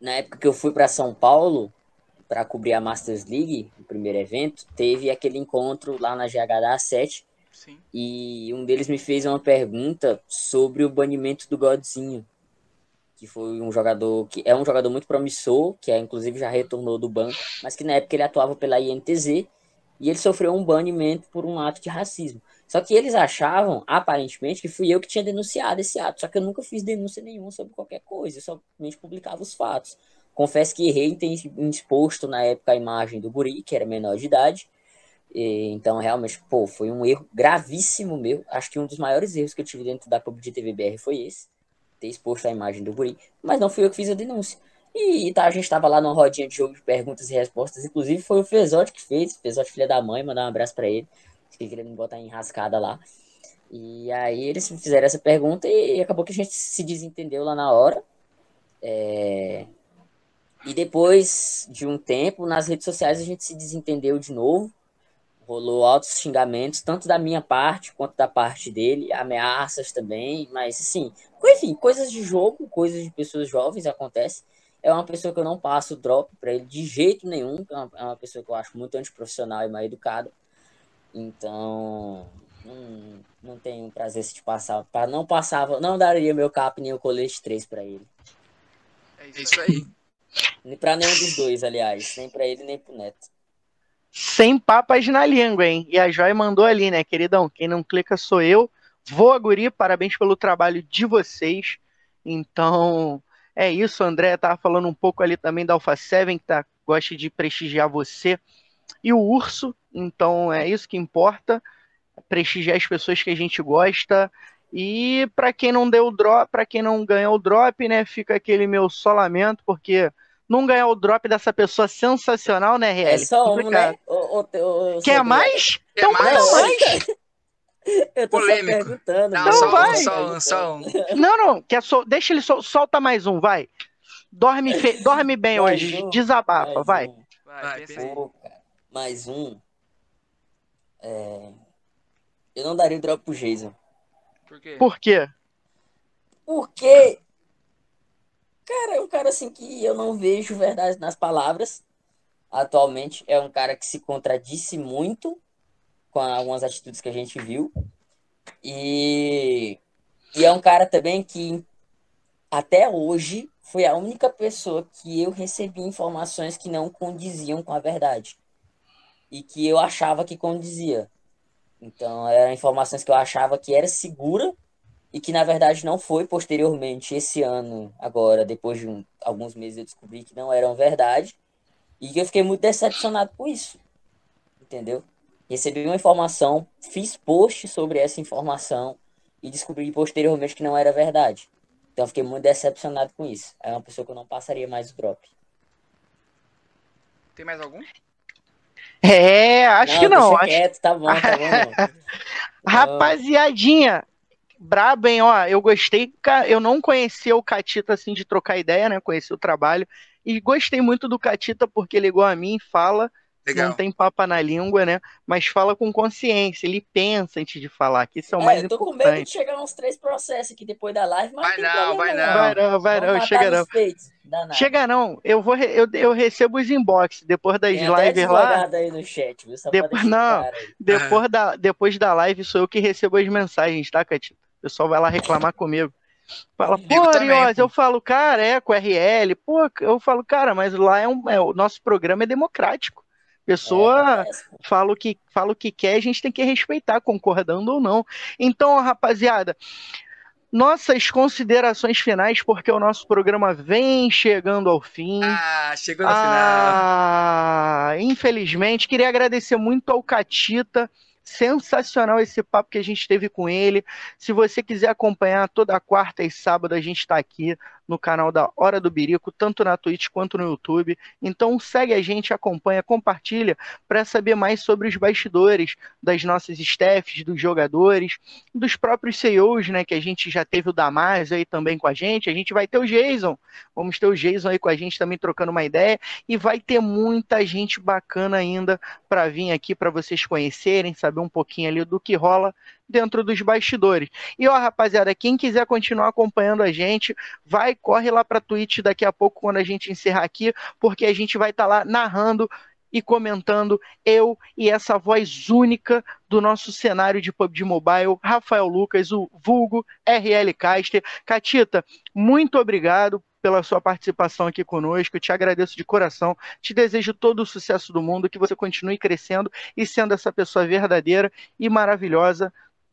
Na época que eu fui para São Paulo para cobrir a Masters League, o primeiro evento, teve aquele encontro lá na GHDA 7. Sim. E um deles me fez uma pergunta sobre o banimento do Godzinho que foi um jogador que é um jogador muito promissor, que é, inclusive já retornou do banco, mas que na época ele atuava pela INTZ e ele sofreu um banimento por um ato de racismo. Só que eles achavam, aparentemente, que fui eu que tinha denunciado esse ato. Só que eu nunca fiz denúncia nenhuma sobre qualquer coisa, eu somente publicava os fatos. Confesso que errei em ter exposto na época a imagem do guri, que era menor de idade. Então, realmente, pô, foi um erro gravíssimo meu. Acho que um dos maiores erros que eu tive dentro da PUBG TVBR foi esse ter exposto a imagem do guri, mas não fui eu que fiz a denúncia. E tá, a gente tava lá numa rodinha de jogo de perguntas e respostas, inclusive foi o Fezote que fez, Fezote filha da mãe, mandar um abraço para ele, que queria me botar enrascada lá. E aí eles fizeram essa pergunta e acabou que a gente se desentendeu lá na hora. É... E depois de um tempo, nas redes sociais a gente se desentendeu de novo rolou altos xingamentos, tanto da minha parte quanto da parte dele, ameaças também, mas assim, enfim, coisas de jogo, coisas de pessoas jovens acontece. É uma pessoa que eu não passo drop para ele de jeito nenhum, é uma, é uma pessoa que eu acho muito antiprofissional e mal educada. Então, não, não tenho prazer se te passar, para não passava, não daria meu cap nem o colete 3 para ele. É isso aí. Nem para nenhum dos dois, aliás, nem para ele nem pro Neto sem papas na língua, hein? E a Joy mandou ali, né, queridão? Quem não clica sou eu. Vou, Guri, parabéns pelo trabalho de vocês. Então, é isso. André tava falando um pouco ali também da Alpha 7, que tá, gosta de prestigiar você. E o Urso, então é isso que importa. Prestigiar as pessoas que a gente gosta. E para quem não deu drop, para quem não ganhou o drop, né, fica aquele meu só lamento, porque não ganhar o drop dessa pessoa sensacional, né, RL? É só um, né? O, o, o, Quer mais? Quer então mais? mais. Eu tô Polêmico. só perguntando. Não, só, vai. Só, só um. Não, não, quer sol... deixa ele sol... solta mais um, vai. Dorme, fe... Dorme bem mais hoje, um. desabafa, mais vai. Um. Vai, Pô, mais um. É... Eu não daria o drop pro Jason. Por quê? Por quê? Porque, cara, é um cara assim que eu não vejo verdade nas palavras. Atualmente é um cara que se contradisse muito com algumas atitudes que a gente viu. E, e é um cara também que até hoje foi a única pessoa que eu recebi informações que não condiziam com a verdade. E que eu achava que condizia. Então, eram informações que eu achava que era segura e que na verdade não foi posteriormente esse ano agora depois de um, alguns meses eu descobri que não eram verdade. E que eu fiquei muito decepcionado com isso entendeu? Recebi uma informação fiz post sobre essa informação e descobri posteriormente que não era verdade. Então eu fiquei muito decepcionado com isso. É uma pessoa que eu não passaria mais o drop. Tem mais algum? É acho não, que não acho... quieto, tá bom tá bom rapaziadinha brabo, hein? Ó, eu gostei. Eu não conhecia o Catita assim de trocar ideia, né? Conheci o trabalho. E gostei muito do Catita porque ele igual a mim fala. Legal. Não tem papa na língua, né? Mas fala com consciência, ele pensa antes de falar, que isso é o é, mais importante. Eu tô com medo de chegar uns três processos aqui depois da live, mas vai não, vai não. Vai não, vai não, chega não. Chega não, eu vou eu, eu recebo os inbox depois das tem lives lá. aí no chat, viu? Depois, não, depois da, depois da live sou eu que recebo as mensagens, tá, Catita? O pessoal vai lá reclamar comigo. Fala, pô, Ariós, eu falo, cara, é com RL, pô, eu falo, cara, mas lá é um. É, o nosso programa é democrático. Pessoa é, é fala, o que, fala o que quer, a gente tem que respeitar, concordando ou não. Então, rapaziada, nossas considerações finais, porque o nosso programa vem chegando ao fim. Ah, chegou no ah, final. Infelizmente, queria agradecer muito ao Catita Sensacional esse papo que a gente teve com ele. Se você quiser acompanhar toda quarta e sábado, a gente está aqui no canal da Hora do Birico, tanto na Twitch quanto no YouTube. Então segue a gente, acompanha, compartilha para saber mais sobre os bastidores das nossas staffs, dos jogadores, dos próprios CEOs, né? Que a gente já teve o Damasio aí também com a gente. A gente vai ter o Jason. Vamos ter o Jason aí com a gente também trocando uma ideia. E vai ter muita gente bacana ainda para vir aqui para vocês conhecerem, saber um pouquinho ali do que rola dentro dos bastidores. E ó, rapaziada, quem quiser continuar acompanhando a gente, vai, corre lá para Twitch daqui a pouco quando a gente encerrar aqui, porque a gente vai estar tá lá narrando e comentando eu e essa voz única do nosso cenário de PUBG Mobile, Rafael Lucas, o vulgo RL Caster. Catita, muito obrigado pela sua participação aqui conosco. Eu te agradeço de coração. Te desejo todo o sucesso do mundo, que você continue crescendo e sendo essa pessoa verdadeira e maravilhosa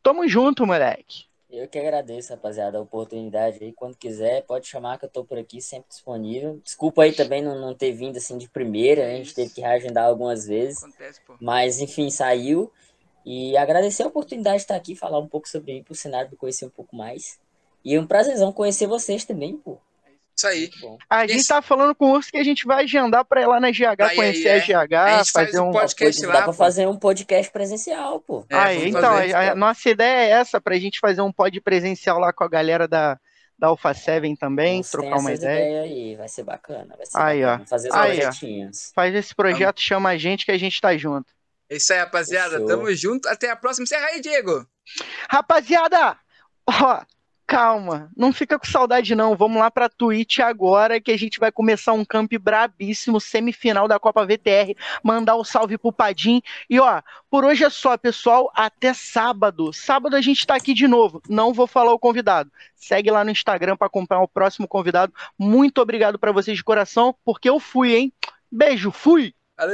Tamo junto, moleque. Eu que agradeço, rapaziada, a oportunidade aí. Quando quiser, pode chamar que eu tô por aqui, sempre disponível. Desculpa aí também não, não ter vindo assim de primeira, né? a gente teve que reagendar algumas vezes. Acontece, pô. Mas, enfim, saiu. E agradecer a oportunidade de estar aqui, falar um pouco sobre mim, pro cenário, conhecer um pouco mais. E é um prazerzão conhecer vocês também, pô. Isso aí. A gente tá falando com o Urso que a gente vai agendar pra ir lá na GH, aí, conhecer é. a GH, a fazer um podcast lá. Dá pra fazer um podcast presencial, pô. É, aí, então, a, a, nossa ideia é essa, pra gente fazer um pod presencial lá com a galera da, da Alpha 7 também, Nossa, trocar uma ideia. ideia. aí, vai ser bacana, vai ser aí, bacana. Ó. Fazer os aí, projetinhos. Ó. Faz esse projeto, chama a gente que a gente tá junto. É isso aí, rapaziada. Fechou. Tamo junto. Até a próxima. Encerra aí, Diego. Rapaziada, ó, calma, não fica com saudade não. Vamos lá pra Twitch agora que a gente vai começar um camp brabíssimo, semifinal da Copa VTR. Mandar o um salve pro Padim. E ó, por hoje é só, pessoal. Até sábado. Sábado a gente tá aqui de novo. Não vou falar o convidado. Segue lá no Instagram para acompanhar o próximo convidado. Muito obrigado para vocês de coração, porque eu fui, hein? Beijo, fui!